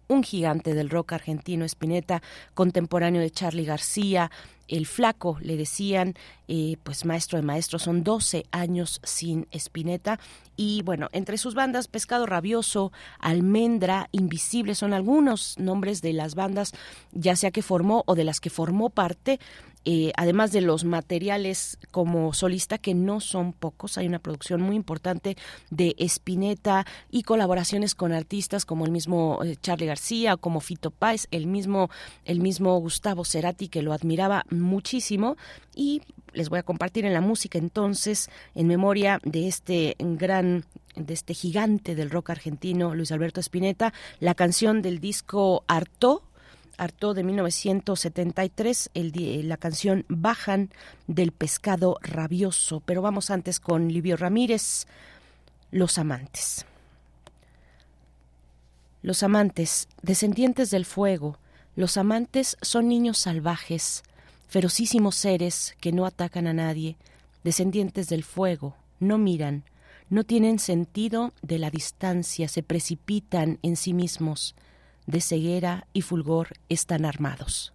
Speaker 2: un gigante del rock argentino, Spinetta, contemporáneo de Charlie García, el flaco, le decían, eh, pues maestro de maestros, son 12 años sin Spinetta. Y bueno, entre sus bandas, Pescado Rabioso, Almendra, Invisible, son algunos nombres de las bandas, ya sea que formó o de las que formó parte, eh, además de los materiales como solista, que no son pocos, hay una producción muy importante de Spinetta y colaboraciones con artistas como el mismo eh, Charlie García, como Fito Páez, el mismo, el mismo Gustavo Cerati, que lo admiraba muchísimo. Y les voy a compartir en la música entonces, en memoria de este gran de este gigante del rock argentino, Luis Alberto Spinetta, la canción del disco Arto, Arto de 1973, el, la canción Bajan del pescado rabioso. Pero vamos antes con Livio Ramírez, Los amantes. Los amantes, descendientes del fuego, los amantes son niños salvajes, ferocísimos seres que no atacan a nadie, descendientes del fuego, no miran, no tienen sentido de la distancia, se precipitan en sí mismos, de ceguera y fulgor están armados.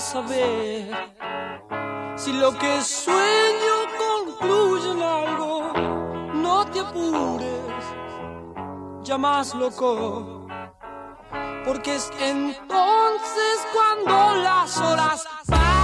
Speaker 31: Saber si lo que sueño concluye en algo. No te apures, ya más loco porque es entonces cuando las horas
Speaker 8: Primer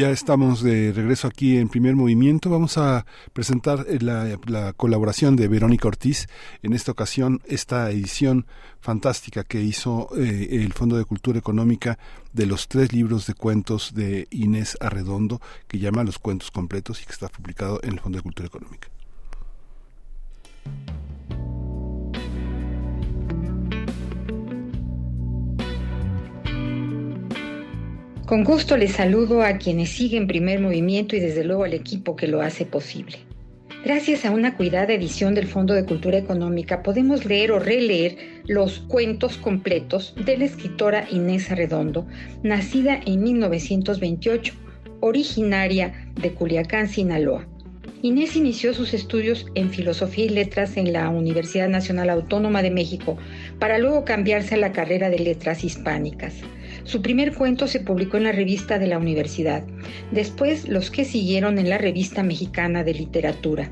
Speaker 1: Ya estamos de regreso aquí en primer movimiento. Vamos a presentar eh, la, colaboración de Verónica Ortiz. En esta ocasión, esta edición fantástica que hizo eh, el Fondo de Cultura Económica de los tres libros de cuentos de Inés Arredondo, que llama Los Cuentos Completos y que está publicado en el Fondo de Cultura Económica.
Speaker 32: Con gusto les saludo a quienes siguen primer movimiento y desde luego al equipo que lo hace posible. Gracias a una cuidada edición del Fondo de Cultura Económica podemos leer o releer los cuentos completos de la escritora Inés Arredondo, nacida en 1928, originaria de Culiacán, Sinaloa. Inés inició sus estudios en Filosofía y Letras en la Universidad Nacional Autónoma de México para luego cambiarse a la carrera de Letras Hispánicas. Su primer cuento se publicó en la revista de la universidad, después los que siguieron en la revista mexicana de literatura.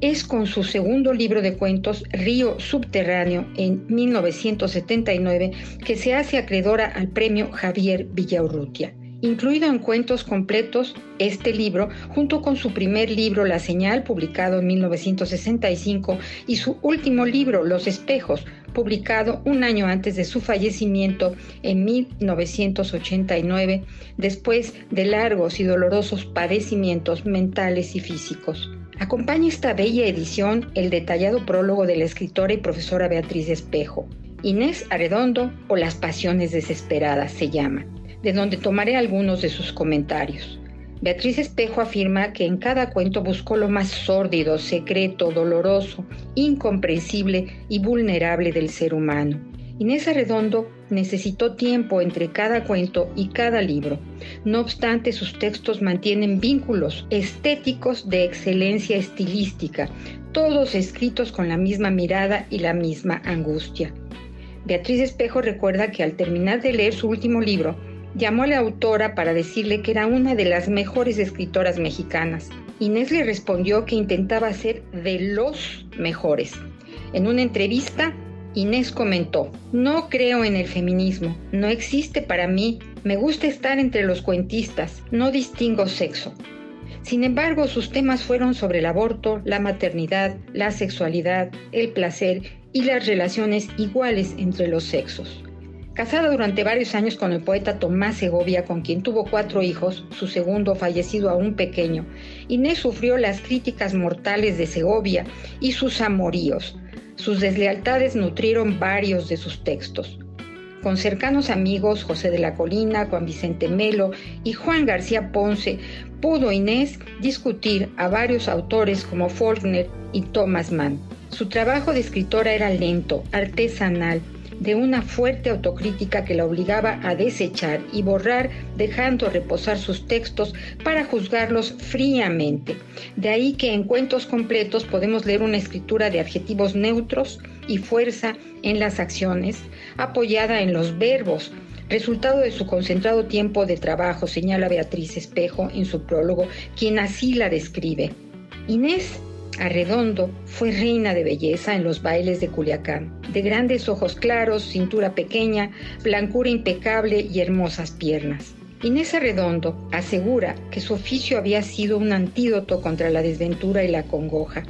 Speaker 32: Es con su segundo libro de cuentos, Río Subterráneo, en 1979, que se hace acreedora al premio Javier Villaurrutia. Incluido en cuentos completos, este libro, junto con su primer libro La Señal, publicado en 1965, y su último libro Los Espejos, publicado un año antes de su fallecimiento en 1989, después de largos y dolorosos padecimientos mentales y físicos. Acompaña esta bella edición el detallado prólogo de la escritora y profesora Beatriz Espejo. Inés Arredondo o Las Pasiones Desesperadas se llama, de donde tomaré algunos de sus comentarios. Beatriz Espejo afirma que en cada cuento buscó lo más sórdido, secreto, doloroso, incomprensible y vulnerable del ser humano. Inés Arredondo necesitó tiempo entre cada cuento y cada libro. No obstante, sus textos mantienen vínculos estéticos de excelencia estilística, todos escritos con la misma mirada y la misma angustia. Beatriz Espejo recuerda que al terminar de leer su último libro, llamó a la autora para decirle que era una de las mejores escritoras mexicanas. Inés le respondió que intentaba ser de los mejores. En una entrevista, Inés comentó, no creo en el feminismo, no existe para mí, me gusta estar entre los cuentistas, no distingo sexo. Sin embargo, sus temas fueron sobre el aborto, la maternidad, la sexualidad, el placer y las relaciones iguales entre los sexos. Casada durante varios años con el poeta Tomás Segovia, con quien tuvo cuatro hijos, su segundo fallecido aún pequeño, Inés sufrió las críticas mortales de Segovia y sus amoríos. Sus deslealtades nutrieron varios de sus textos. Con cercanos amigos, José de la Colina, Juan Vicente Melo y Juan García Ponce, pudo Inés discutir a varios autores como Faulkner y Thomas Mann. Su trabajo de escritora era lento, artesanal, de una fuerte autocrítica que la obligaba a desechar y borrar, dejando reposar sus textos para juzgarlos fríamente. De ahí que en cuentos completos podemos leer una escritura de adjetivos neutros y fuerza en las acciones, apoyada en los verbos, resultado de su concentrado tiempo de trabajo, señala Beatriz Espejo en su prólogo, quien así la describe. Inés Arredondo fue reina de belleza en los bailes de Culiacán, de grandes ojos claros, cintura pequeña, blancura impecable y hermosas piernas. Inés Arredondo asegura que su oficio había sido un antídoto contra la desventura y la congoja,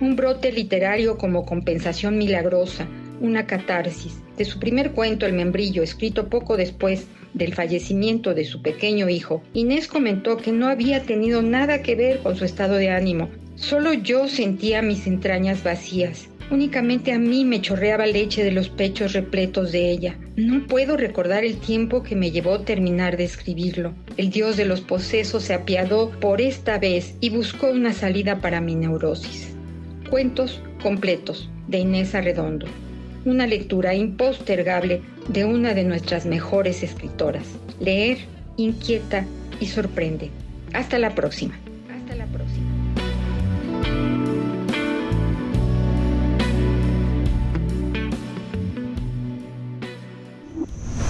Speaker 32: un brote literario como compensación milagrosa, una catarsis. De su primer cuento, El membrillo, escrito poco después del fallecimiento de su pequeño hijo, Inés comentó que no había tenido nada que ver con su estado de ánimo, Solo yo sentía mis entrañas vacías. Únicamente a mí me chorreaba leche de los pechos repletos de ella. No puedo recordar el tiempo que me llevó terminar de escribirlo. El dios de los posesos se apiadó por esta vez y buscó una salida para mi neurosis. Cuentos completos de Inés Arredondo. Una lectura impostergable de una de nuestras mejores escritoras. Leer inquieta y sorprende. Hasta la próxima. Hasta la próxima.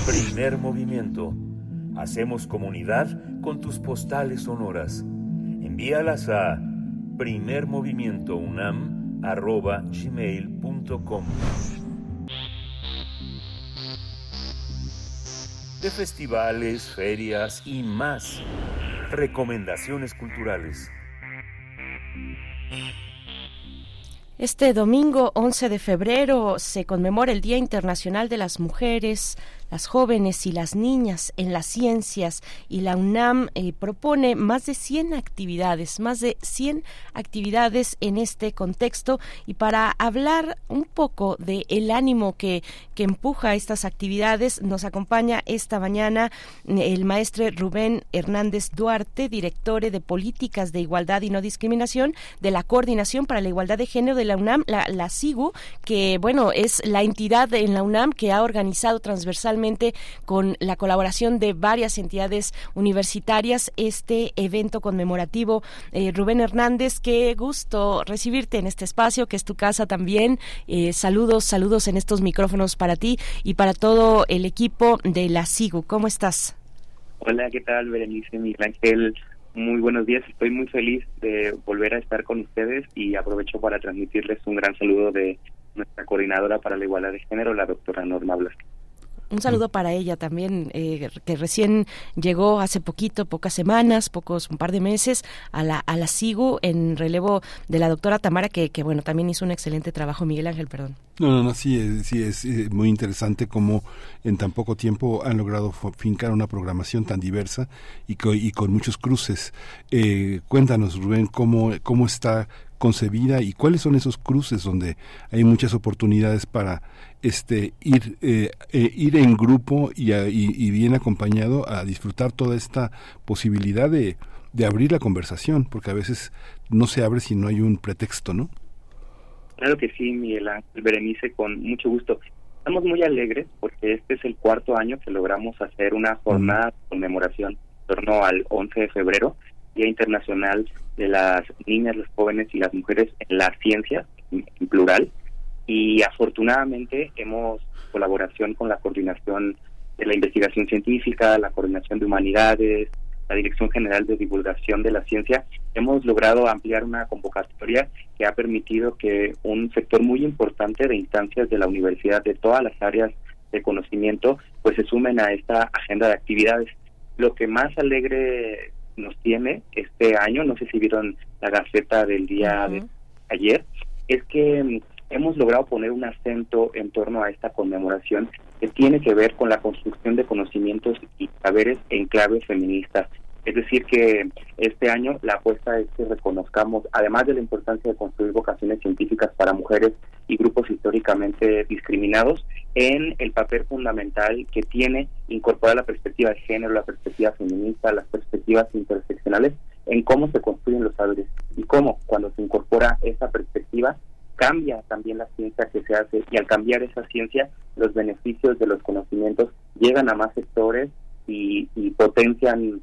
Speaker 8: Primer movimiento. Hacemos comunidad con tus postales sonoras. Envíalas a primermovimientounam.gmail.com De festivales, ferias y más. Recomendaciones culturales.
Speaker 2: Este domingo 11 de febrero se conmemora el Día Internacional de las Mujeres, las jóvenes y las niñas en las ciencias y la UNAM eh, propone más de 100 actividades, más de 100 actividades en este contexto. Y para hablar un poco de el ánimo que, que empuja estas actividades nos acompaña esta mañana eh, el maestro Rubén Hernández Duarte, director de Políticas de Igualdad y No Discriminación de la Coordinación para la Igualdad de Género de la UNAM, la, la que bueno, es la entidad en la UNAM que ha organizado transversalmente con la colaboración de varias entidades universitarias este evento conmemorativo. Eh, Rubén Hernández, qué gusto recibirte en este espacio, que es tu casa también. Eh, saludos, saludos en estos micrófonos para ti y para todo el equipo de la SIGU. ¿Cómo estás?
Speaker 33: Hola, ¿qué tal, Berenice, Miguel Ángel? Muy buenos días, estoy muy feliz de volver a estar con ustedes y aprovecho para transmitirles un gran saludo de nuestra coordinadora para la igualdad de género, la doctora Norma Blas.
Speaker 2: Un saludo para ella también, eh, que recién llegó hace poquito, pocas semanas, pocos, un par de meses, a la, a la SIGU en relevo de la doctora Tamara, que, que bueno, también hizo un excelente trabajo, Miguel Ángel, perdón.
Speaker 1: No, no, no, sí, es, sí, es eh, muy interesante cómo en tan poco tiempo han logrado fincar una programación tan diversa y, y con muchos cruces. Eh, cuéntanos, Rubén, cómo, cómo está concebida y cuáles son esos cruces donde hay muchas oportunidades para este ir eh, eh, ir en grupo y, y, bien acompañado a disfrutar toda esta posibilidad de, de abrir la conversación porque a veces no se abre si no hay un pretexto no
Speaker 33: claro que sí Miguel Ángel Berenice con mucho gusto. Estamos muy alegres porque este es el cuarto año que logramos hacer una jornada de conmemoración en torno al 11 de febrero Día Internacional de las Niñas, los Jóvenes y las Mujeres en la Ciencia, en, plural, y afortunadamente hemos colaboración con la coordinación de la investigación científica, la coordinación de humanidades, la Dirección General de Divulgación de la Ciencia, hemos logrado ampliar una convocatoria que ha permitido que un sector muy importante de instancias de la universidad de todas las áreas de conocimiento pues se sumen a esta agenda de actividades. Lo que más alegre nos tiene este año, no sé si vieron la gaceta del día de ayer, es que mm, hemos logrado poner un acento en torno a esta conmemoración que tiene que ver con la construcción de conocimientos y saberes en clave feminista. Es decir, que este año la apuesta es que reconozcamos, además de la importancia de construir vocaciones científicas para mujeres y grupos históricamente discriminados, en el papel fundamental que tiene incorporar la perspectiva de género, la perspectiva feminista, las perspectivas interseccionales en cómo se construyen los saberes y cómo cuando se incorpora esa perspectiva cambia también la ciencia que se hace y al cambiar esa ciencia los beneficios de los conocimientos llegan a más sectores y, y potencian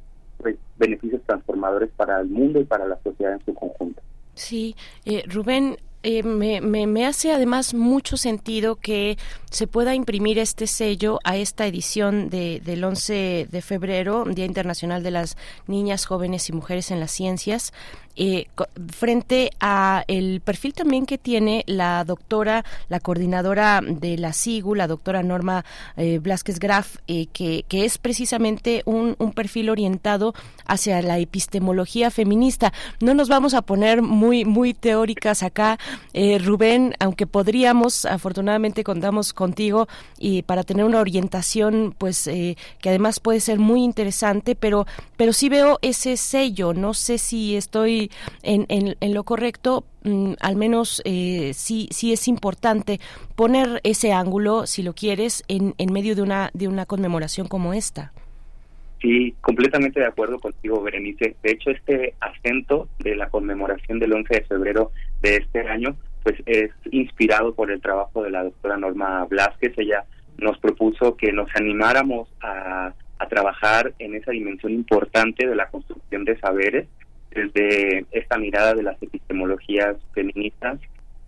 Speaker 33: beneficios transformadores para el mundo y para la sociedad en su conjunto.
Speaker 2: Sí, eh, Rubén, eh, me, me, hace además mucho sentido que se pueda imprimir este sello a esta edición de, del 11 de febrero, Día Internacional de las Niñas, Jóvenes y Mujeres en las Ciencias, eh, frente a el perfil también que tiene la doctora, la coordinadora de la SIGU, la doctora Norma eh, Blasquez Graf, eh, que, que, es precisamente un, un, perfil orientado hacia la epistemología feminista. No nos vamos a poner muy, muy teóricas acá, eh, Rubén, aunque podríamos, afortunadamente contamos contigo y para tener una orientación, pues eh, que además puede ser muy interesante, pero, pero sí veo ese sello. No sé si estoy en, lo correcto, mm, al menos eh, sí, sí es importante poner ese ángulo, si lo quieres, en, en medio de una, de una conmemoración como esta.
Speaker 33: Sí, completamente de acuerdo contigo, Berenice. De hecho, este acento de la conmemoración del 11 de febrero de este año, pues es inspirado por el trabajo de la doctora Norma Blasquez. Ella nos propuso que nos animáramos a, a trabajar en esa dimensión importante de la construcción de saberes desde esta mirada de las epistemologías feministas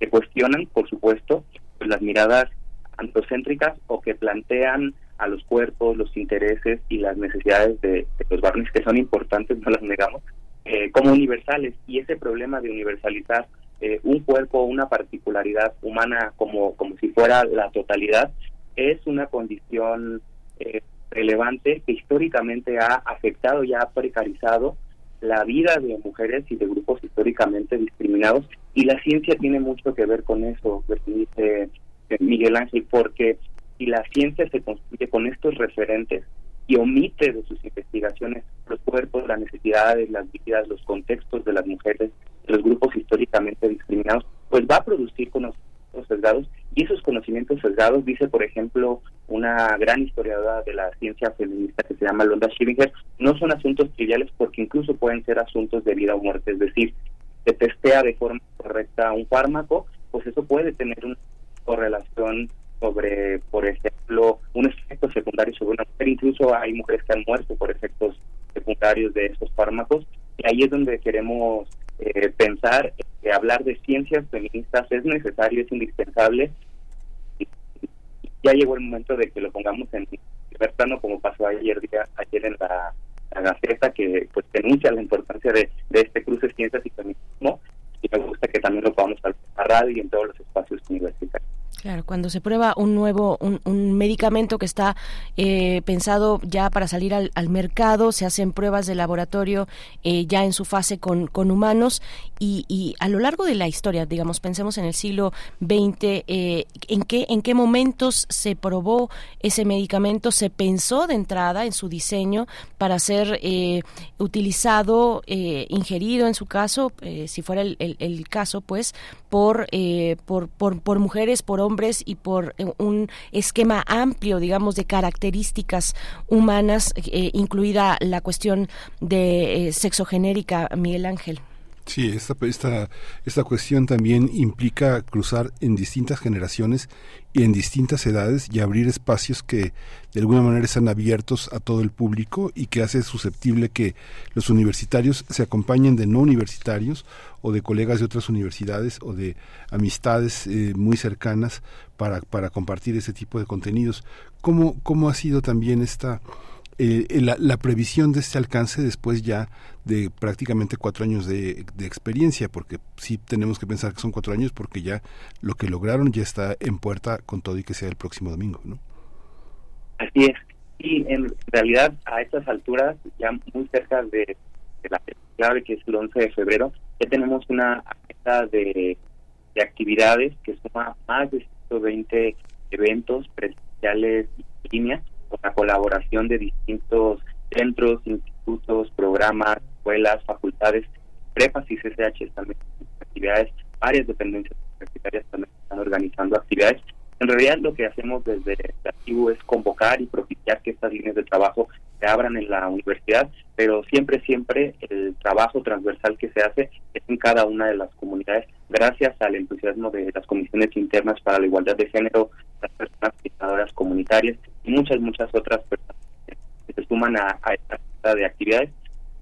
Speaker 33: que cuestionan, por supuesto, pues las miradas antocéntricas o que plantean a los cuerpos, los intereses y las necesidades de, los varones que son importantes, no las negamos, eh, como universales. Y ese problema de universalizar eh, un cuerpo, una particularidad humana como, como si fuera la totalidad, es una condición eh, relevante que históricamente ha afectado y ha precarizado la vida de mujeres y de grupos históricamente discriminados y la ciencia tiene mucho que ver con eso, dice Miguel Ángel, porque si la ciencia se construye con estos referentes y omite de sus investigaciones los cuerpos, las necesidades, las vidas, los contextos de las mujeres, los grupos históricamente discriminados, pues va a producir conocimientos sesgados y esos conocimientos sesgados, dice por ejemplo una gran historiadora de la ciencia feminista que se llama Londa Schillinger, no son asuntos triviales porque incluso pueden ser asuntos de vida o muerte, es decir, se testea de forma correcta un fármaco, pues eso puede tener una correlación sobre, por ejemplo, un efecto secundario sobre una mujer. Incluso hay mujeres que han muerto por efectos secundarios de esos fármacos. Y ahí es donde queremos eh, pensar que hablar de ciencias feministas es necesario, es indispensable. Ya llegó el momento de que lo pongamos en primer plano, como pasó ayer día, ayer en la, Gaceta, que pues denuncia la importancia de, de este cruce ciencias y feminismo. Y me gusta que también lo podamos hablar en la radio y en todos los espacios universitarios.
Speaker 2: Claro, cuando se prueba un nuevo, un, medicamento que está eh, pensado ya para salir al, mercado, se hacen pruebas de laboratorio eh, ya en su fase con, con humanos y, a lo largo de la historia, digamos, pensemos en el siglo XX, eh, ¿en, qué, ¿en qué momentos se probó ese medicamento? ¿Se pensó de entrada en su diseño para ser utilizado, ingerido en su caso, si fuera el, el, caso, pues, por, por, por, por mujeres, por hombres? y por eh, un esquema amplio, digamos, de características humanas, eh, incluida la cuestión de eh, sexogenérica, Miguel Ángel.
Speaker 1: Sí, esta, esta, esta cuestión también implica cruzar en distintas generaciones y en distintas edades y abrir espacios que de alguna manera están abiertos a todo el público y que hace susceptible que los universitarios se acompañen de no universitarios o de colegas de otras universidades o de amistades eh, muy cercanas para, para compartir ese tipo de contenidos. ¿Cómo, cómo ha sido también esta eh, la, previsión de este alcance después ya de prácticamente cuatro años de, experiencia, porque sí tenemos que pensar que son cuatro años porque ya lo que lograron ya está en puerta con todo y que sea el próximo domingo, ¿no?
Speaker 33: Así es. Y en realidad a estas alturas, ya muy cerca de, la clave que es el 11 de febrero, ya tenemos una agenda de, de actividades que suma más de 120 eventos presenciales y líneas con la colaboración de distintos centros, institutos, programas, escuelas, facultades, prepas y CCH también actividades, varias dependencias universitarias también están organizando actividades. En realidad lo que hacemos desde activo es convocar y propiciar que estas líneas de trabajo se abran en la universidad, pero siempre, siempre el trabajo transversal que se hace es en cada una de las comunidades, gracias al entusiasmo de las comisiones internas para la igualdad de género, las personas pensadoras comunitarias y muchas, muchas otras personas que se suman a, esta esta de actividades.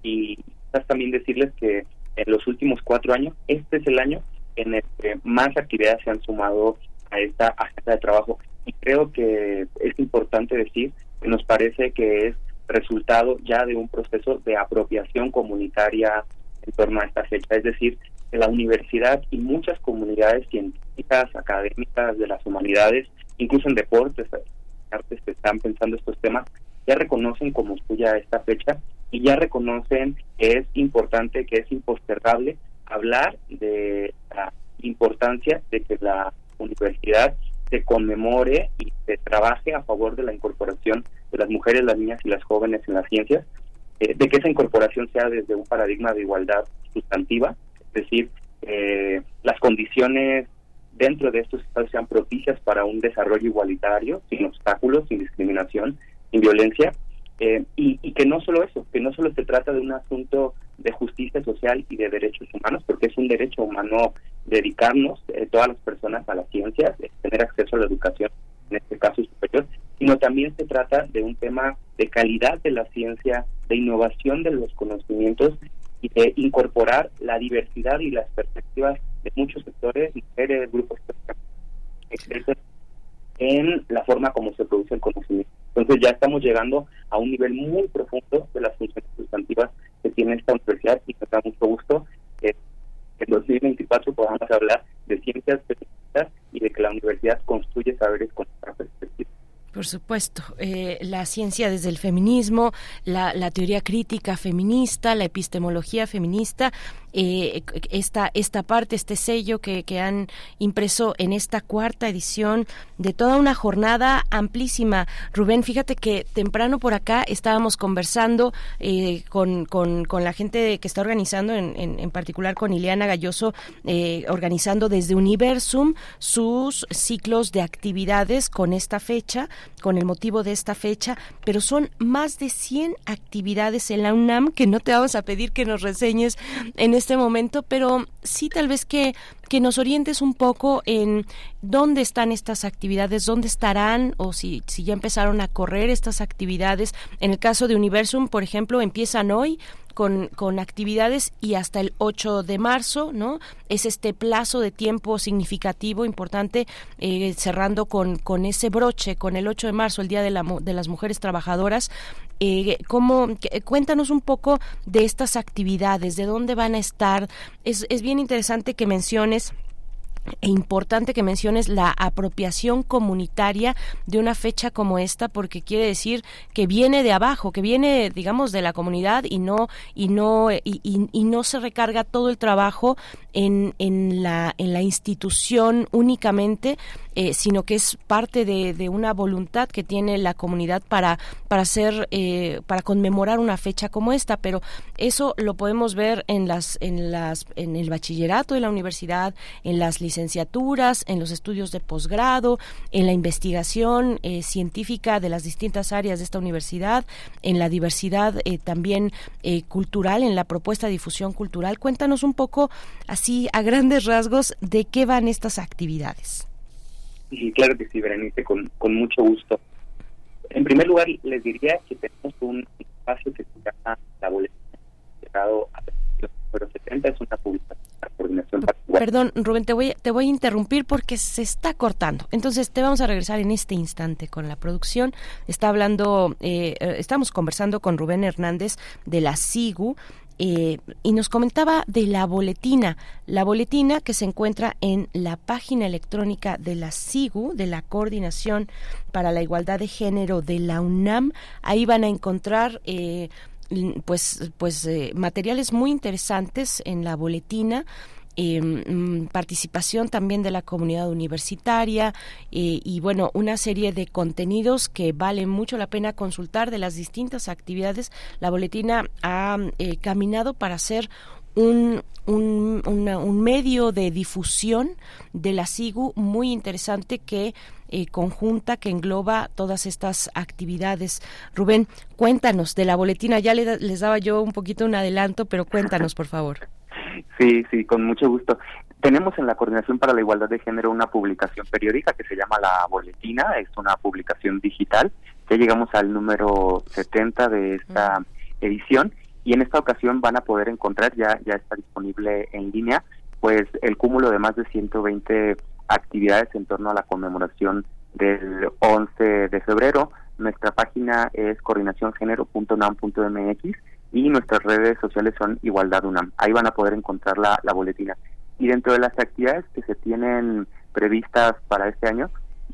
Speaker 33: Y también decirles que en los últimos cuatro años, este es el año en el que más actividades se han sumado a esta agenda de trabajo. Y creo que es importante decir que nos parece que es resultado ya de un proceso de apropiación comunitaria en torno a esta fecha, es decir, que la universidad y muchas comunidades científicas, académicas de las humanidades, incluso en deportes, artes que están pensando estos temas, ya reconocen como suya esta fecha y ya reconocen que es importante, que es impostergable hablar de la importancia de que la universidad se conmemore y se trabaje a favor de la incorporación de las mujeres, las niñas y las jóvenes en las ciencias, eh, de que esa incorporación sea desde un paradigma de igualdad sustantiva, es decir, eh, las condiciones dentro de estos estados sean propicias para un desarrollo igualitario, sin obstáculos, sin discriminación, sin violencia, eh, y, y, que no solo eso, que no solo se trata de un asunto de justicia social y de derechos humanos, porque es un derecho humano dedicarnos eh, todas las personas a la ciencia, tener acceso a la educación, en este caso superior, sino también se trata de un tema de calidad de la ciencia, de innovación de los conocimientos y de incorporar la diversidad y las perspectivas de muchos sectores, mujeres, grupos en la forma como se produce el conocimiento. Entonces ya estamos llegando a un nivel muy profundo de las funciones sustantivas que tiene esta universidad y me da mucho gusto que en 2024 podamos hablar de ciencias feministas y de que la universidad construye saberes con esta perspectiva.
Speaker 2: Por supuesto, eh, la ciencia desde el feminismo, la, la, teoría crítica feminista, la epistemología feminista eh, esta, esta parte, este sello que, que, han impreso en esta cuarta edición de toda una jornada amplísima. Rubén, fíjate que temprano por acá estábamos conversando eh, con, con, con, la gente que está organizando, en, en, particular con Ileana Galloso, eh, organizando desde Universum sus ciclos de actividades con esta fecha, con el motivo de esta fecha, pero son más de 100 actividades en la UNAM que no te vamos a pedir que nos reseñes en este momento, pero sí tal vez que, que nos orientes un poco en dónde están estas actividades, dónde estarán o si, si ya empezaron a correr estas actividades. En el caso de Universum, por ejemplo, empiezan hoy, con, con, actividades y hasta el 8 de marzo, ¿no? Es este plazo de tiempo significativo, importante, eh, cerrando con, con ese broche, con el 8 de marzo, el Día de, la, de las Mujeres Trabajadoras, eh, cómo, cuéntanos un poco de estas actividades, de dónde van a estar. Es, es bien interesante que menciones e importante que menciones la apropiación comunitaria de una fecha como esta porque quiere decir que viene de abajo que viene digamos de la comunidad y no y no y, y, no se recarga todo el trabajo en, en la en la institución únicamente eh, sino que es parte de, de, una voluntad que tiene la comunidad para para hacer eh, para conmemorar una fecha como esta. Pero eso lo podemos ver en las en las en el bachillerato de la universidad en las licenciaturas en los estudios de posgrado en la investigación eh, científica de las distintas áreas de esta universidad en la diversidad también cultural en la propuesta de difusión cultural. Cuéntanos un poco así a grandes rasgos de qué van estas actividades
Speaker 33: Sí, claro que sí, Berenice, con, con mucho gusto. En primer lugar, les diría que tenemos un espacio que se llama La Boletina, llegado a pero 70 es una
Speaker 2: Perdón, Rubén, te voy, te voy a interrumpir porque se está cortando. Entonces, te vamos a regresar en este instante con la producción. Está hablando, eh, eh estamos conversando con Rubén Hernández de la SIGU, eh, y nos comentaba de la boletina, la boletina que se encuentra en la página electrónica de la SIGU, de la Coordinación para la Igualdad de Género de la UNAM. Ahí van a encontrar eh, pues, pues eh, materiales muy interesantes en la boletina Mm, participación también de la comunidad universitaria eh, y bueno, una serie de contenidos que vale mucho la pena consultar de las distintas actividades. La boletina ha eh, caminado para ser un, un, un, medio de difusión de la SIGU muy interesante que eh, conjunta, que engloba todas estas actividades. Rubén, cuéntanos de la boletina. Ya les daba yo un poquito un adelanto, pero cuéntanos, por favor.
Speaker 33: Sí, sí, con mucho gusto. Tenemos en la Coordinación para la Igualdad de Género una publicación periódica que se llama La Boletina, es una publicación digital. Ya llegamos al número 70 de esta edición y en esta ocasión van a poder encontrar, ya, ya está disponible en línea, pues el cúmulo de más de 120 actividades en torno a la conmemoración del 11 de febrero. Nuestra página es coordinaciongénero.unam.mx y nuestras redes sociales son Igualdad UNAM. Ahí van a poder encontrar la, la boletina. Y dentro de las actividades que se tienen previstas para este año,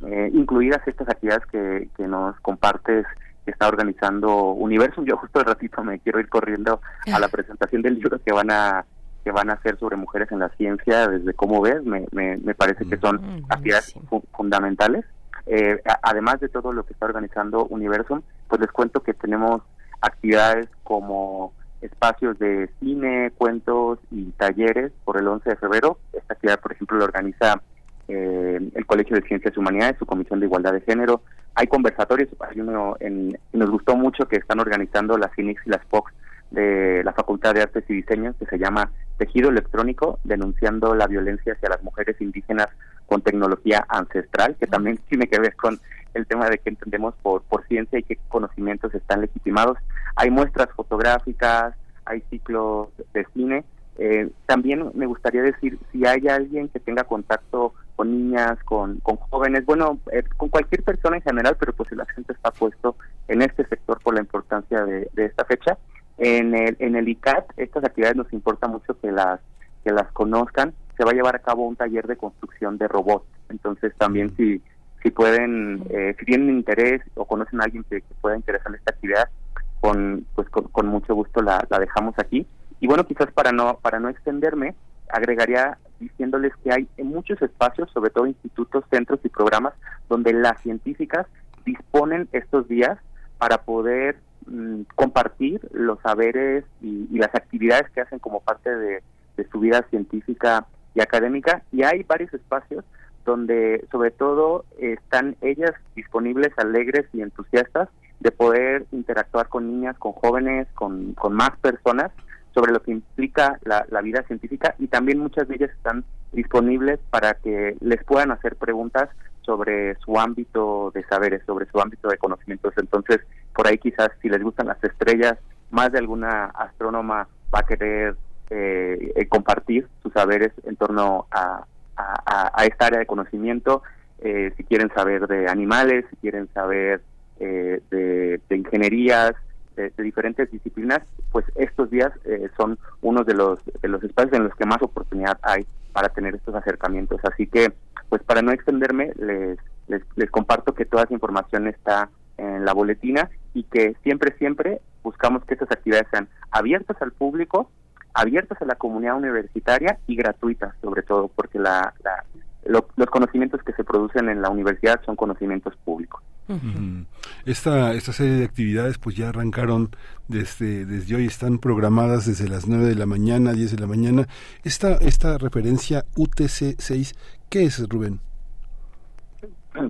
Speaker 33: eh, incluidas estas actividades que, que nos compartes que está organizando Universum. Yo justo de ratito me quiero ir corriendo a la presentación del libro que van a que van a hacer sobre mujeres en la ciencia, desde cómo ves, me, me, me parece que son mm, actividades fundamentales. Eh, además de todo lo que está organizando Universum, pues les cuento que tenemos actividades como espacios de cine, cuentos y talleres por el 11 de febrero. Esta actividad, por ejemplo, lo organiza eh, el Colegio de Ciencias y Humanidades, su Comisión de Igualdad de Género. Hay conversatorios, hay uno en, nos gustó mucho que están organizando las CINIX y las FOX de la Facultad de Artes y Diseños que se llama Tejido Electrónico, denunciando la violencia hacia las mujeres indígenas con tecnología ancestral, que también tiene que ver con el tema de que entendemos por, por ciencia y qué conocimientos están legitimados. Hay muestras fotográficas, hay ciclos de cine. Eh, también me gustaría decir, si hay alguien que tenga contacto con niñas, con, con jóvenes, bueno, eh, con cualquier persona en general, pero pues el acento está puesto en este sector por la importancia de, esta fecha. En el, en el ICAT, estas actividades nos importa mucho que las, que las conozcan. Se va a llevar a cabo un taller de construcción de robots. Entonces también si, si pueden, eh, si tienen interés o conocen a alguien que, pueda interesar en esta actividad, con, pues con, mucho gusto la, la dejamos aquí. Y bueno, quizás para no, para no extenderme, agregaría diciéndoles que hay en muchos espacios, sobre todo institutos, centros y programas, donde las científicas disponen estos días para poder mm, compartir los saberes y, las actividades que hacen como parte de, su vida científica y académica. Y hay varios espacios donde sobre todo están ellas disponibles, alegres y entusiastas de poder interactuar con niñas, con jóvenes, con, con más personas sobre lo que implica la, vida científica y también muchas de ellas están disponibles para que les puedan hacer preguntas sobre su ámbito de saberes, sobre su ámbito de conocimientos. Entonces, por ahí quizás si les gustan las estrellas, más de alguna astrónoma va a querer eh, eh, compartir sus saberes en torno a, esta área de conocimiento. Eh, si quieren saber de animales, si quieren saber de, de ingenierías, de, diferentes disciplinas, pues estos días eh, son uno de los, de los espacios en los que más oportunidad hay para tener estos acercamientos. Así que, pues para no extenderme, les, les, les comparto que toda esa información está en la boletina y que siempre, siempre buscamos que estas actividades sean abiertas al público, abiertas a la comunidad universitaria y gratuitas, sobre todo, porque la, la, los conocimientos que se producen en la universidad son conocimientos públicos.
Speaker 1: Esta, esta serie de actividades pues ya arrancaron desde, desde hoy, están programadas desde las 9 de la mañana, 10 de la mañana. Esta, esta referencia UTC 6, ¿qué es, Rubén?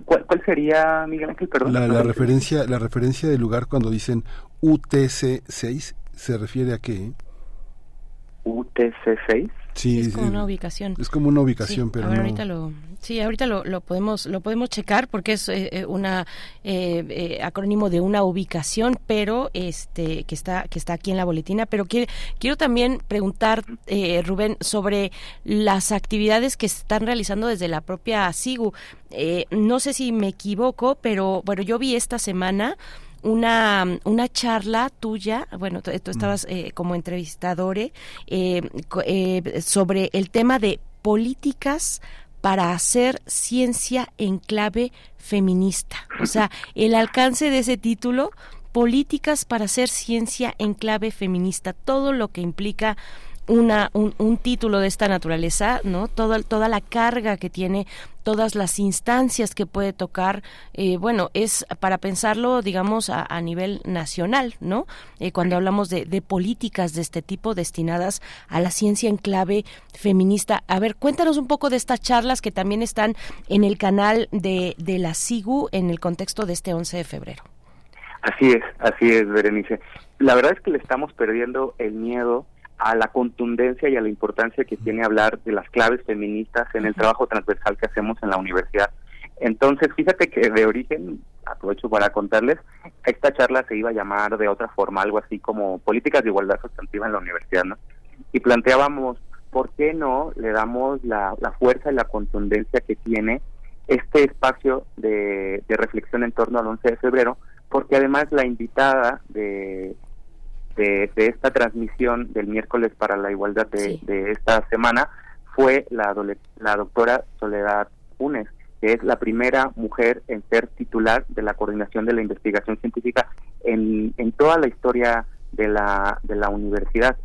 Speaker 33: ¿Cuál, sería, Miguel Ángel? Perdón.
Speaker 1: La, la, referencia, la referencia del lugar cuando dicen UTC 6, ¿se refiere a qué?
Speaker 33: UTC 6
Speaker 2: Sí, es como una ubicación.
Speaker 1: Es como una ubicación, pero
Speaker 2: ahorita lo, sí, ahorita lo, lo, podemos lo podemos checar porque es eh, eh, una eh, acrónimo de una ubicación, pero este que está que está aquí en la boletina. Pero quiero, quiero también preguntar, Rubén, sobre las actividades que se están realizando desde la propia SIGU. no sé si me equivoco, pero bueno, yo vi esta semana una, una charla tuya, bueno, tú, estabas eh, como entrevistador eh, eh, sobre el tema de políticas para hacer ciencia en clave feminista. O sea, el alcance de ese título, políticas para hacer ciencia en clave feminista, todo lo que implica una, un, título de esta naturaleza, ¿no? Toda, toda la carga que tiene, todas las instancias que puede tocar, eh, bueno, es para pensarlo, digamos, a, nivel nacional, ¿no? Eh, cuando hablamos de, políticas de este tipo destinadas a la ciencia en clave feminista. A ver, cuéntanos un poco de estas charlas que también están en el canal de, de la SIGU en el contexto de este 11 de febrero.
Speaker 33: Así es, así es, Berenice. La verdad es que le estamos perdiendo el miedo a la contundencia y a la importancia que tiene hablar de las claves feministas en el trabajo transversal que hacemos en la universidad. Entonces, fíjate que de origen, aprovecho para contarles, esta charla se iba a llamar de otra forma, algo así como políticas de igualdad sustantiva en la universidad, ¿no? Y planteábamos, ¿por qué no le damos la, fuerza y la contundencia que tiene este espacio de, de reflexión en torno al 11 de febrero? Porque además la invitada de de, esta transmisión del miércoles para la igualdad de, esta semana fue la, la doctora Soledad Unes, que es la primera mujer en ser titular de la coordinación de la investigación científica en, en toda la historia de la, de la universidad.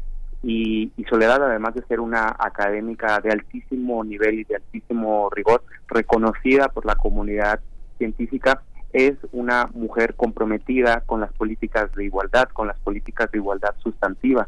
Speaker 33: Y, y, Soledad, además de ser una académica de altísimo nivel y de altísimo rigor, reconocida por la comunidad científica, es una mujer comprometida con las políticas de igualdad, con las políticas de igualdad sustantiva.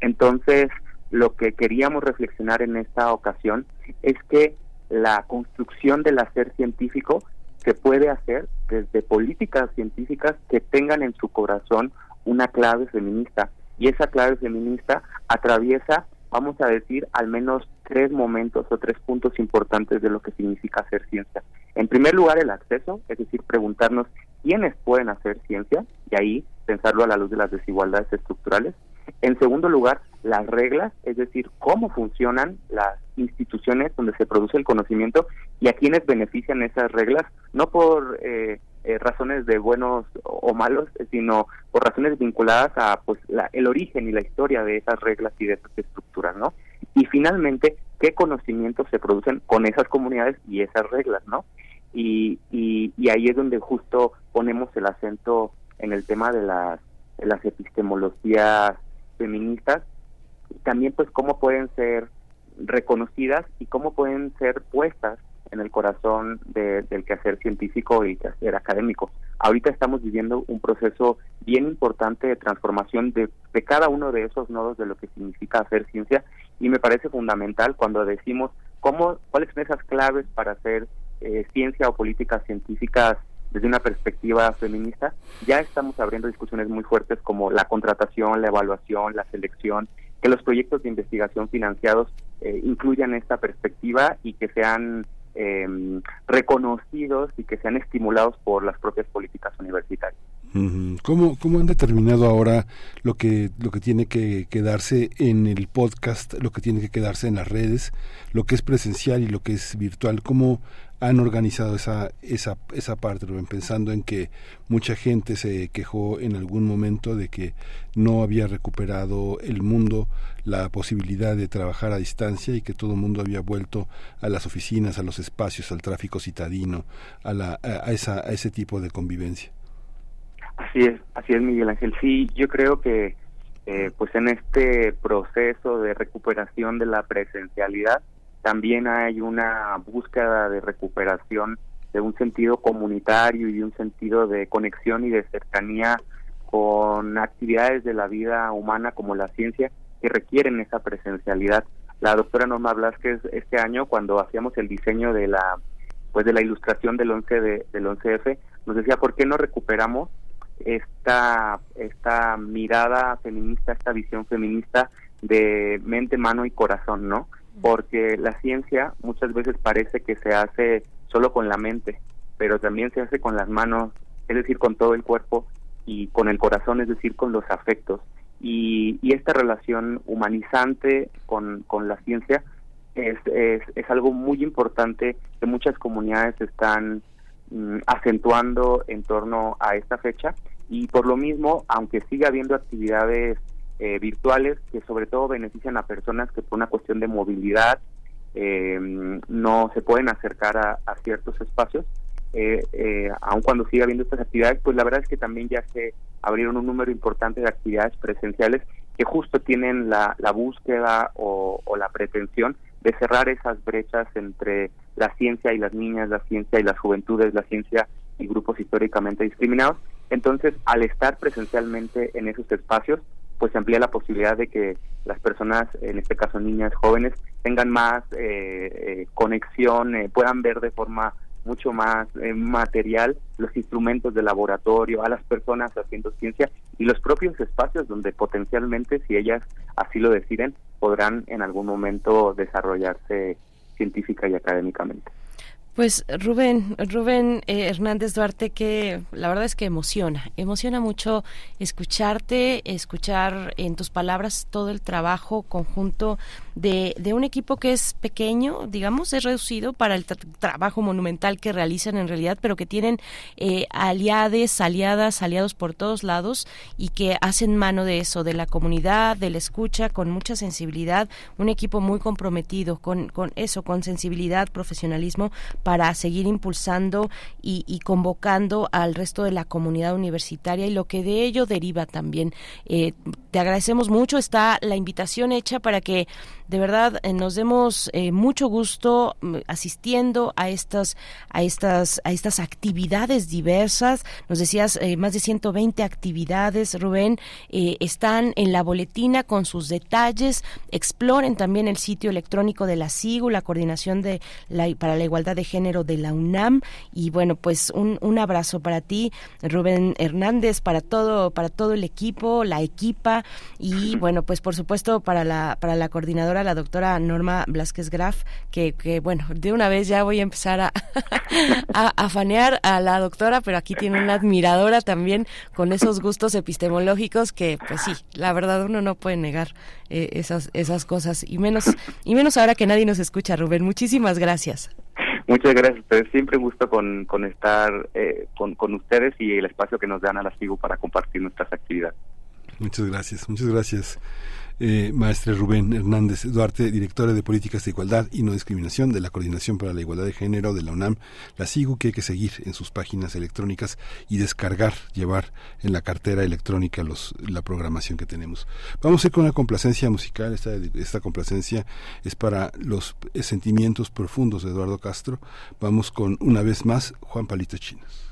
Speaker 33: Entonces, lo que queríamos reflexionar en esta ocasión es que la construcción del hacer científico se puede hacer desde políticas científicas que tengan en su corazón una clave feminista. Y esa clave feminista atraviesa, vamos a decir, al menos tres momentos o tres puntos importantes de lo que significa hacer ciencia. En primer lugar, el acceso, es decir, preguntarnos quiénes pueden hacer ciencia y ahí pensarlo a la luz de las desigualdades estructurales. En segundo lugar, las reglas, es decir, cómo funcionan las instituciones donde se produce el conocimiento y a quienes benefician esas reglas, no por eh, eh, razones de buenos o malos, sino por razones vinculadas a pues el origen y la historia de esas reglas y de esas estructuras, ¿no? Y finalmente, qué conocimientos se producen con esas comunidades y esas reglas, ¿no? Y, y, ahí es donde justo ponemos el acento en el tema de las, de las epistemologías feministas también pues cómo pueden ser reconocidas y cómo pueden ser puestas en el corazón del quehacer científico y quehacer académico. Ahorita estamos viviendo un proceso bien importante de transformación de, de cada uno de esos nodos de lo que significa hacer ciencia y me parece fundamental cuando decimos cómo cuáles son esas claves para hacer eh, ciencia o políticas científicas desde una perspectiva feminista, ya estamos abriendo discusiones muy fuertes como la contratación, la evaluación, la selección, que los proyectos de investigación financiados eh, incluyan esta perspectiva y que sean eh, reconocidos y que sean estimulados por las propias políticas universitarias.
Speaker 1: ¿Cómo, ¿Cómo han determinado ahora lo que, lo que tiene que quedarse en el podcast, lo que tiene que quedarse en las redes, lo que es presencial y lo que es virtual? ¿Cómo han organizado esa, esa, esa parte, pensando en que mucha gente se quejó en algún momento de que no había recuperado el mundo la posibilidad de trabajar a distancia y que todo el mundo había vuelto a las oficinas, a los espacios, al tráfico citadino, a, la, a, esa, a ese tipo de convivencia.
Speaker 33: Así es, así es Miguel Ángel. Sí, yo creo que eh, pues en este proceso de recuperación de la presencialidad, también hay una búsqueda de recuperación de un sentido comunitario y de un sentido de conexión y de cercanía con actividades de la vida humana como la ciencia que requieren esa presencialidad. La doctora Norma Blasquez este año cuando hacíamos el diseño de la pues de la ilustración del 11 de, del 11F nos decía por qué no recuperamos esta esta mirada feminista, esta visión feminista de mente, mano y corazón, ¿no? Porque la ciencia muchas veces parece que se hace solo con la mente, pero también se hace con las manos, es decir, con todo el cuerpo y con el corazón, es decir, con los afectos. Y, esta relación humanizante con, con la ciencia es, es, es, algo muy importante que muchas comunidades están mm, acentuando en torno a esta fecha y por lo mismo, aunque siga habiendo actividades eh, virtuales que sobre todo benefician a personas que por una cuestión de movilidad eh, no se pueden acercar a, ciertos espacios. Eh, eh, aun cuando siga habiendo estas actividades, pues la verdad es que también ya se abrieron un número importante de actividades presenciales que justo tienen la, búsqueda o la pretensión de cerrar esas brechas entre la ciencia y las niñas, la ciencia y las juventudes, la ciencia y grupos históricamente discriminados. Entonces, al estar presencialmente en esos espacios, pues se amplía la posibilidad de que las personas, en este caso niñas, jóvenes, tengan más eh, eh, conexión, eh, puedan ver de forma mucho más material los instrumentos de laboratorio, a las personas haciendo ciencia y los propios espacios donde potencialmente, si ellas así lo deciden, podrán en algún momento desarrollarse científica y académicamente.
Speaker 2: Pues Rubén, Rubén eh, Hernández Duarte, que la verdad es que emociona, emociona mucho escucharte, escuchar en tus palabras todo el trabajo conjunto de, de un equipo que es pequeño, digamos, es reducido para el trabajo monumental que realizan en realidad, pero que tienen eh, aliades, aliadas, aliados por todos lados y que hacen mano de eso, de la comunidad, de la escucha, con mucha sensibilidad, un equipo muy comprometido con, con eso, con sensibilidad, profesionalismo para seguir impulsando y, convocando al resto de la comunidad universitaria y lo que de ello deriva también. Eh, te agradecemos mucho, está la invitación hecha para que de verdad eh, nos demos eh, mucho gusto mm, asistiendo a estas a estas a estas actividades diversas. Nos decías más de 120 actividades, Rubén, están en la boletina con sus detalles. Exploren también el sitio electrónico de la SIGU, la Coordinación de la, para la Igualdad de Género de la UNAM. Y bueno, pues un, un abrazo para ti, Rubén Hernández, para todo, para todo el equipo, la equipa y bueno, pues por supuesto para la, para la coordinadora la doctora Norma Blasquez Graf, que, que bueno, de una vez ya voy a empezar a, a, fanear a la doctora, pero aquí tiene una admiradora también con esos gustos epistemológicos que, pues sí, la verdad uno no puede negar eh, esas, esas cosas, y menos, y menos ahora que nadie nos escucha, Rubén. Muchísimas gracias.
Speaker 33: Muchas gracias a ustedes. Siempre gusto con, con estar eh, con, con ustedes y el espacio que nos dan a la FIGU para compartir nuestras actividades.
Speaker 34: Muchas gracias, muchas gracias. Eh, maestre Rubén Hernández Duarte, directora de Políticas de Igualdad y No Discriminación de la Coordinación para la Igualdad de Género de la UNAM. La sigo que hay que seguir en sus páginas electrónicas y descargar, llevar en la cartera electrónica los, la programación que tenemos. Vamos a ir con una complacencia musical. Esta, esta complacencia es para los sentimientos profundos de Eduardo Castro. Vamos con una vez más Juan Palito Chinos.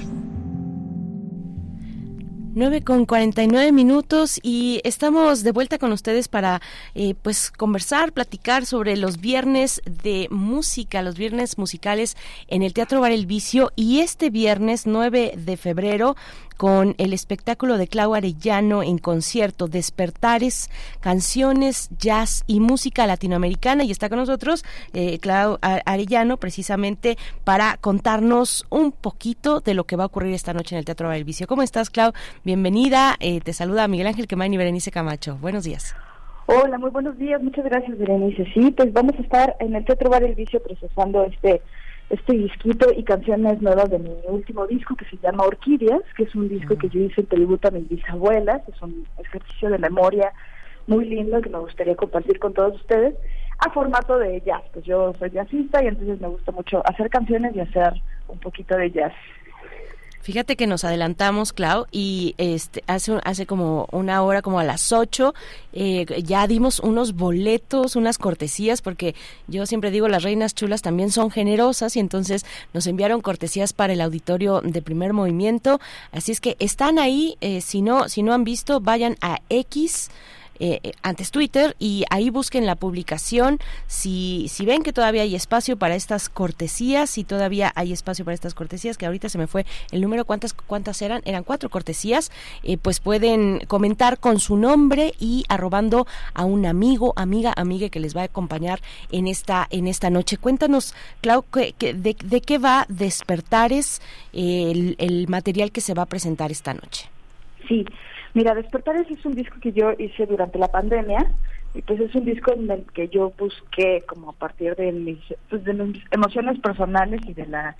Speaker 2: 9 con 49 minutos y estamos de vuelta con ustedes para eh, pues conversar, platicar sobre los viernes de música, los viernes musicales en el Teatro Bar El Vicio y este viernes 9 de febrero con el espectáculo de Clau Arellano en concierto, Despertares, canciones, jazz y música latinoamericana. Y está con nosotros eh, Clau Arellano precisamente para contarnos un poquito de lo que va a ocurrir esta noche en el Teatro del Vicio. ¿Cómo estás, Clau? Bienvenida. Eh, te saluda Miguel Ángel Quemán y Berenice Camacho. Buenos días.
Speaker 35: Hola, muy buenos días. Muchas gracias, Berenice. Sí, pues vamos a estar en el Teatro Bar El Vicio procesando este este disquito y canciones nuevas de mi último disco que se llama Orquídeas, que es un disco que yo hice en tributo a mis bisabuelas, es un ejercicio de memoria muy lindo que me gustaría compartir con todos ustedes a formato de jazz, pues yo soy jazzista y entonces me gusta mucho hacer canciones y hacer un poquito de jazz.
Speaker 2: Fíjate que nos adelantamos, Clau, y este hace hace como una hora, como a las 8, eh, ya dimos unos boletos, unas cortesías, porque yo siempre digo, las reinas chulas también son generosas, y entonces nos enviaron cortesías para el auditorio de primer movimiento. Así es que están ahí, eh, si, no, si no han visto, vayan a X eh, eh, antes Twitter y ahí busquen la publicación si, si ven que todavía hay espacio para estas cortesías, si todavía hay espacio para estas cortesías, que ahorita se me fue el número, ¿cuántas, cuántas eran? Eran cuatro cortesías, eh, pues pueden comentar con su nombre y arrobando a un amigo, amiga, amiga que les va a acompañar en esta, en esta noche. Cuéntanos, Clau, de, de, qué va Despertares, el, el material que se va a presentar esta noche.
Speaker 35: Sí, Mira, Despertares es un disco que yo hice durante la pandemia y pues es un disco en el que yo busqué como a partir de mis, pues de mis emociones personales y de la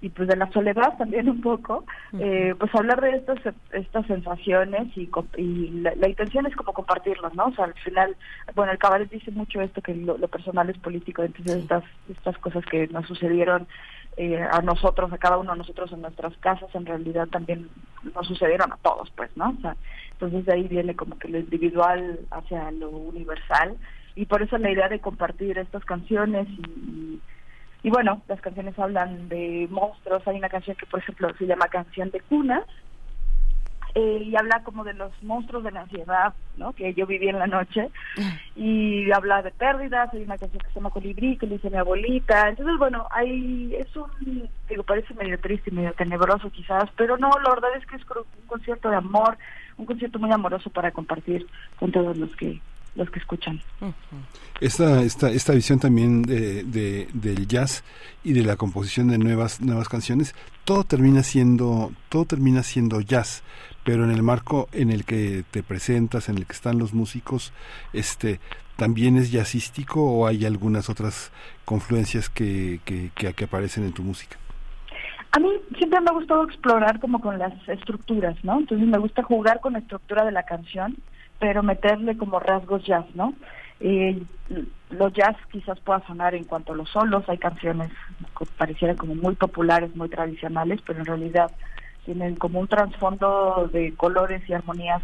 Speaker 35: y pues de la soledad también un poco, eh, pues hablar de estas estas sensaciones y, y la, intención es como compartirlas, ¿no? O sea, al final, bueno, el cabaret dice mucho esto que lo, personal es político, entonces estas estas cosas que nos sucedieron eh, a nosotros, a cada uno de nosotros en nuestras casas, en realidad también nos sucedieron a todos, pues, ¿no? O sea, entonces de ahí viene como que lo individual hacia lo universal y por eso la idea de compartir estas canciones y, y bueno, las canciones hablan de monstruos. Hay una canción que, por ejemplo, se llama Canción de Cuna, eh, y habla como de los monstruos de la ansiedad, ¿no? Que yo viví en la noche y habla de pérdidas. Hay una canción que se llama Colibrí que le dice mi abuelita. Entonces, bueno, hay es un digo parece medio triste medio tenebroso quizás, pero no, la verdad es que es un concierto de amor, un concierto muy amoroso para compartir con todos los que los que escuchan.
Speaker 1: Esta, esta, esta visión también de, de, del jazz y de la composición de nuevas, nuevas canciones, todo termina siendo, todo termina siendo jazz, pero en el marco en el que te presentas, en el que están los músicos, este, ¿también es jazzístico o hay algunas otras confluencias que, que, que, aparecen en tu música?
Speaker 35: A mí siempre me ha gustado explorar como con las estructuras, ¿no? Entonces me gusta jugar con la estructura de la canción, pero meterle como rasgos jazz, ¿no? Eh, los jazz quizás pueda sonar en cuanto a los solos, hay canciones que parecieran como muy populares, muy tradicionales, pero en realidad tienen como un trasfondo de colores y armonías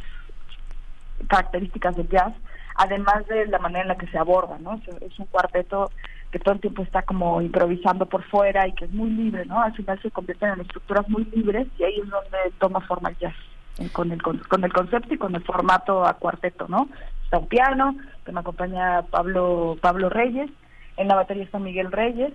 Speaker 35: características del jazz, además de la manera en la que se aborda, ¿no? Es, un cuarteto que todo el tiempo está como improvisando por fuera y que es muy libre, ¿no? Al final se convierten en estructuras muy libres y ahí es donde toma forma el jazz, con el, con el concepto y con el formato a cuarteto, ¿no? Está un piano, que me acompaña Pablo, Pablo Reyes, en la batería está Miguel Reyes,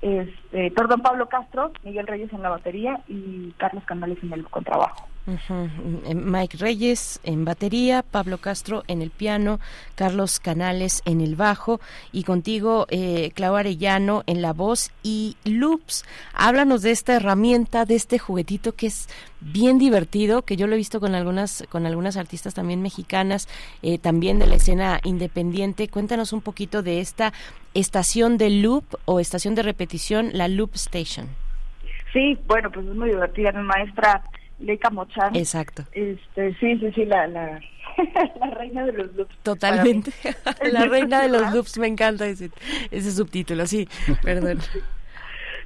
Speaker 35: este, perdón, Pablo Castro, Miguel Reyes en la batería y Carlos Canales en el contrabajo.
Speaker 2: Eh, Mike Reyes en batería, Pablo Castro en el piano, Carlos Canales en el bajo y contigo, eh, Clau Arellano en la voz y loops. Háblanos de esta herramienta, de este juguetito que es bien divertido, que yo lo he visto con algunas, con algunas artistas también mexicanas, eh, también de la escena independiente. Cuéntanos un poquito de esta estación de loop o estación de repetición, la Loop Station.
Speaker 35: Sí, bueno, pues es muy divertida. Maestra Leica Mochan.
Speaker 2: Exacto.
Speaker 35: Este, sí, sí, sí, la, la, la reina de los loops.
Speaker 2: Totalmente. la reina de los loops, me encanta ese, ese subtítulo, sí, perdón.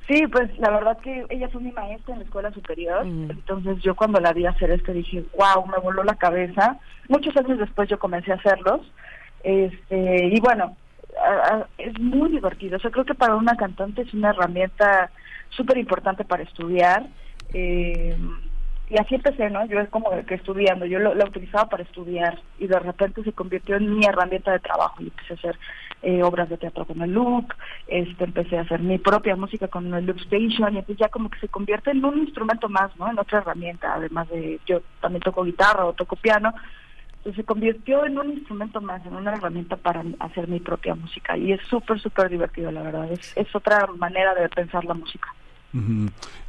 Speaker 35: Sí, pues la verdad que ella fue mi maestra en la escuela superior, mm. entonces yo cuando la vi hacer esto dije, wow, me voló la cabeza. Muchos años después yo comencé a hacerlos, este, y bueno, es muy divertido. Yo creo que para una cantante es una herramienta súper importante para estudiar. Eh, y así empecé, ¿no? Yo es como que estudiando, yo lo, utilizaba para estudiar y de repente se convirtió en mi herramienta de trabajo y empecé a hacer eh, obras de teatro con el loop, este, empecé a hacer mi propia música con el loop station y entonces ya como que se convierte en un instrumento más, ¿no? En otra herramienta, además de yo también toco guitarra o toco piano, entonces se convirtió en un instrumento más, en una herramienta para hacer mi propia música y es súper, súper divertido, la verdad, es, es otra manera de pensar la música.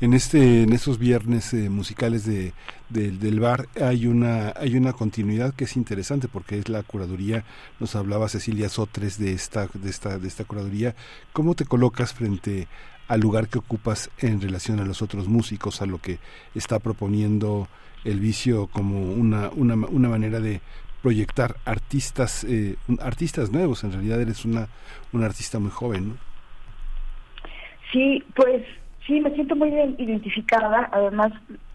Speaker 1: En este, en estos viernes eh, musicales de, del bar hay una, hay una continuidad que es interesante porque es la curaduría. Nos hablaba Cecilia Sotres de esta, de esta, de esta curaduría. ¿Cómo te colocas frente al lugar que ocupas en relación a los otros músicos, a lo que está proponiendo el vicio como una, una, una manera de proyectar artistas, eh, artistas nuevos. En realidad eres una, una artista muy joven, ¿no?
Speaker 35: Sí, pues Sí, me siento muy identificada. Además,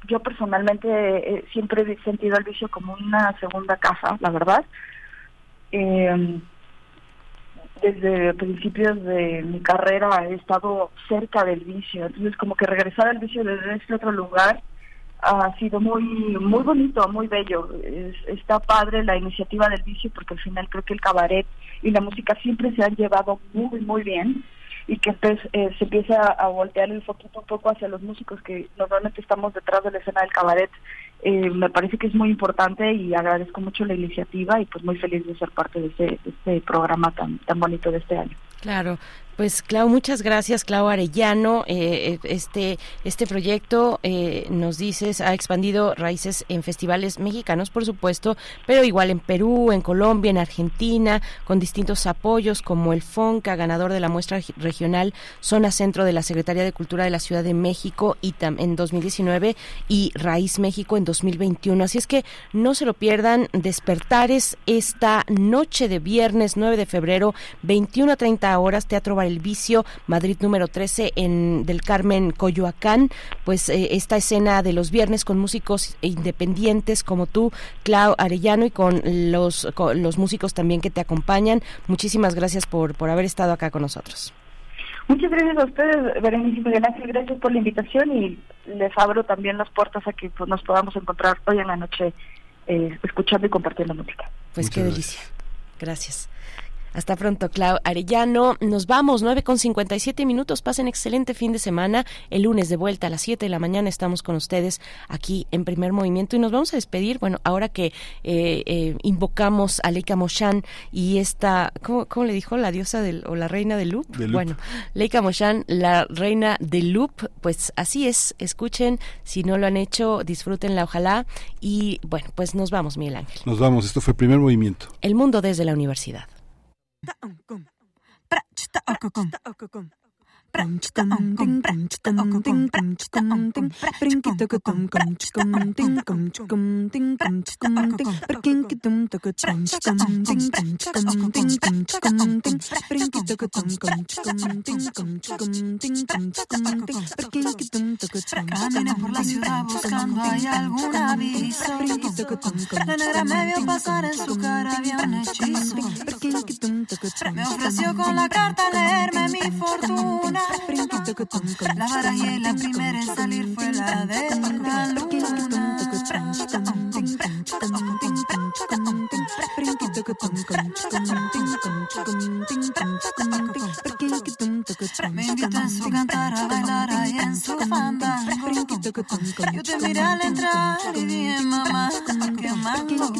Speaker 35: yo personalmente eh, siempre he sentido el vicio como una segunda casa, la verdad. Eh, desde principios de mi carrera he estado cerca del vicio, entonces como que regresar al vicio desde este otro lugar ha sido muy muy bonito, muy bello. está padre la iniciativa del vicio porque al final creo que el cabaret y la música siempre se han llevado muy muy bien y que eh, se empieza a voltear el foquito un poco hacia los músicos que normalmente estamos detrás de la escena del cabaret. Eh, me parece que es muy importante y agradezco mucho la iniciativa y pues muy feliz de ser parte de este, de este programa tan, tan bonito de este año.
Speaker 2: Claro, pues Clau, muchas gracias, Clau Arellano. Eh, eh, este, este proyecto, eh, nos dices, ha expandido raíces en festivales mexicanos, por supuesto, pero igual en Perú, en Colombia, en Argentina, con distintos apoyos como el FONCA, ganador de la muestra regional Zona Centro de la Secretaría de Cultura de la Ciudad de México y en 2019 y Raíz México en 2021. Así es que no se lo pierdan, Despertares esta noche de viernes 9 de febrero, 21 a 30 horas, Teatro Bar el Vicio, Madrid número 13 en del Carmen Coyoacán, pues eh, esta escena de los viernes con músicos independientes como tú, Clau Arellano y con los los músicos también que te acompañan. Muchísimas gracias por por haber estado acá con nosotros.
Speaker 35: Muchas gracias a ustedes, Berenice Miguel gracias por la invitación y les abro también las puertas a que pues, nos podamos encontrar hoy en la noche eh, escuchando y compartiendo música.
Speaker 2: Pues qué delicia. Gracias. Hasta pronto, Clau Arellano. Nos vamos, 9 con 57 minutos. Pasen excelente fin de semana. El lunes de vuelta a las 7 de la mañana estamos con ustedes aquí en Primer Movimiento y nos vamos a despedir. Bueno, ahora que eh, eh, invocamos a Leica Moshan y esta, ¿cómo, le dijo? La diosa del, o la reina del loop. Bueno, Leica Moshan, la reina del loop, pues así es. Escuchen, si no lo han hecho, disfrútenla, ojalá. Y bueno, pues nos vamos, Miguel Ángel.
Speaker 1: Nos vamos, esto fue Primer Movimiento.
Speaker 2: El mundo desde la universidad. ta unkum. Prach ta okukum.
Speaker 36: Caminé por la ciudad buscando hay algún aviso. La negra me vio pasar en su cara había un hechizo. Me ofreció con la carta leerme mi fortuna. La barajé la primera en salir fue la de la luna. Me invitó en su cantar a bailar ahí en su fandango. Yo te miré al entrar y dije, mamá, qué mango.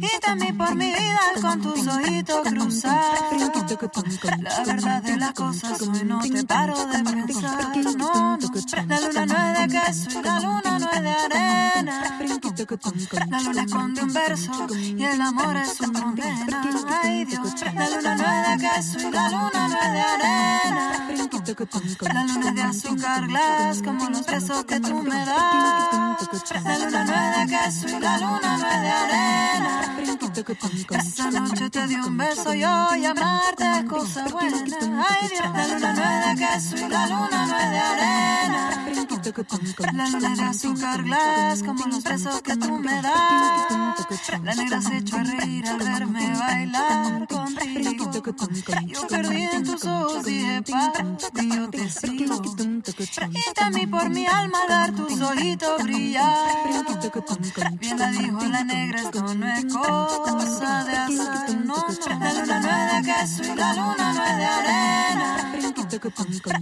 Speaker 36: Y temí por mi vida con tus ojitos cruzados. La verdad de las cosas hoy no te paro de pensar. No, no, la luna no es de queso y la luna no es de arena. La luna esconde un verso y el amor es su condena. Ay Dios, la luna no es de queso y la luna no es de arena. La luna es de azúcar glass como los besos que tú me das. La luna no es de queso y la luna no es de arena. Esa noche te di un beso y hoy amarte es cosa buena. Ay Dios, la luna no es de queso y la luna no es de arena. La luna es de azúcar glass como los besos que tú me das. La negra se echó a reír al verme bailar contigo. Yo perdí en tus ojos dije, papi, yo te sigo. Y temí por mi alma dar tus ojitos brillar. Bien la dijo la negra, esto no es cosa de azar, no, no. La luna no es de queso y la luna no es de arena.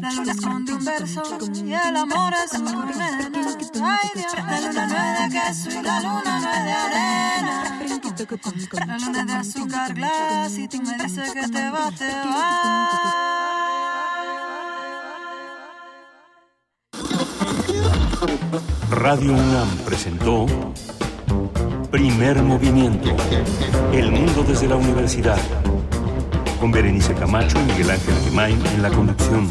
Speaker 36: La luna esconde un verso y el amor es Ay Dios, la luna no es de queso y la luna no es de arena. La luna es de azúcar glass y tú me dices que te va, te va.
Speaker 8: Radio UNAM presentó Primer Movimiento. El mundo desde la universidad. Con Berenice Camacho y Miguel Ángel Gemain en la conducción.